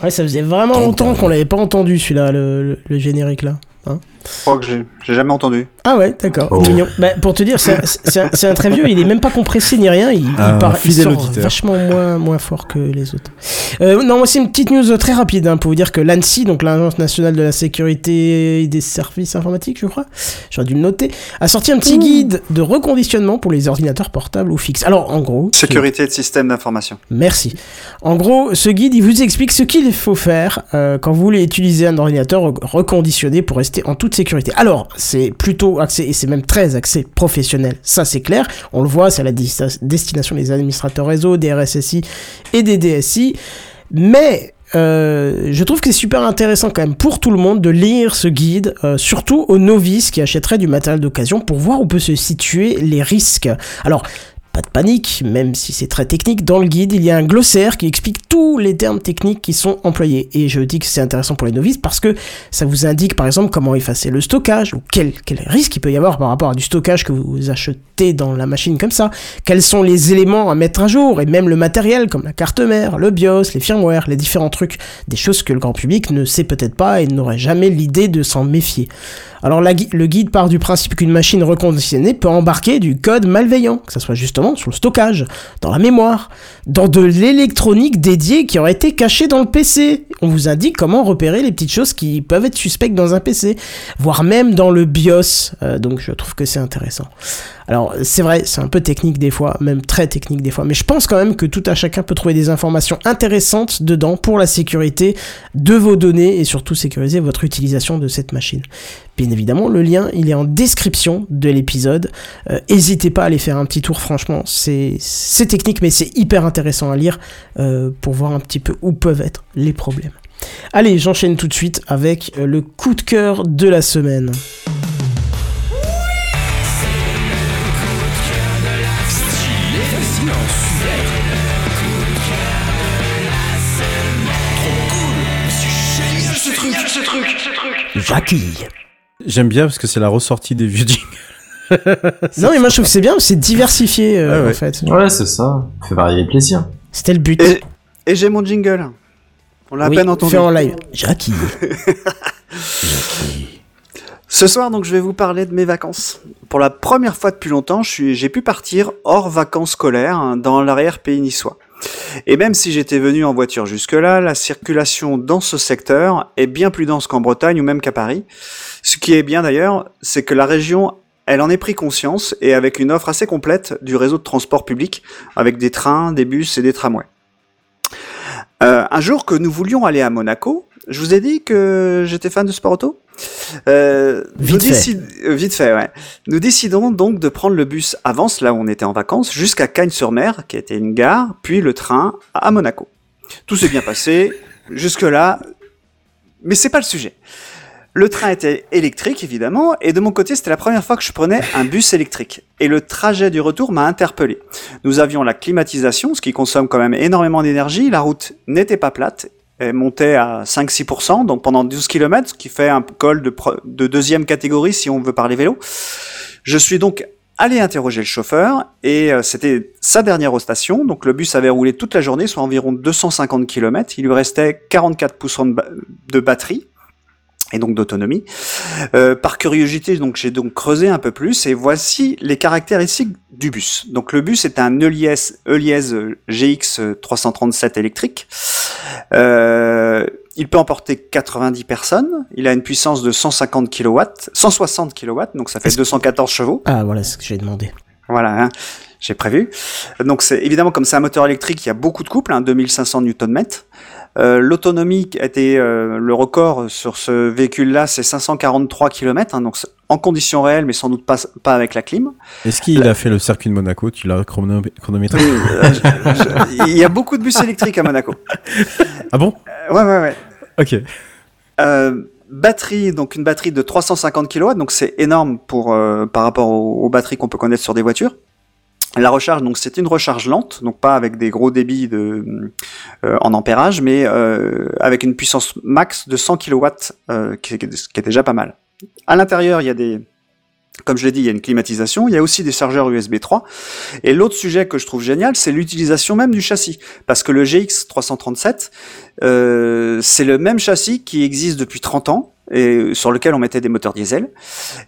Ouais, ça faisait vraiment longtemps qu'on l'avait pas entendu celui-là, le, le- le générique là. Je crois que j'ai jamais entendu. Ah ouais, d'accord. Oh. Mignon. Bah, pour te dire, c'est un, très vieux, il est même pas compressé ni rien, il, il Un part- il fidèle sort auditeur. vachement moins, moins fort que les autres. Euh, non, moi c'est une petite news très rapide hein, pour vous dire que l'ANSI, donc l'Agence nationale de la sécurité et des services informatiques, je crois, j'aurais dû le noter, a sorti un petit guide de reconditionnement pour les ordinateurs portables ou fixes. Alors en gros, Sécurité de système d'information. Merci. En gros, ce guide, il vous explique ce qu'il faut faire euh, quand vous voulez utiliser un ordinateur re- reconditionné pour rester en toute Alors, c'est plutôt axé, et c'est même très axé professionnel, ça c'est clair. On le voit, c'est à la destination des administrateurs réseau, des RSSI et des DSI. Mais euh, je trouve que c'est super intéressant quand même pour tout le monde de lire ce guide, euh, surtout aux novices qui achèteraient du matériel d'occasion pour voir où peut se situer les risques. Alors, pas de panique, même si c'est très technique, dans le guide, il y a un glossaire qui explique tous les termes techniques qui sont employés. Et je dis que c'est intéressant pour les novices parce que ça vous indique par exemple comment effacer le stockage, ou quel, quel risque il peut y avoir par rapport à du stockage que vous achetez dans la machine comme ça, quels sont les éléments à mettre à jour, et même le matériel comme la carte mère, le BIOS, les firmware, les différents trucs, des choses que le grand public ne sait peut-être pas et n'aurait jamais l'idée de s'en méfier. Alors le guide part du principe qu'une machine reconditionnée peut embarquer du code malveillant, que ce soit justement sur le stockage, dans la mémoire, dans de l'électronique dédiée qui aurait été cachée dans le PC. On vous indique comment repérer les petites choses qui peuvent être suspectes dans un PC, voire même dans le BIOS. Euh, donc je trouve que c'est intéressant. Alors c'est vrai, c'est un peu technique des fois, même très technique des fois, mais je pense quand même que tout à chacun peut trouver des informations intéressantes dedans pour la sécurité de vos données et surtout sécuriser votre utilisation de cette machine. Bien évidemment, le lien, il est en description de l'épisode. Euh, N'hésitez pas à aller faire un petit tour, franchement, c'est c'est technique, mais c'est hyper intéressant à lire euh, pour voir un petit peu où peuvent être les problèmes. Allez, j'enchaîne tout de suite avec euh, le coup de cœur de la semaine. Jackie. J'aime bien parce que c'est la ressortie des vieux jingles. Non, mais moi je trouve que c'est bien, c'est diversifié euh, ouais. en fait. Ouais, c'est ça. Fait varier les plaisirs. C'était le but. Et, et j'ai mon jingle. On l'a Oui, à peine entendu. fait en live. Jackie. Ce soir, donc, je vais vous parler de mes vacances. Pour la première fois depuis longtemps, je suis- j'ai pu partir hors vacances scolaires hein, dans l'arrière-pays niçois. Et même si j'étais venu en voiture jusque-là, la circulation dans ce secteur est bien plus dense qu'en Bretagne ou même qu'à Paris. Ce qui est bien d'ailleurs, c'est que la région, elle en est pris conscience et avec une offre assez complète du réseau de transport public, avec des trains, des bus et des tramways. Euh, un jour que nous voulions aller à Monaco, je vous ai dit que j'étais fan de sport auto euh, Vite nous fait. euh, vite fait, ouais. Nous décidons donc de prendre le bus Avance, là où on était en vacances, jusqu'à Cagnes-sur-Mer, qui était une gare, puis le train à Monaco. Tout s'est bien passé, jusque-là, mais c'est pas le sujet. Le train était électrique, évidemment, et de mon côté, c'était la première fois que je prenais un bus électrique. Et le trajet du retour m'a interpellé. Nous avions la climatisation, ce qui consomme quand même énormément d'énergie, la route n'était pas plate, elle montait à 5-6%, donc pendant 12 km, ce qui fait un col de, deuxième catégorie si on veut parler vélo. Je suis donc allé interroger le chauffeur, et euh, c'était sa dernière station, donc le bus avait roulé toute la journée, soit environ 250 km, il lui restait 44% de, ba- de batterie, et donc d'autonomie. Euh, par curiosité, donc j'ai donc creusé un peu plus et voici les caractéristiques du bus. Donc le bus est un Eliès, Eliès GX 337 électrique. Euh, il peut emporter 90 personnes. Il a une puissance de 150 kW, 160 kW, donc ça fait Est-ce- 214 chevaux. Ah, voilà ce que j'ai demandé. Voilà, hein, j'ai prévu. Donc c'est évidemment comme c'est un moteur électrique, il y a beaucoup de couples, hein, 2500 Nm. Euh, L'autonomie a été euh, le record sur ce véhicule-là, c'est 543 km, hein, donc en conditions réelles, mais sans doute pas, pas avec la clim. Est-ce qu'il a fait le circuit de Monaco? Tu l'as chrono- chronométré? Euh, il y a beaucoup de bus électriques à Monaco. Ah bon? Ouais, ouais, ouais. Ok. Euh, batterie, donc une batterie de 350 kW, donc c'est énorme pour euh, par rapport aux, aux batteries qu'on peut connaître sur des voitures. La recharge, donc c'est une recharge lente, donc pas avec des gros débits de, euh, en ampérage, mais euh, avec une puissance max de 100 kW, euh, qui, qui est déjà pas mal. À l'intérieur, il y a des, comme je l'ai dit, il y a une climatisation, il y a aussi des chargeurs USB 3. Et l'autre sujet que je trouve génial, c'est l'utilisation même du châssis, parce que le GX 337, euh, c'est le même châssis qui existe depuis 30 ans et sur lequel on mettait des moteurs diesel.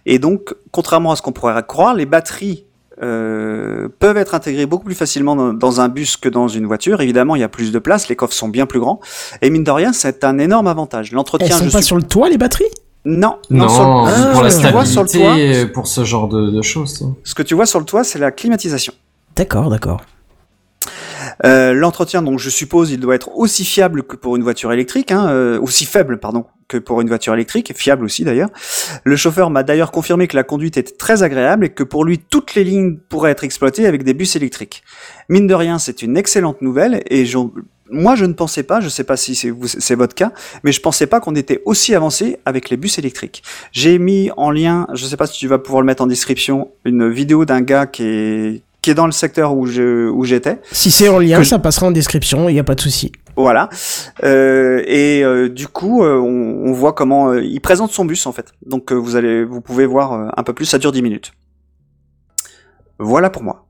Et donc, contrairement à ce qu'on pourrait croire, les batteries euh, peuvent être intégrées beaucoup plus facilement dans, dans un bus que dans une voiture. Évidemment, il y a plus de place, les coffres sont bien plus grands. Et mine de rien, c'est un énorme avantage. Elles L'entretien, sont je pas suis... sur le toit, les batteries? Non, Non, sur le- Ah, pour la ce que tu vois sur le toit, pour ce genre de, de choses. ce que tu vois sur le toit, c'est la climatisation. D'accord, d'accord. Euh, L'entretien, donc je suppose, il doit être aussi fiable que pour une voiture électrique, hein, euh, aussi faible, pardon, que pour une voiture électrique, fiable aussi d'ailleurs. Le chauffeur m'a d'ailleurs confirmé que la conduite était très agréable et que pour lui, toutes les lignes pourraient être exploitées avec des bus électriques. Mine de rien, c'est une excellente nouvelle et j'en- moi je ne pensais pas, je sais pas si c'est votre cas, mais je pensais pas qu'on était aussi avancé avec les bus électriques. J'ai mis en lien, je sais pas si tu vas pouvoir le mettre en description, une vidéo d'un gars qui est qui est dans le secteur où je où j'étais Si c'est en lien, ça passera en description, il n'y a pas de souci. voilà. Euh, et euh, du coup, euh, on, on voit comment il présente son bus en fait. Donc vous allez, vous pouvez voir un peu plus. Ça dure 10 minutes. Voilà pour moi.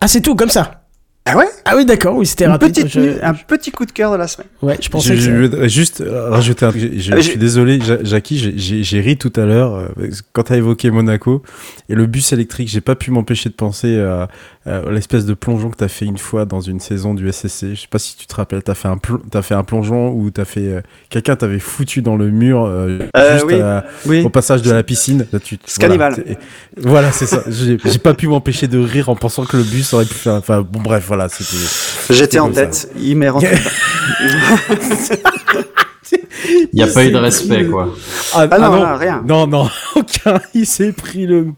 Ah, c'est tout, comme ça Ah ouais? Ah oui, d'accord, oui, c'était rapide. petite je- Un petit coup de cœur de la semaine. Ouais, je pensais Je, que je juste euh, rajouter un truc. Je, je Ah, suis désolé, Ja- Jackie, j'ai- j'ai j'ai ri tout à l'heure euh, quand tu as évoqué Monaco et le bus électrique. J'ai pas pu m'empêcher de penser à, à l'espèce de plongeon que tu as fait une fois dans une saison du SSC. Je sais pas si tu te rappelles, tu as fait un, t'as fait un plongeon où t'as fait euh, quelqu'un t'avait foutu dans le mur euh, Euh, juste oui. à- Oui. au passage de la piscine. Là, tu, Scannibal. Voilà, voilà, c'est ça. J'ai pas pu m'empêcher de rire en pensant que le bus aurait pu faire. Enfin, bon, bref, voilà, c'était. J'étais en ça. tête. Il m'est rentré. Il n'y a pas eu de respect, quoi. Ah, Ah non, non, rien. Non, non, aucun. Il s'est pris le,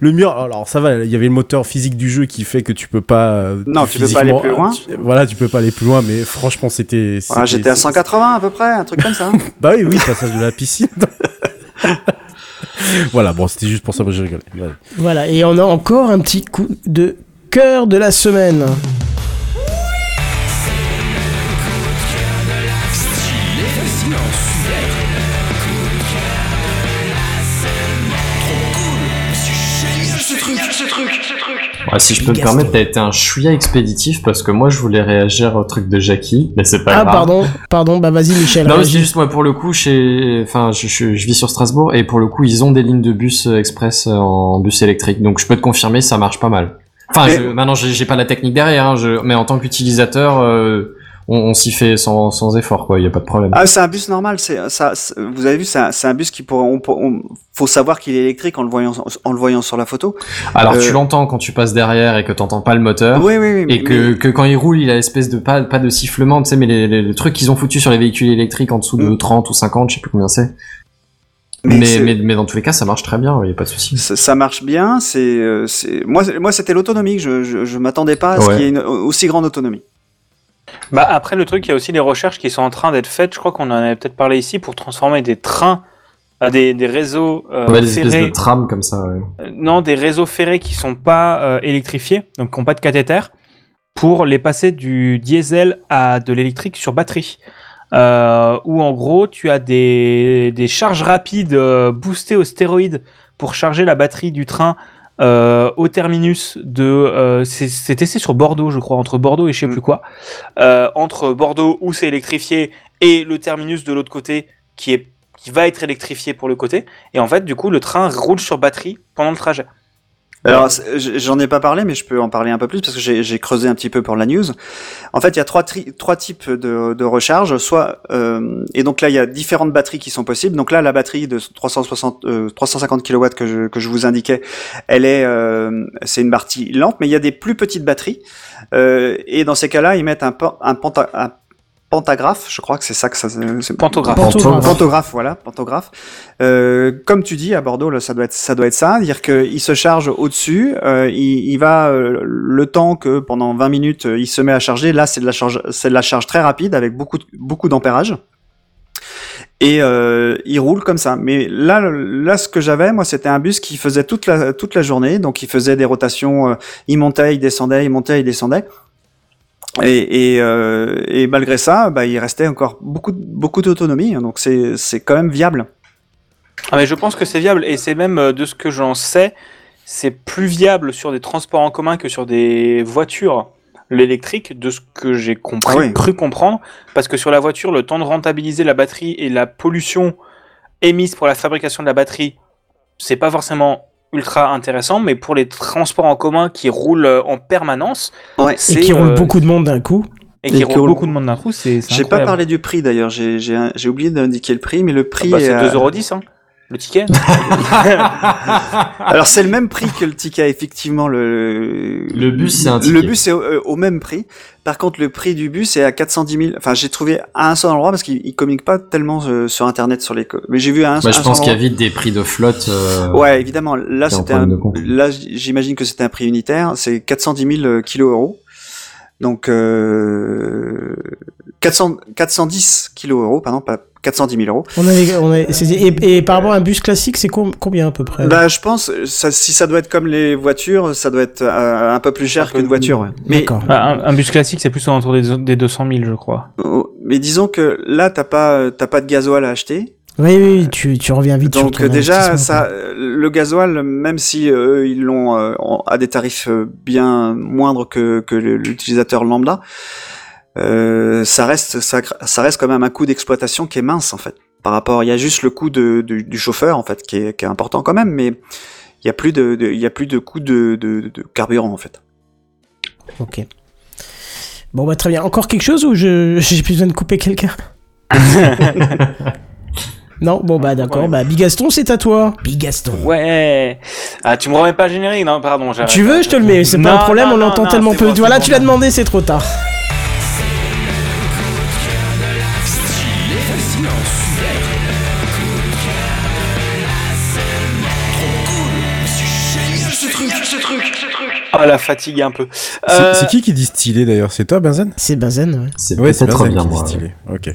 le mur. Alors, ça va, il y avait le moteur physique du jeu qui fait que tu peux pas. euh, Non, tu peux pas aller plus loin. tu- voilà, tu peux pas aller plus loin, mais franchement, c'était. Voilà, c'était- J'étais à 180 à peu près, un truc comme ça. Bah oui, oui, passage de la piscine. voilà, bon, c'était juste pour ça que j'ai rigolé. Ouais. Voilà, et on a encore un petit coup de cœur de la semaine. Ouais, si je peux me permettre, t'as été un chouïa expéditif parce que moi je voulais réagir au truc de Jackie, mais c'est pas Ah, grave. pardon, pardon, bah vas-y, Michel. Non, c'est juste moi pour le coup, chez, enfin, je, je, je vis sur Strasbourg et pour le coup, ils ont des lignes de bus euh, express euh, en bus électrique, donc je peux te confirmer, ça marche pas mal. Enfin, Mais- je, maintenant, j'ai j'ai pas la technique derrière, hein, je, mais en tant qu'utilisateur, euh, on, on s'y fait sans, sans effort, quoi. Il y a pas de problème. Ah, c'est un bus normal. C'est ça. Vous avez vu, c'est un, un bus qui pourrait. On, on- faut savoir qu'il est électrique en le voyant en le voyant sur la photo. Alors, euh, tu l'entends quand tu passes derrière et que t'entends pas le moteur. Oui, oui, oui. Et mais- que, que quand il roule, il a espèce de pas, pas de sifflement, tu sais, mais les, les, les trucs qu'ils ont foutus sur les véhicules électriques en dessous de Mm. 30 ou 50, je sais plus combien c'est. mais Mais, mais, mais, dans tous les cas, ça marche très bien, il y a pas de souci. ça, ça marche bien. C'est, euh, c'est moi, moi, c'était l'autonomie. Je, je, je m'attendais pas à ce qu'il y ait une aussi grande autonomie. Bah après le truc, il y a aussi des recherches qui sont en train d'être faites. Je crois qu'on en avait peut-être parlé ici pour transformer des trains, euh, des, des réseaux euh, des ferrés, de trames comme ça, ouais. euh, non des réseaux ferrés qui sont pas euh, électrifiés, donc qui n'ont pas de cathéter, pour les passer du diesel à de l'électrique sur batterie. Euh, où en gros tu as des, des charges rapides boostées aux stéroïdes pour charger la batterie du train euh, au terminus de euh, c'est c'est testé sur Bordeaux je crois entre Bordeaux et je sais Mm. plus quoi. Euh, entre Bordeaux où c'est électrifié et le terminus de l'autre côté qui est qui va être électrifié pour le côté. Et en fait du coup le train roule sur batterie pendant le trajet Alors, j'en ai pas parlé, mais je peux en parler un peu plus parce que j'ai creusé un petit peu pour la news. En fait, il y a trois, tri- trois types de, de recharge. Soit euh, et donc là, il y a différentes batteries qui sont possibles. Donc là, la batterie de 360, euh, 350 kW que je, que je vous indiquais, elle est, euh, c'est une partie lente, mais il y a des plus petites batteries. Euh, et dans ces cas-là, ils mettent un, un, un pantographe. Je crois que c'est ça que ça. c'est- Pantographe. Pantographe. Pantographe, voilà, pantographe. Euh, comme tu dis à Bordeaux, là, ça doit être ça doit être ça, dire qu'il se charge au-dessus, euh, il, il va euh, le temps que pendant 20 minutes euh, il se met à charger. Là, c'est de la charge, c'est de la charge très rapide avec beaucoup de- beaucoup d'ampérage. Et euh, il roule comme ça. Mais là, là, ce que j'avais, moi, c'était un bus qui faisait toute la toute la journée. Donc, il faisait des rotations. euh, il montait, il descendait, il montait, il descendait. Et, et, euh, et malgré ça, bah, il restait encore beaucoup beaucoup d'autonomie. hein. Donc, c'est quand même viable. Ah, mais je pense que c'est viable et c'est même euh, de ce que j'en sais, c'est plus viable sur des transports en commun que sur des voitures. L'électrique, de ce que j'ai compris, Ah oui. cru comprendre, parce que sur la voiture, le temps de rentabiliser la batterie et la pollution émise pour la fabrication de la batterie, c'est pas forcément ultra intéressant, mais pour les transports en commun qui roulent euh, en permanence, Ouais. Et qui roule euh, beaucoup de monde d'un coup. et et qui qui roulent roulent- beaucoup de monde d'un coup, c'est J'ai pas parlé du prix d'ailleurs. J'ai oublié d'indiquer le prix, mais le prix. Ah bah, c'est est, euh, 2,10€, hein, le ticket? Alors c'est le même prix que le ticket effectivement le. Le bus, c'est un Le ticket. bus est au, euh, au même prix. Par contre le prix du bus est à 410 000. Enfin j'ai trouvé à un seul endroit parce qu'ils ils communiquent pas tellement euh, sur internet sur les. Mais j'ai vu à un. Bah, je un pense seul qu'il y a vite des prix de flotte. euh, Ouais évidemment. Là C'est c'était un. Là j'imagine que c'était un prix unitaire. C'est 410 000 kilos euros. Donc euh, 400 410 kilos euros pardon pas 410 000 euros. On avait, on avait- et, et par rapport à un bus classique, c'est com- combien à peu près? Bah, je pense, ça, si ça doit être comme les voitures, ça doit être euh, un peu plus cher qu'une voiture. ouais. Mais, D'accord. Ah, un, un bus classique, c'est plus autour des, des 200 000, je crois. oh, mais disons que là, t'as pas, t'as pas de gasoil à acheter. Oui, oui, tu, tu reviens vite sur Donc ton euh, déjà, ça, euh, le gasoil, même si euh, ils l'ont euh, à des tarifs euh, bien moindres que, que l'utilisateur lambda, euh, ça reste, ça, ça reste quand même un coût d'exploitation qui est mince en fait. Par rapport, il y a juste le coût de, du- du chauffeur en fait qui est, qui est important quand même, mais il y a plus de, de- il y a plus de coût de, de, de carburant en fait. Ok. Bon, bah très bien. Encore quelque chose ou j'ai plus besoin de couper quelqu'un? Non, bon bah d'accord. Ouais. Bah Bigaston, c'est à toi. Bigaston. Ouais. Ah, tu me remets pas le générique, non, pardon. Tu veux, je te le mets. C'est pas un problème, non, on l'entend tellement peu. bon, voilà, bon, tu l'as demandé, c'est trop tard. Ah, la fatigue un peu. C'est Euh, c'est qui qui dit stylé d'ailleurs? C'est toi, Benzen? C'est Benzen, ouais. C'est Ouais, Benzen bien qui stylé. Ok.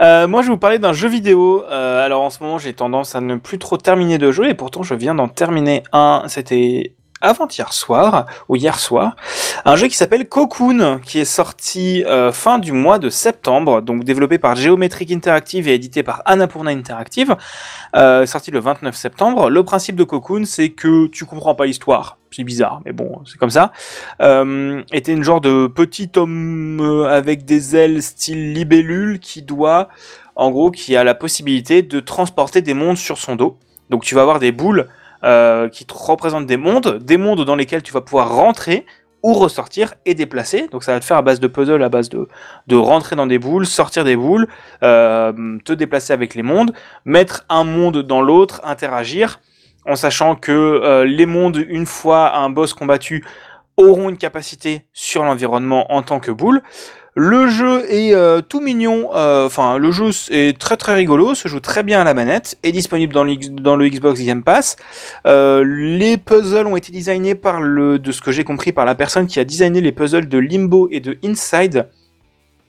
Euh, moi, je vais vous parler d'un jeu vidéo. Euh, alors, en ce moment, j'ai tendance à ne plus trop terminer de jeux, et pourtant, je viens d'en terminer un. C'était avant-hier soir, ou hier soir. Un jeu qui s'appelle Cocoon, qui est sorti euh, fin du mois de septembre, donc développé par Geometric Interactive et édité par Annapurna Interactive. Euh, sorti le 29 septembre. Le principe de Cocoon, c'est que tu comprends pas l'histoire. C'est bizarre, mais bon, c'est comme ça. Euh, était une genre de petit homme euh, avec des ailes style libellule qui doit, en gros, qui a la possibilité de transporter des mondes sur son dos. Donc tu vas avoir des boules euh, qui te représentent des mondes, des mondes dans lesquels tu vas pouvoir rentrer ou ressortir et déplacer. Donc ça va te faire à base de puzzle, à base de, rentrer dans des boules, sortir des boules, euh, te déplacer avec les mondes, mettre un monde dans l'autre, interagir, en sachant que euh, les mondes, une fois un boss combattu, auront une capacité sur l'environnement en tant que boule. Le jeu est euh, tout mignon, euh, enfin le jeu est très très rigolo, se joue très bien à la manette, est disponible dans le, X- dans le Xbox Game Pass. Euh, les puzzles ont été designés par le, de ce que j'ai compris, par la personne qui a designé les puzzles de Limbo et de Inside.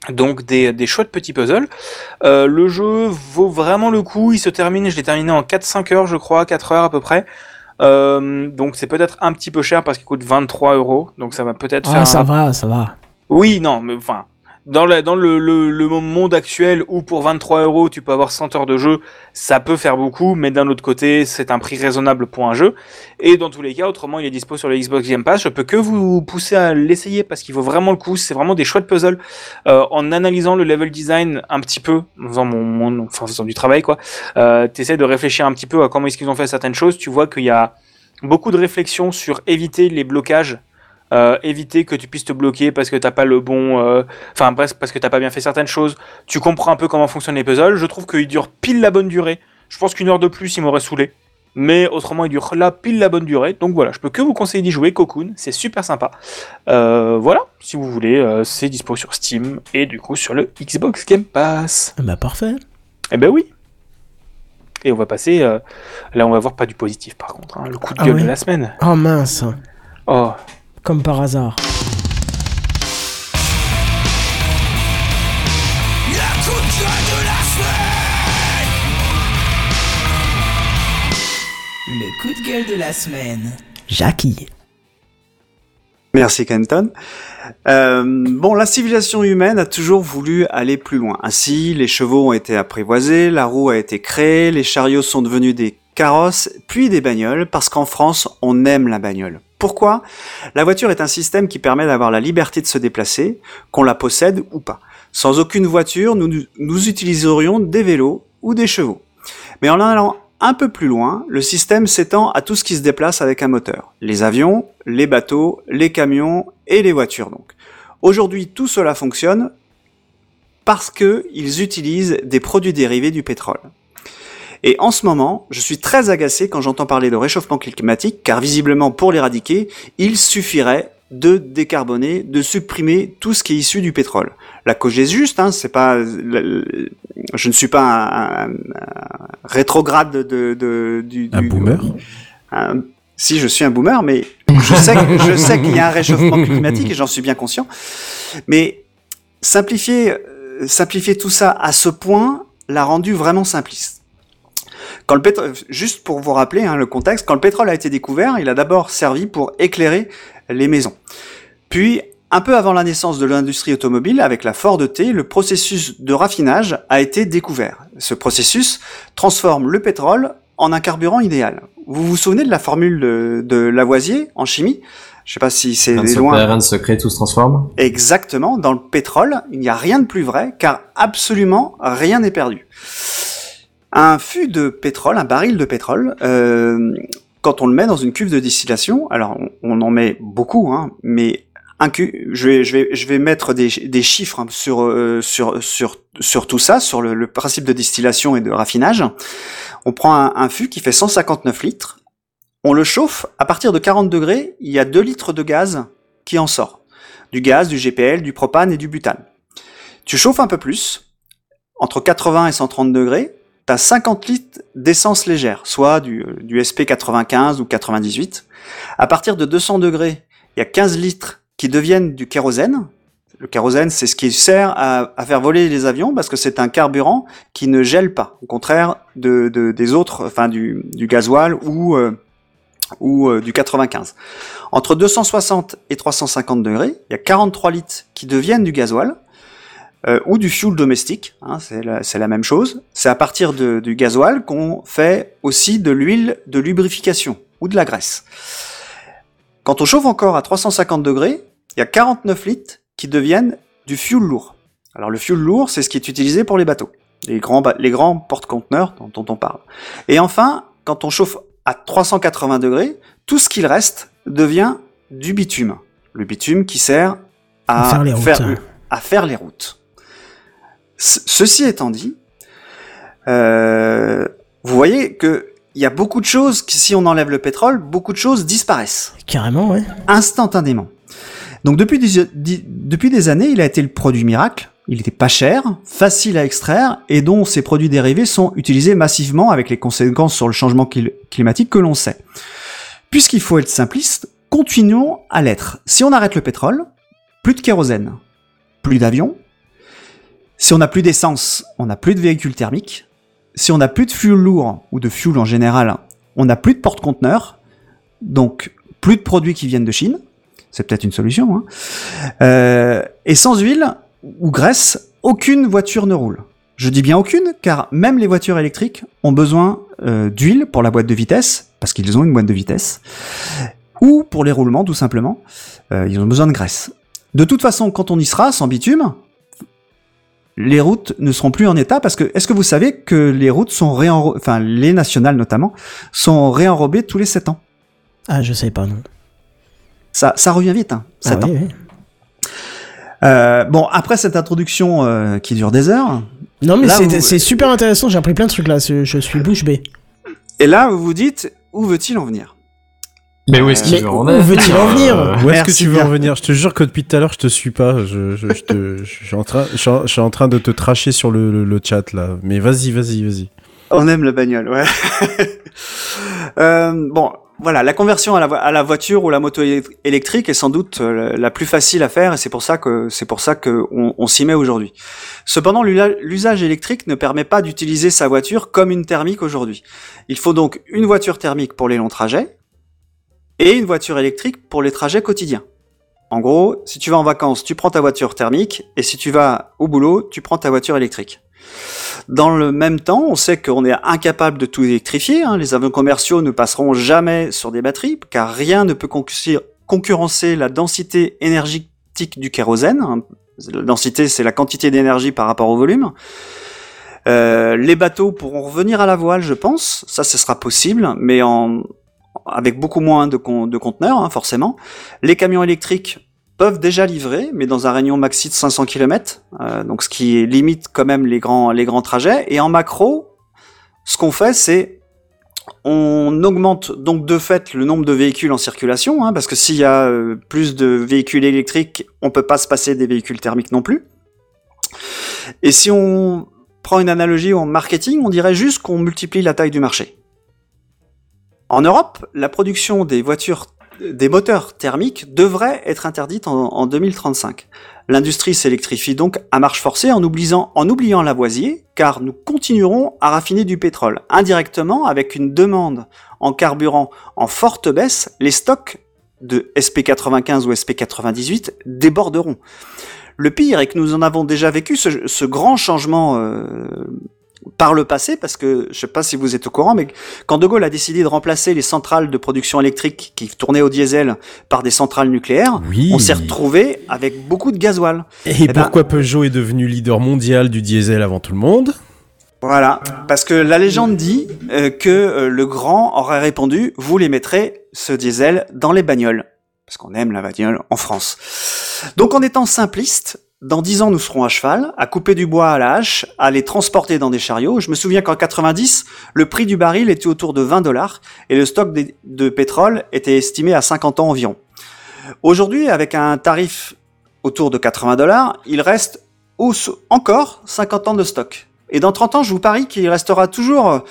Donc des, des chouettes petits puzzles. Le jeu vaut vraiment le coup, il se termine, je l'ai terminé en 4-5 heures je crois, 4 heures à peu près. Euh, donc c'est peut-être un petit peu cher parce qu'il coûte 23 euros, donc ça va peut-être faire Ah, un ça va, ça va. oui, non, mais enfin, dans, le, monde actuel où pour 23 euros tu peux avoir 100 heures de jeu, ça peut faire beaucoup, mais d'un autre côté, c'est un prix raisonnable pour un jeu. Et dans tous les cas, autrement, il est dispo sur le Xbox Game Pass. Je peux que vous pousser à l'essayer parce qu'il vaut vraiment le coup. C'est vraiment des chouettes puzzles. Euh, en analysant le level design un petit peu, en faisant du travail, quoi, euh, t'essaies de réfléchir un petit peu à comment est-ce qu'ils ont fait certaines choses. Tu vois qu'il y a beaucoup de réflexions sur éviter les blocages, euh, éviter que tu puisses te bloquer parce que t'as pas le bon, euh, enfin bref, parce que t'as pas bien fait certaines choses. Tu comprends un peu comment fonctionnent les puzzles. Je trouve qu'il dure pile la bonne durée. Je pense qu'une heure de plus, il m'aurait saoulé. Mais autrement, il dure là pile la bonne durée. Donc voilà, je peux que vous conseiller d'y jouer. Cocoon, c'est super sympa. Euh, voilà, si vous voulez, c'est dispo sur Steam et du coup sur le Xbox Game Pass. Bah parfait. Eh ben oui. Et on va passer. euh, là, on va voir pas du positif par contre. hein, le coup de Ah gueule de la semaine. Oh mince, Oh, comme par hasard. Le coup de gueule de la semaine. Jackie. Merci Kenton. Euh, bon, la civilisation humaine a toujours voulu aller plus loin. Ainsi, les chevaux ont été apprivoisés, la roue a été créée, les chariots sont devenus des carrosses, puis des bagnoles, parce qu'en France, on aime la bagnole. Pourquoi? La voiture est un système qui permet d'avoir la liberté de se déplacer, qu'on la possède ou pas. Sans aucune voiture, nous, nous utiliserions des vélos ou des chevaux. Mais en allant un peu plus loin, le système s'étend à tout ce qui se déplace avec un moteur. Les avions, les bateaux, les camions et les voitures donc. Aujourd'hui, tout cela fonctionne parce que ils utilisent des produits dérivés du pétrole. Et en ce moment, je suis très agacé quand j'entends parler de réchauffement climatique, car visiblement pour l'éradiquer, il suffirait de décarboner, de supprimer tout ce qui est issu du pétrole. La cause est juste, hein, c'est pas, je ne suis pas un, un- un rétrograde de, de- du, Un du- boomer un- si je suis un boomer, mais je sais, je sais qu'il y a un réchauffement climatique et j'en suis bien conscient. Mais simplifier, euh, simplifier tout ça à ce point l'a rendu vraiment simpliste. Quand le pétrole, juste pour vous rappeler hein, le contexte, quand le pétrole a été découvert, il a d'abord servi pour éclairer les maisons. Puis, un peu avant la naissance de l'industrie automobile, avec la Ford T, le processus de raffinage a été découvert. Ce processus transforme le pétrole en un carburant idéal. Vous vous souvenez de la formule de, de Lavoisier en chimie? Je sais pas si c'est loin. rien de secret, tout se transforme. Exactement, dans le pétrole, il n'y a rien de plus vrai, car absolument rien n'est perdu. Un fût de pétrole, un baril de pétrole, euh, quand on le met dans une cuve de distillation, alors on, en met beaucoup, hein, mais un cu, je vais, je vais, je vais mettre des, chiffres hein, sur, euh, sur, sur, sur tout ça, sur le, principe de distillation et de raffinage. On prend un, un fût qui fait 159 litres, on le chauffe, à partir de 40 degrés, il y a 2 litres de gaz qui en sort. Du gaz, du GPL, du propane et du butane. Tu chauffes un peu plus, entre 80 et 130 degrés, tu as 50 litres d'essence légère, soit du, euh, du SP95 ou 98. À partir de 200 degrés, il y a 15 litres qui deviennent du kérosène. Le kérosène, c'est ce qui sert à, faire voler les avions parce que c'est un carburant qui ne gèle pas, au contraire de, de- des autres, enfin du, gasoil ou, euh, euh, du 95. Entre 260 et 350 degrés, il y a 43 litres qui deviennent du gasoil euh, ou du fuel domestique, hein, c'est la, la même chose. C'est à partir de- du gasoil qu'on fait aussi de l'huile de lubrification ou de la graisse. Quand on chauffe encore à 350 degrés, il y a 49 litres qui deviennent du fuel lourd. Alors le fuel lourd, c'est ce qui est utilisé pour les bateaux, les grands, les grands porte-conteneurs dont, dont on parle. Et enfin, quand on chauffe à 380 degrés, tout ce qu'il reste devient du bitume. Le bitume qui sert à Faire les routes. à faire les routes. Ce- ceci étant dit, euh, vous voyez que il y a beaucoup de choses qui, si on enlève le pétrole, beaucoup de choses disparaissent Carrément, ouais. instantanément. Donc depuis des, di- depuis des années, il a été le produit miracle. Il était pas cher, facile à extraire et dont ces produits dérivés sont utilisés massivement avec les conséquences sur le changement cli- climatique que l'on sait. Puisqu'il faut être simpliste, continuons à l'être. Si on arrête le pétrole, plus de kérosène, plus d'avions. Si on n'a plus d'essence, on n'a plus de véhicules thermiques. Si on n'a plus de fuel lourd ou de fuel en général, on n'a plus de porte-conteneurs. Donc plus de produits qui viennent de Chine. C'est peut-être une solution. Hein. Euh, et sans huile ou graisse, aucune voiture ne roule. Je dis bien aucune, car même les voitures électriques ont besoin euh, d'huile pour la boîte de vitesse, parce qu'ils ont une boîte de vitesse, ou pour les roulements tout simplement, euh, ils ont besoin de graisse. De toute façon, quand on y sera, sans bitume, les routes ne seront plus en état parce que est-ce que vous savez que les routes sont réenrobées, enfin les nationales notamment, sont réenrobées tous les 7 ans? Ah, je savais pas, non. Ça, ça revient vite, hein, Ah 7 ans. oui, oui. Euh, bon, après cette introduction euh, qui dure des heures, Non, mais c'est vous- super intéressant. J'ai appris plein de trucs là. Je suis bouche bée. et là vous vous dites, où veut-il en venir? Mais où est-ce qu'il Mais veut en être veut-il en venir Euh, Où est-ce que tu veux en venir Je te jure que depuis tout à l'heure, je te suis pas. Je, je, je, te- je suis en train, je, suis en- train de te tracher sur le, le, le chat là. Mais vas-y, vas-y, vas-y. On aime le bagnole, ouais. Euh, bon, voilà, la conversion à la, à la voiture ou la moto éle- électrique est sans doute euh, la plus facile à faire et c'est pour ça que c'est pour ça que on, on s'y met aujourd'hui. Cependant, l'usage électrique ne permet pas d'utiliser sa voiture comme une thermique aujourd'hui. Il faut donc une voiture thermique pour les longs trajets et une voiture électrique pour les trajets quotidiens. En gros, si tu vas en vacances, tu prends ta voiture thermique et si tu vas au boulot, tu prends ta voiture électrique. Dans le même temps, on sait qu'on est incapable de tout électrifier. hein. Les avions commerciaux ne passeront jamais sur des batteries, car rien ne peut concur- concurrencer la densité énergétique du kérosène. hein. La densité, c'est la quantité d'énergie par rapport au volume. Euh, les bateaux pourront revenir à la voile, je pense. Ça, ce sera possible, mais en, avec beaucoup moins de, con- de conteneurs, hein, forcément. Les camions électriques peuvent déjà livrer, mais dans un rayon maxi de 500 km, euh, donc ce qui limite quand même les grands, les grands trajets. Et en macro, ce qu'on fait, c'est on augmente donc de fait le nombre de véhicules en circulation, hein, parce que s'il y a euh, plus de véhicules électriques, on peut pas se passer des véhicules thermiques non plus. Et si on prend une analogie en marketing, on dirait juste qu'on multiplie la taille du marché. En Europe, la production des voitures, des moteurs thermiques devrait être interdite en, en 2035. L'industrie s'électrifie donc à marche forcée en oubliant, en oubliant Lavoisier, car nous continuerons à raffiner du pétrole. Indirectement, avec une demande en carburant en forte baisse, les stocks de SP95 ou SP98 déborderont. Le pire est que nous en avons déjà vécu ce, ce grand changement euh, par le passé, parce que je sais pas si vous êtes au courant, mais quand De Gaulle a décidé de remplacer les centrales de production électrique qui tournaient au diesel par des centrales nucléaires, Oui. on s'est retrouvé avec beaucoup de gasoil. Et Eh ben- pourquoi Peugeot est devenu leader mondial du diesel avant tout le monde? Voilà, parce que la légende dit euh, que euh, le grand aurait répondu vous les mettrez ce diesel dans les bagnoles, parce qu'on aime la bagnole en France. Donc en étant simpliste, dans 10 ans nous serons à cheval, à couper du bois à la hache, à les transporter dans des chariots. Je me souviens qu'en 90, le prix du baril était autour de 20 dollars et le stock de, pétrole était estimé à 50 ans environ. Aujourd'hui, avec un tarif autour de 80 dollars, il reste encore 50 ans de stock. Et dans 30 ans, je vous parie qu'il restera toujours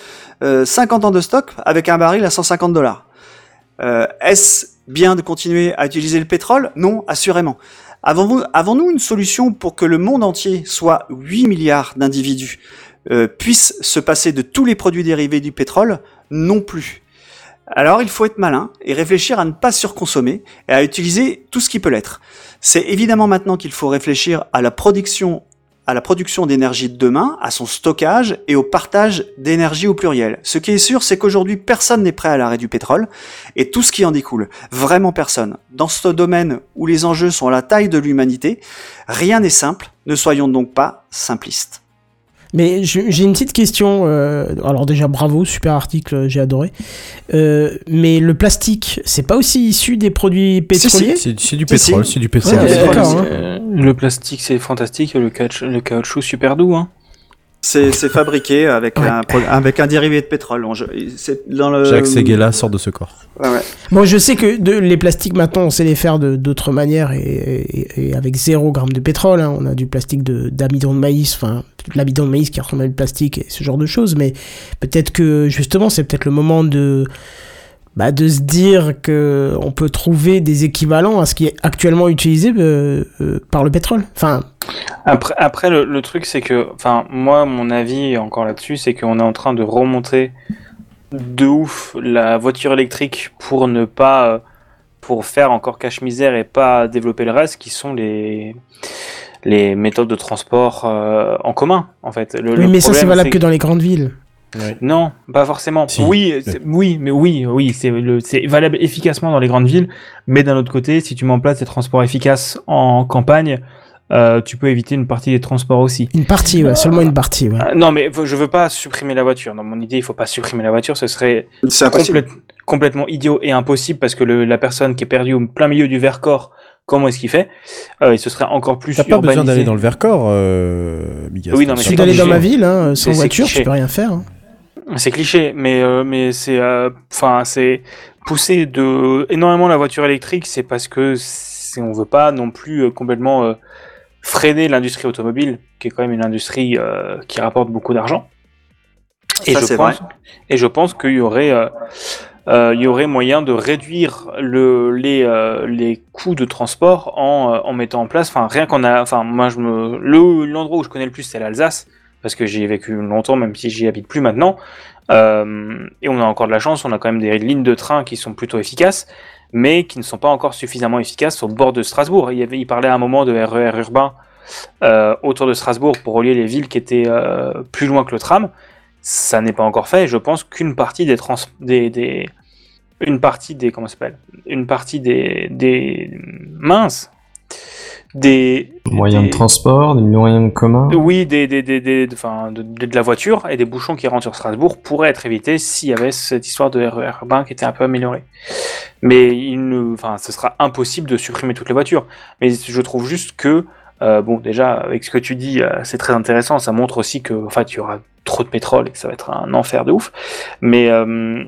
euh, 50 ans de stock avec un baril à 150 dollars. Euh, Est-ce bien de continuer à utiliser le pétrole? Non, assurément. Avons-nous une solution pour que le monde entier, soit 8 milliards d'individus, euh, puisse se passer de tous les produits dérivés du pétrole? Non plus. Alors il faut être malin et réfléchir à ne pas surconsommer et à utiliser tout ce qui peut l'être. C'est évidemment maintenant qu'il faut réfléchir à la production à la production d'énergie de demain, à son stockage et au partage d'énergie au pluriel. Ce qui est sûr, c'est qu'aujourd'hui, personne n'est prêt à l'arrêt du pétrole et tout ce qui en découle. Vraiment personne. Dans ce domaine où les enjeux sont à la taille de l'humanité, rien n'est simple. Ne soyons donc pas simplistes. Mais j'ai une petite question. euh, alors déjà bravo, super article, j'ai adoré. Euh, mais le plastique, c'est pas aussi issu des produits pétroliers? C'est c'est du pétrole, c'est du Ouais, pétrole. hein. Euh, Le plastique, c'est fantastique. Le, caoutchouc- le caoutchouc, super doux. Hein. C'est fabriqué avec, Ouais. un, avec un dérivé de pétrole. Dans le... Jacques Seguela sort de ce corps. Ouais, ouais. Bon, je sais que de, les plastiques maintenant, on sait les faire de d'autres manières et, et- et avec zéro gramme de pétrole. hein. On a du plastique de d'amidon de maïs, enfin de l'amidon de maïs qui ressemble à du plastique et ce genre de choses. Mais peut-être que justement, c'est peut-être le moment de bah, de se dire que on peut trouver des équivalents à ce qui est actuellement utilisé euh, euh, par le pétrole. Enfin, Après, après le, le truc, c'est que, enfin, moi, mon avis encore là-dessus, c'est qu'on est en train de remonter de ouf la voiture électrique pour ne pas, euh, pour faire encore cache-misère et pas développer le reste, qui sont les les méthodes de transport euh, en commun, en fait. Le, oui, le mais ça c'est valable que dans les grandes villes. Non, pas forcément. Si. Oui, c'est- oui, mais oui, oui, c'est le- c'est valable efficacement dans les grandes villes, mais d'un autre côté, si tu mets en place des transports efficaces en campagne, euh, tu peux éviter une partie des transports aussi. Une partie, ouais, seulement une partie. Ouais. Euh, non, mais je veux pas supprimer la voiture. Dans mon idée, il faut pas supprimer la voiture. Ce serait complète- complètement idiot et impossible parce que le- la personne qui est perdue au plein milieu du Vercors, comment est-ce qu'il fait? Euh, Il se serait encore plus T'as pas besoin d'aller dans le Vercors, euh, Migas. Oui, non, mais Si c'est d'aller dans ma ville, hein, sans voiture, tu peux rien faire. hein. C'est cliché, mais euh, mais c'est euh, enfin c'est pousser de énormément la voiture électrique, c'est parce que c'est on veut pas non plus euh, complètement freiner l'industrie automobile, qui est quand même une industrie qui rapporte beaucoup d'argent. Et Ça, je pense et je pense qu'il y aurait euh, y aurait moyen de réduire le, les, euh, les coûts de transport en, euh, en mettant en place, enfin rien qu'on a, enfin moi je me, le l'endroit où je connais le plus c'est l'Alsace parce que j'y ai vécu longtemps même si j'y habite plus maintenant. Euh, et on a encore de la chance, on a quand même des lignes de train qui sont plutôt efficaces, mais qui ne sont pas encore suffisamment efficaces au bord de Strasbourg. Il, parlait à un moment de RER urbain euh, autour de Strasbourg pour relier les villes qui étaient euh, plus loin que le tram. Ça n'est pas encore fait. Je pense qu'une partie des, trans une partie des comment ça s'appelle? Une partie des des minces des Moyens des- de transport, des moyens de commun. oui, des, des, des, des- de, enfin, de, de- la voiture et des bouchons qui rentrent sur Strasbourg pourraient être évités s'il y avait cette histoire de RER urbain qui était un peu améliorée. Mais il ne, enfin, ce sera impossible de supprimer toutes les voitures. Mais je trouve juste que, euh, bon, déjà, avec ce que tu dis, euh, c'est très intéressant. Ça montre aussi que, en fait, il y aura trop de pétrole et que ça va être un enfer de ouf. Mais, euh,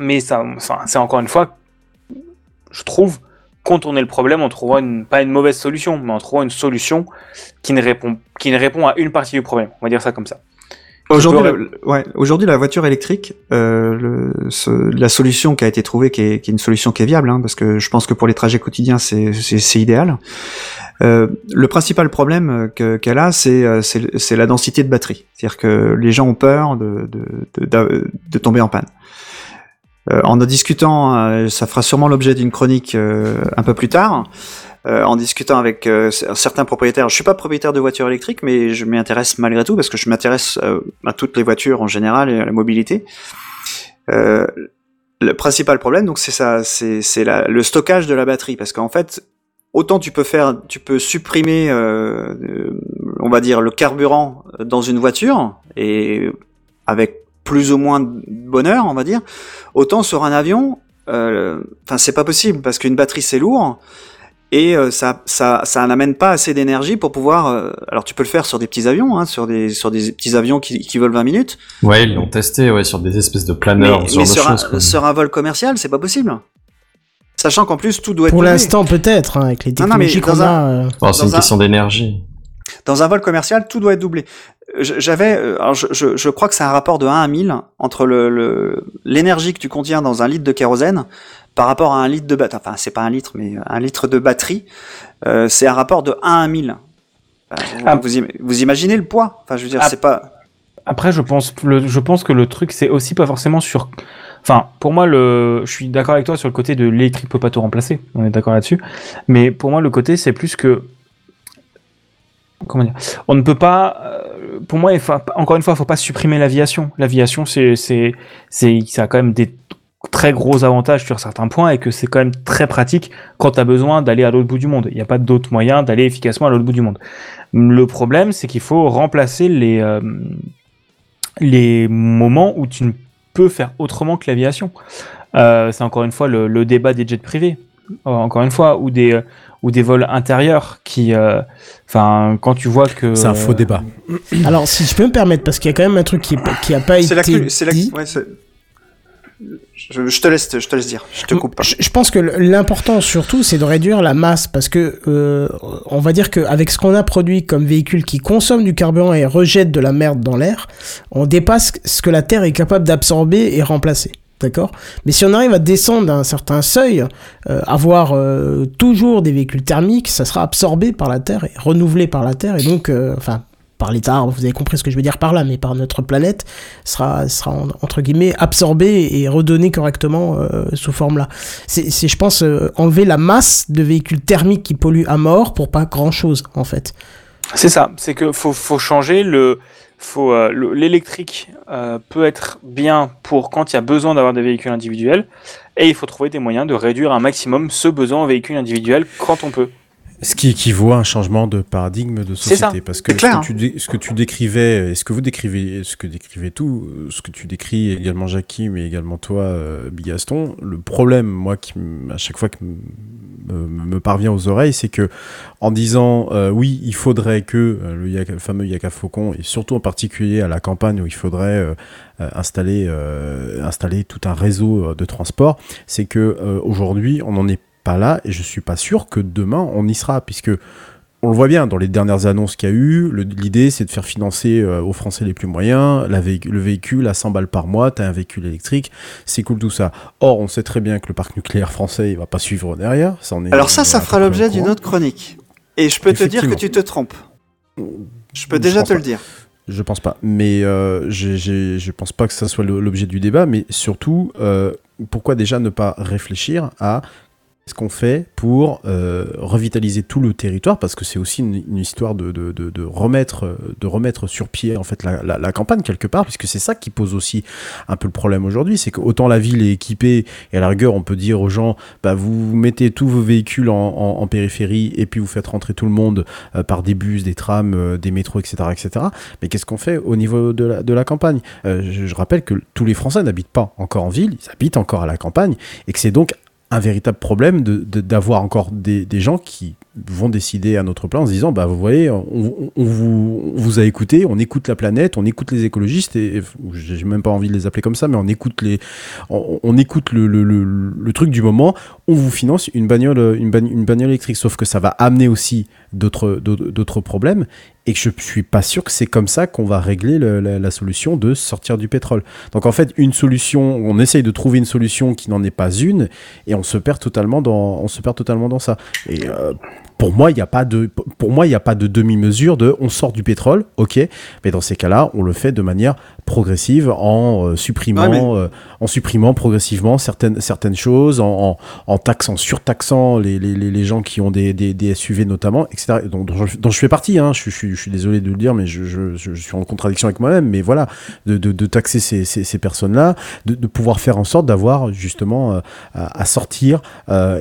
mais ça, enfin, c'est encore une fois, je trouve, contourner le problème en trouvant une, pas une mauvaise solution, mais en trouvant une solution qui ne répond, qui ne répond à une partie du problème. On va dire ça comme ça. Aujourd'hui, peux le- ouais, aujourd'hui, la voiture électrique, euh, le, ce- la solution qui a été trouvée, qui est, qui est une solution qui est viable, hein, parce que je pense que pour les trajets quotidiens, c'est, c'est, c'est idéal. Euh, le principal problème euh, que- qu'elle a, c'est, euh, c'est, c'est la densité de batterie. C'est-à-dire que les gens ont peur de, de, de- de tomber en panne. Euh, en en discutant, euh, ça fera sûrement l'objet d'une chronique euh, un peu plus tard. Euh, en discutant avec euh, certains propriétaires, je suis pas propriétaire de voitures électriques, mais je m'y intéresse malgré tout parce que je m'intéresse euh, à toutes les voitures en général et à la mobilité. Le principal problème, donc, c'est ça, c'est c'est la- le stockage de la batterie, parce qu'en fait, autant tu peux faire, tu peux supprimer, on va dire, le carburant dans une voiture et avec plus ou moins de bonheur, on va dire, autant sur un avion, euh, enfin c'est pas possible parce qu'une batterie c'est lourd et euh, ça, ça, ça n'amène pas assez d'énergie pour pouvoir. euh, alors tu peux le faire sur des petits avions, hein, sur des sur des petits avions qui, qui volent 20 minutes, Ouais, ils l'ont testé, ouais, sur des espèces de mais, planeurs, ce mais sur, un, sur un vol commercial, c'est pas possible. Sachant qu'en plus tout doit être Pour l'instant, peut-être, hein, avec les Non, non, mais technologies qu'on a. un- euh, c'est une un- question d'énergie. Dans un vol commercial, tout doit être doublé. Je- J'avais, euh, je, je, je crois que c'est un rapport de 1 à 1000 entre le le- l'énergie que tu contiens dans un litre de kérosène par rapport à un litre de batterie. Enfin, c'est pas un litre, mais un litre de batterie. Euh, c'est un rapport de 1 à 1000. Enfin, vous, Ah. vous, im- vous imaginez le poids? Enfin, je veux dire, Ah. c'est pas. Après, je pense, le, je pense que le truc, c'est aussi pas forcément sur. Enfin, pour moi, le, je suis d'accord avec toi sur le côté de l'électrique peut pas tout remplacer. On est d'accord là-dessus. Mais pour moi, le côté, c'est plus que. Comment dire On ne peut pas. euh, Pour moi, il faut, encore une fois, il faut pas supprimer l'aviation. L'aviation, c'est, c'est, c'est, ça a quand même des très gros avantages sur certains points et que c'est quand même très pratique quand tu as besoin d'aller à l'autre bout du monde. Il n'y a pas d'autre moyen d'aller efficacement à l'autre bout du monde. Le problème, c'est qu'il faut remplacer les, euh, les moments où tu ne peux faire autrement que l'aviation. Euh, c'est encore une fois le, le débat des jets privés. Encore une fois, ou des, ou des vols intérieurs qui. euh, Enfin, quand tu vois que. C'est un faux débat. Alors, si je peux me permettre, parce qu'il y a quand même un truc qui, est- qui a pas été. C'est dit. Ouais, je, je te laisse, je te laisse dire. Je te coupe pas. Je, je pense que l'important surtout, c'est de réduire la masse parce que euh, on va dire qu'avec ce qu'on a produit comme véhicule qui consomme du carburant et rejette de la merde dans l'air, on dépasse ce que la Terre est capable d'absorber et remplacer. D'accord Mais si on arrive à descendre d'un certain seuil, euh, avoir euh, toujours des véhicules thermiques, ça sera absorbé par la Terre et renouvelé par la Terre et donc, euh, enfin, par l'État, vous avez compris ce que je veux dire par là, mais par notre planète, sera, sera en- entre guillemets absorbé et redonné correctement sous forme là. C'est, je pense, enlever la masse de véhicules thermiques qui polluent à mort pour pas grand chose en fait. C'est ça, c'est que faut, faut changer le. Euh, le- l'électrique euh, peut être bien pour quand il y a besoin d'avoir des véhicules individuels, et il faut trouver des moyens de réduire un maximum ce besoin en véhicules individuels quand on peut. Ce qui équivaut à un changement de paradigme de société. Parce que ce, clair. que tu dé- ce que tu décrivais, et ce que vous décrivez, ce que décrivez tout, euh, ce que tu décris également Jackie, mais également toi, euh, Bigaston, le problème, moi, qui à chaque fois que me, me parvient aux oreilles, c'est que en disant euh, oui, il faudrait que le, Yaka- le fameux Yaka Faucon, et surtout en particulier à la campagne où il faudrait euh, installer, euh, installer tout un réseau de transport, c'est que aujourd'hui, on n'en est pas là, et je suis pas sûr que demain on y sera, puisque on le voit bien dans les dernières annonces qu'il y a eu, l'idée c'est de faire financer euh, aux Français les plus moyens la le véhicule à 100 balles par mois, t'as un véhicule électrique, c'est cool tout ça. Or, on sait très bien que le parc nucléaire français il va pas suivre derrière. Ça en est, Alors ça, ça fera l'objet d'une autre chronique. Et je peux te dire que tu te trompes. Je peux Je déjà te pas. le dire. Je pense pas. Mais euh, je pense pas que ça soit l'objet du débat. Mais surtout, euh, pourquoi déjà ne pas réfléchir à ce qu'on fait pour euh, revitaliser tout le territoire Parce que c'est aussi une, histoire de, de, de, de remettre, de remettre sur pied en fait la, la, la campagne quelque part, puisque c'est ça qui pose aussi un peu le problème aujourd'hui. C'est que autant la ville est équipée, et à la rigueur, on peut dire aux gens, bah, vous mettez tous vos véhicules en, en, en périphérie et puis vous faites rentrer tout le monde euh, par des bus, des trams, euh, des métros, etc. etc. Mais qu'est-ce qu'on fait au niveau de la, de la campagne? Euh, je, je rappelle que tous les Français n'habitent pas encore en ville, ils habitent encore à la campagne, et que c'est donc un véritable problème d'avoir encore des gens qui vont décider à notre plan en se disant bah vous voyez on, vous, vous a écouté on écoute la planète on écoute les écologistes et, et j'ai même pas envie de les appeler comme ça mais on écoute les on, écoute le, le, le, truc du moment on vous finance une bagnole une, bagn- une bagnole électrique. Sauf que ça va amener aussi d'autres problèmes et que je suis pas sûr que c'est comme ça qu'on va régler le- la, solution de sortir du pétrole. Donc en fait une solution on essaye de trouver une solution qui n'en est pas une et on se perd totalement dans on se perd totalement dans ça. Euh, pour moi, il n'y a pas de, pour moi, il n'y a pas de demi-mesure de, on sort du pétrole, ok, mais dans ces cas-là, on le fait de manière progressive en euh, supprimant, Ouais, mais- euh, en supprimant progressivement certaines, certaines choses, en, en, en taxant, surtaxant les, les, les, gens qui ont des, des, des SUV notamment, etc. Dont, je, dont je fais partie, hein, je, suis- je suis désolé de le dire, mais je, je, je suis en contradiction avec moi-même, mais voilà, de, de, de taxer ces, ces, ces personnes-là, de, de pouvoir faire en sorte d'avoir justement euh, à, à sortir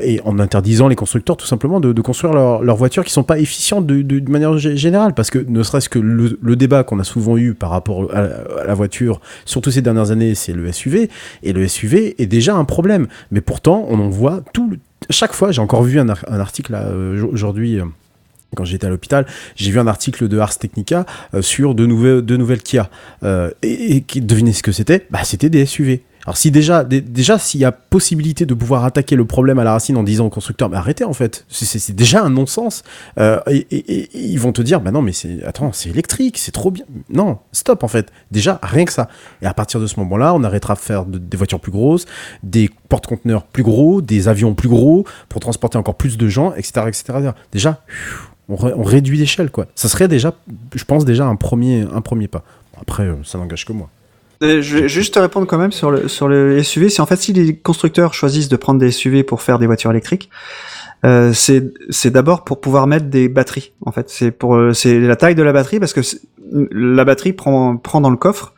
et en interdisant les constructeurs tout simplement de, de construire leurs voitures qui sont pas efficientes de, manière gé- générale parce que ne serait-ce que le, débat qu'on a souvent eu par rapport à, la voiture surtout ces dernières années c'est le SUV et le SUV est déjà un problème mais pourtant on en voit tout chaque fois j'ai encore vu un, ar- un article euh, aujourd'hui euh, quand j'étais à l'hôpital, j'ai vu un article de Ars Technica euh, sur de nouvelles, de nouvelles Kia. Et, devinez ce que c'était? Bah, c'était des SUV. Alors si déjà, dé- déjà s'il y a possibilité de pouvoir attaquer le problème à la racine en disant au constructeur, mais arrêtez en fait, c'est- déjà un non-sens. Euh, et, ils vont te dire, bah non mais c'est, attends, c'est électrique, c'est trop bien. Non, stop en fait. Déjà rien que ça. Et à partir de ce moment-là, on arrêtera de faire de- des voitures plus grosses, des porte-conteneurs plus gros, des avions plus gros pour transporter encore plus de gens, etc., etc. Déjà, on, on réduit l'échelle quoi. Ça serait déjà, je pense déjà un premier, un premier pas. Après, euh, ça n'engage que moi. Euh, Je vais juste te répondre quand même sur le, sur le SUV. C'est en fait si les constructeurs choisissent de prendre des SUV pour faire des voitures électriques, euh, c'est d'abord pour pouvoir mettre des batteries. En fait, c'est pour euh, c'est la taille de la batterie parce que la batterie prend prend dans le coffre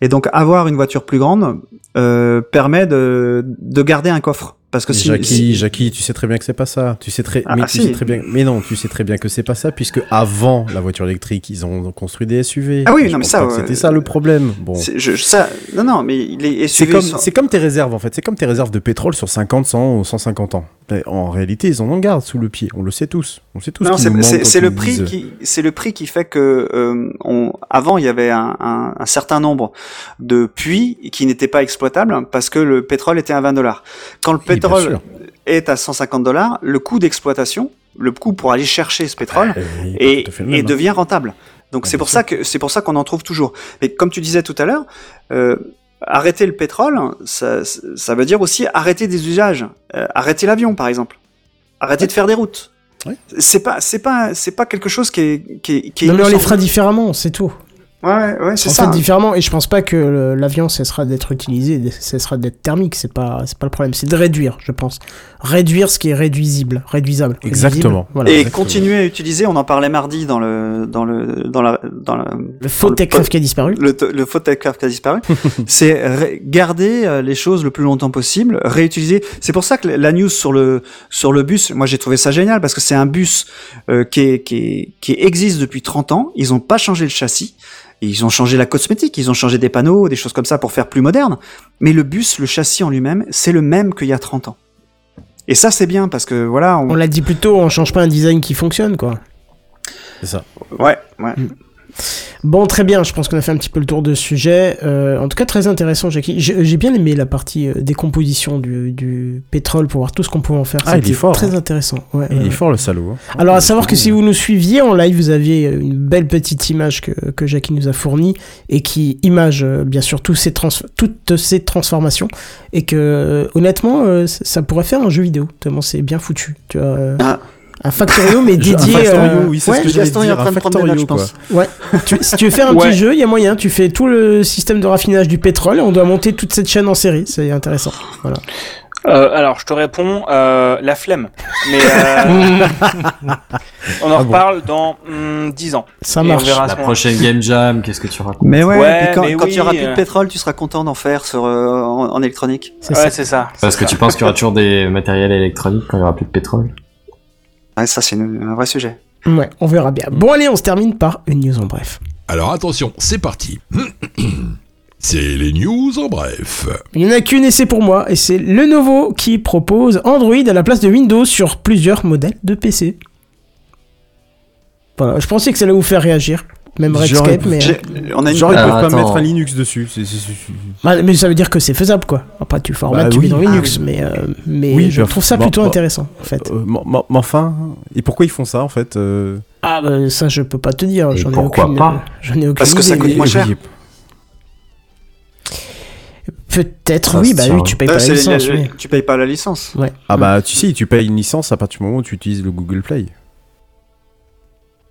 et donc avoir une voiture plus grande euh, permet de de garder un coffre parce que si, Jackie, si- Jackie, tu sais très bien que c'est pas ça. Tu sais très, Ah, mais ah, tu si. sais très bien, mais non, tu sais très bien que c'est pas ça puisque avant la voiture électrique, ils ont construit des SUV. Ah oui, Je non, mais ça, ouais. C'était ça le problème. Bon. c'est- je, ça non non mais les C'est SUV comme, sont- c'est comme tes réserves en fait, c'est comme tes réserves de pétrole sur 50, 100 ou 150 ans. Mais en réalité, ils en ont garde sous le pied, on le sait tous. On sait tous Non, c'est c'est- c'est le prix disent- qui c'est le prix qui fait que euh, on, avant il y avait un, un, un certain nombre de puits qui n'étaient pas exploitables parce que le pétrole était à 20 dollars. Quand le bien pétrole est à 150 dollars, le coût d'exploitation, le coût pour aller chercher ce pétrole, Euh, est pas et, hein. devient rentable. Donc Ah, c'est pour ça que c'est pour ça qu'on en trouve toujours. Mais comme tu disais tout à l'heure, euh, arrêter le pétrole, ça, ça veut dire aussi arrêter des usages, Euh, arrêter l'avion par exemple, arrêter de faire des routes. Ouais. C'est pas c'est pas c'est pas quelque chose qui est qui est, qui est Non, mais on les fera différemment, c'est tout. Ouais, ouais, c'est en ça. fait différemment et je pense pas que l'avion cessera d'être utilisé cessera d'être thermique c'est pas c'est pas le problème c'est de réduire je pense réduire ce qui est réduisible réduisable Exactement. Voilà Et exactement. continuer à utiliser, on en parlait mardi dans le dans le dans la dans la le faux pod- qui a disparu le, to- le faux Techcraft qui a disparu, c'est garder euh, les choses le plus longtemps possible, réutiliser. C'est pour ça que la news sur le sur le bus, moi j'ai trouvé ça génial parce que c'est un bus euh, qui est, qui est- qui existe depuis 30 ans. Ils ont pas changé le châssis. Ils ont changé la cosmétique, ils ont changé des panneaux, des choses comme ça pour faire plus moderne. Mais le bus, le châssis en lui-même, c'est le même qu'il y a 30 ans. Et ça c'est bien parce que voilà, on... on l'a dit plus tôt on change pas un design qui fonctionne quoi C'est ça. ouais, ouais. Bon, très bien, je pense qu'on a fait un petit peu le tour de ce sujet. Euh, en tout cas, très intéressant, Jackie. J'ai bien aimé la partie euh, décomposition du, du pétrole pour voir tout ce qu'on pouvait en faire. Ah, il est fort, Très hein. intéressant. Ouais, Il est fort le salaud. hein. Alors, à savoir que si vous nous suiviez en live, vous aviez euh, une belle petite image que, que Jackie nous a fournie et qui image, bien sûr, tous ces trans toutes ces transformations. Et que, honnêtement, euh, ça ça pourrait faire un jeu vidéo, tellement c'est bien foutu. Tu vois, euh, Ah. Un Factorio, mais Un dédié. Factorio, euh, oui, c'est ouais, ce que Gaston est en dire, train un de prendre des notes, je pense. Ouais. Tu- si tu veux faire un Ouais. petit jeu, il y a moyen. Tu fais tout le système de raffinage du pétrole et on doit monter toute cette chaîne en série. C'est intéressant. Voilà. Euh, alors, je te réponds, euh, la flemme. Mais euh, on en Ah bon. reparle dans hum, 10 ans. Ça on marche. verra à La prochaine Game Jam, qu'est-ce que tu racontes Mais ouais, Ouais, quand, mais quand oui, il y aura plus de pétrole, tu seras content d'en faire sur euh, en, en électronique. C'est Ouais, ça. c'est ça. Parce que tu penses qu'il y aura toujours des matériels électroniques quand il y aura plus de pétrole? Ouais, ça c'est un vrai sujet. Ouais, on verra bien. Bon, allez, on se termine par une news en bref. Alors attention, c'est parti. C'est les news en bref. Il n'y en a qu'une et c'est pour moi. Et c'est Lenovo qui propose Android à la place de Windows sur plusieurs modèles de PC. Voilà, je pensais que ça allait vous faire réagir. Même Redscape, mais... J'ai- On a une Genre, ils peuvent pas attends. mettre un Linux dessus. c'est- c'est- c'est- Ah, mais ça veut dire que c'est faisable, quoi. Après, tu formates, Bah tu oui. mets dans Ah Linux, mais, euh, mais Oui, je bah, trouve ça plutôt intéressant, en fait. Euh, mais- enfin, et pourquoi ils font ça en fait euh, Ah, bah, ça, je peux pas te dire. J'en ai aucune, pas euh, J'en ai aucune Parce que ça coûte moins cher. Peut-être, oui, bah oui, tu payes Ouais, pas la c'est- licence, oui. Tu payes pas la licence. Ah bah tu sais, tu payes une licence à partir du moment où tu utilises le Google Play. Tu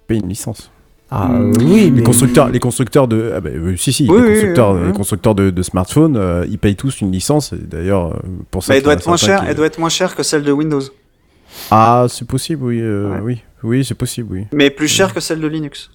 payes une licence. Ah, euh, oui, Les mais... constructeurs, les constructeurs de, ah bah, euh, si si, Oui, les constructeurs, oui, oui. les constructeurs de, de smartphones, euh, ils payent tous une licence. et D'ailleurs, euh, pour ça. Mais elle doit être moins chère. qui- Elle doit être moins chère que celle de Windows, Ah, c'est possible, oui, euh, Ouais. oui, oui, c'est possible, oui. mais plus chère que celle de Linux.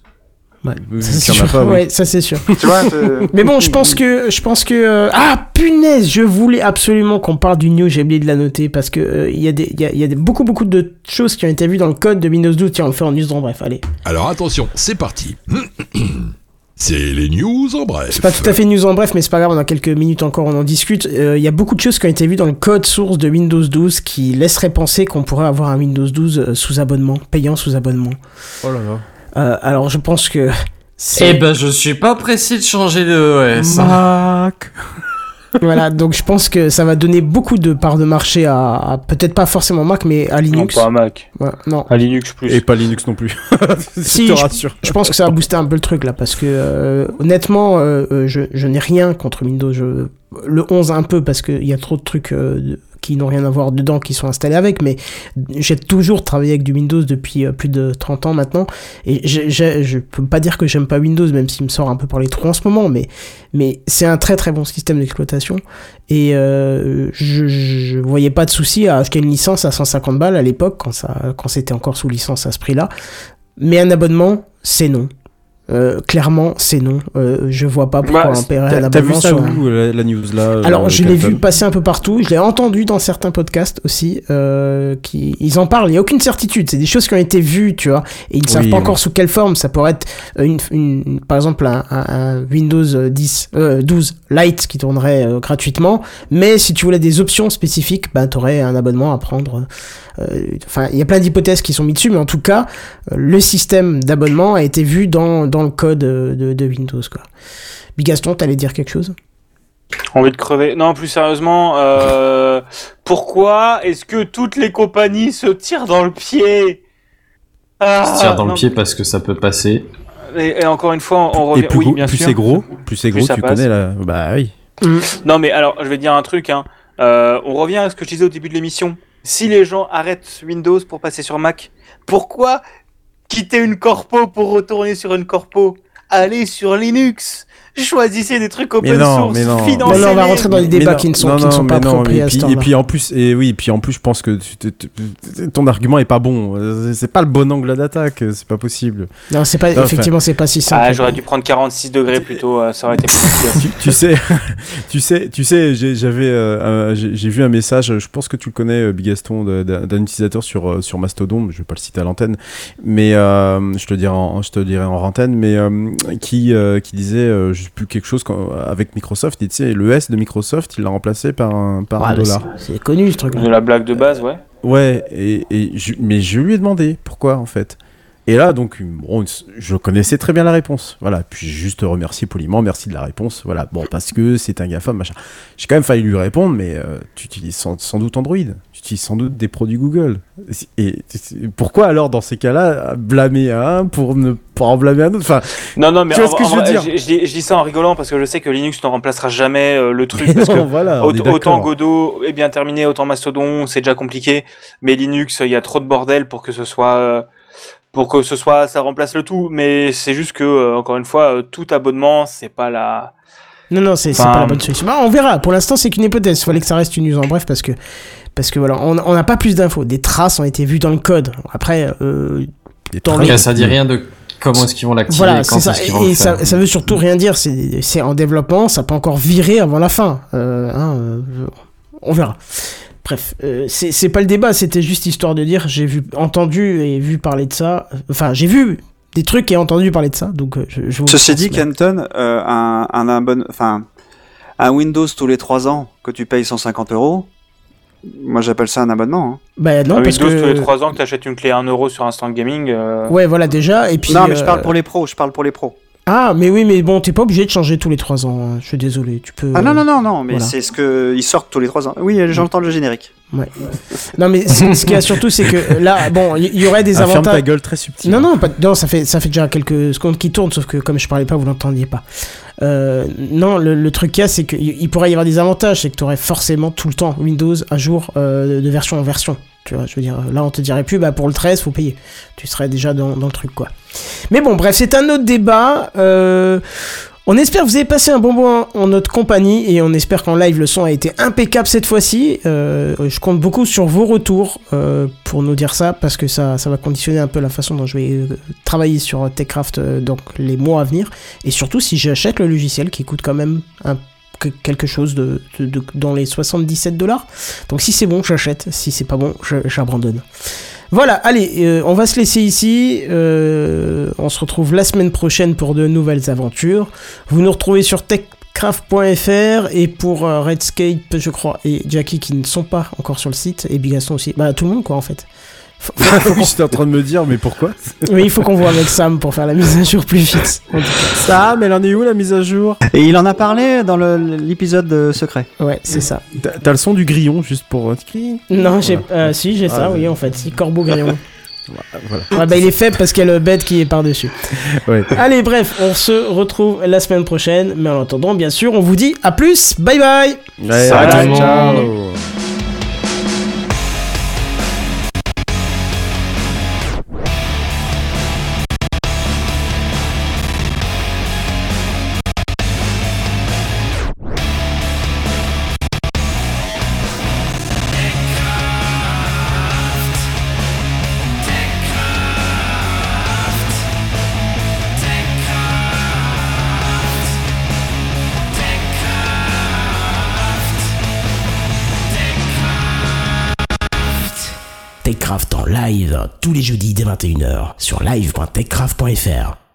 Ouais, ça, c'est sûr. pas, oui. Ouais, ça c'est sûr. tu vois Mais bon, je pense que, je pense que, euh, ah punaise, je voulais absolument qu'on parle du news. J'ai oublié de la noter parce que euh, il y a des, il y a, il y a des- beaucoup beaucoup de choses qui ont été vues dans le code de Windows 12. Tiens, on le fait en news en bref. Allez, Alors attention, c'est parti. C'est les news en bref. c'est pas tout à fait news en bref, mais c'est pas grave. On a quelques minutes encore, on en discute. Euh, Il y a beaucoup de choses qui ont été vues dans le code source de Windows 12 qui laisseraient penser qu'on pourrait avoir un Windows 12 euh, sous abonnement, payant sous abonnement. Oh là là. Euh, alors, je pense que c'est Eh ben, je suis pas pressé de changer de OS. Mac. voilà. Donc, je pense que ça va donner beaucoup de parts de marché à, à- peut-être pas forcément Mac, mais à Non, Linux. pas à Mac. Ouais, non. À Linux plus. Et pas Linux non plus. Si, je te je- rassure. Je pense que ça va booster un peu le truc là parce que euh, honnêtement, euh, euh, je, je n'ai rien contre Windows. Je- le 11 un peu parce qu'il y a trop de trucs euh, de- qui n'ont rien à voir dedans qui sont installés avec, mais j'ai toujours travaillé avec du Windows depuis euh, plus de 30 ans maintenant et je peux pas dire que j'aime pas Windows même s'il me sort un peu par les trous en ce moment, mais, mais c'est un très très bon système d'exploitation et euh, je, je voyais pas de souci à acheter une licence à 150 balles à l'époque quand, quand c'était encore sous licence à ce prix-là. Mais un abonnement, c'est non. Euh, clairement, c'est non. Euh, je vois pas pourquoi Bah, un T'as t'as vu abonnement ça sur où la, la news là euh, alors, je l'ai vu passer un peu partout. Je l'ai entendu dans certains podcasts aussi. Euh, qui, ils en parlent. Il n'y a aucune certitude. C'est des choses qui ont été vues, tu vois. Et ils ne savent pas encore sous quelle forme. Ça pourrait être une, une- par exemple un, Windows 10, euh, 12 Lite qui tournerait euh, gratuitement. Mais si tu voulais des options spécifiques, ben, tu aurais un abonnement à prendre. Euh, Enfin, il y a plein d'hypothèses qui sont mises dessus, mais en tout cas, euh, le système d'abonnement a été vu dans, dans le code euh, de, de Windows, quoi. Bigaston, t'allais dire quelque chose? Envie de crever. Non, plus sérieusement, euh, pourquoi est-ce que toutes les compagnies se tirent dans le pied? Ah, Se tire dans non, le pied parce que ça peut passer. Et, et encore une fois, on revient. Et plus, oui, bien plus c'est gros, plus c'est gros, tu passe. connais la. Bah oui. Non, mais alors, je vais dire un truc. Hein. Euh, on revient à ce que je disais au début de l'émission. Si les gens arrêtent Windows pour passer sur Mac, pourquoi quitter une corpo pour retourner sur une corpo allez sur Linux. Choisissez des trucs open Mais non, source, mais non. financez Non, non, on va rentrer dans les débats non, qui ne sont, non, qui ne sont non, pas appropriés et à ce puis, et puis en plus, et oui, et puis en plus, je pense que tu- tu- tu- ton argument est pas bon. Euh, C'est pas le bon angle d'attaque. C'est pas possible. Non, c'est pas, Enfin, effectivement, c'est pas si simple. Ah, j'aurais dû prendre 46 degrés plutôt, euh, ça aurait été plus tu, tu sais, tu sais, tu sais, j'ai- j'avais, euh, j'ai vu un message. Je pense que tu le connais, Bigaston, d'un utilisateur sur sur Mastodon. Je vais pas le citer à l'antenne, mais euh, je te dirai, en, je te dirai en antenne, mais euh, qui euh, qui disait, euh, je sais plus quelque chose avec Microsoft. Il disait le S de Microsoft, il l'a remplacé par un par Ah, un dollar. c'est- connu ce truc. De la blague de base, ouais. Ouais, et, et je- mais je lui ai demandé pourquoi en fait. Et là, donc, bon, je connaissais très bien la réponse. Voilà, puis j'ai juste remercié poliment, merci de la réponse. Voilà, bon, parce que c'est un GAFA, machin. J'ai quand même failli lui répondre, mais euh, tu utilises sans, sans doute Android, tu utilises sans doute des produits Google. Et, pourquoi alors, dans ces cas-là, blâmer un pour ne pas en blâmer un autre? Enfin, Non, non, mais Tu vois en- ce que en je veux vrai, dire? je, je dis- je dis ça en rigolant parce que je sais que Linux ne remplacera jamais euh, le truc. Mais parce non, que voilà, autant Godot est bien terminé, autant Mastodon, c'est déjà compliqué. Mais Linux, il y a trop de bordel pour que ce soit. euh, pour que ce soit, ça remplace le tout, mais c'est juste que, euh, encore une fois, euh, tout abonnement, c'est pas la. Non, non, c'est c'est Enfin, pas la bonne solution. Bah, on verra. Pour l'instant, c'est qu'une hypothèse. Il fallait que ça reste une news en bref parce que, parce que voilà, on n'a pas plus d'infos. Des traces ont été vues dans le code. Après, euh, dans cas, ça dit rien de comment est-ce qu'ils vont l'activer, Voilà, c'est ça. vont Et le ça, veut surtout rien dire. C'est en développement. Ça peut encore virer avant la fin. Euh, hein, euh, on verra. Bref, euh, c'est pas le débat. C'était juste histoire de dire. J'ai vu, entendu et vu parler de ça. Enfin, j'ai vu des trucs et entendu parler de ça. Donc, euh, je, je vous Ceci dit. Kenton, euh, un, un, abonne- enfin, un Windows tous les 3 ans que tu payes 150 euros, moi j'appelle ça un abonnement. hein. Bah non, Un parce que. tous les 3 ans que t'achètes une clé à 1 euro sur Instant Gaming. euh, Ouais, voilà déjà. Et puis. non, mais je euh, parle pour les pros, je parle pour les pros. Ah, mais oui, mais bon, t'es pas obligé de changer tous les 3 ans. hein. Je suis désolé. Tu peux. Ah non, non, non, non, mais voilà. c'est ce que ils sortent tous les 3 ans. Oui, j'entends le générique. Ouais. Non, mais ce qu'il y a surtout, c'est que euh, là, bon, il y, y aurait des Ah, ferme avantages. ta gueule très subtil. Non, non, pas- non, ça fait, ça fait déjà quelques secondes qui tournent, sauf que comme je parlais pas, vous l'entendiez pas. Euh, non, le, truc qu'il y a, c'est qu'il il pourrait y avoir des avantages, c'est que tu aurais forcément tout le temps Windows à jour euh, de version en version. Tu vois, je veux dire, là, on te dirait plus, bah, pour le 13, faut payer. Tu serais déjà dans, dans le truc, quoi. Mais bon, bref, c'est un autre débat. Euh, on espère que vous avez passé un bon moment en notre compagnie et on espère qu'en live le son a été impeccable cette fois-ci. Euh, je compte beaucoup sur vos retours euh, pour nous dire ça parce que ça, ça va conditionner un peu la façon dont je vais euh, travailler sur TechCraft donc les mois à venir et surtout si j'achète le logiciel qui coûte quand même quelque chose dans les 77 dollars. Donc si c'est bon, j'achète. Si c'est pas bon, j'abandonne. Voilà, allez, euh, on va se laisser ici. Euh, on se retrouve la semaine prochaine pour de nouvelles aventures. Vous nous retrouvez sur techcraft.fr et pour euh, Redscape, je crois, et Jackie qui ne sont pas encore sur le site, et Bigaston aussi. Bah, tout le monde, quoi, en fait. J'étais en train de me dire, mais pourquoi oui, il faut qu'on voit avec Sam pour faire la mise à jour plus vite. Sam, elle en est où la mise à jour? Et il en a parlé dans l'épisode secret. Ouais, c'est ça. T'as le son du grillon juste pour. euh, Non, j'ai, Voilà. euh, si, j'ai ça, Ah, oui, en fait. Si, Corbeau Grillon. Voilà. Ouais, bah, il est faible parce qu'il y a le bête qui est par-dessus. Ouais. Allez, bref, on se retrouve la semaine prochaine. Mais en attendant, bien sûr, on vous dit à plus. Bye bye. Ouais, Salut ciao. Live tous les jeudis dès 21h sur live.techcraft.fr.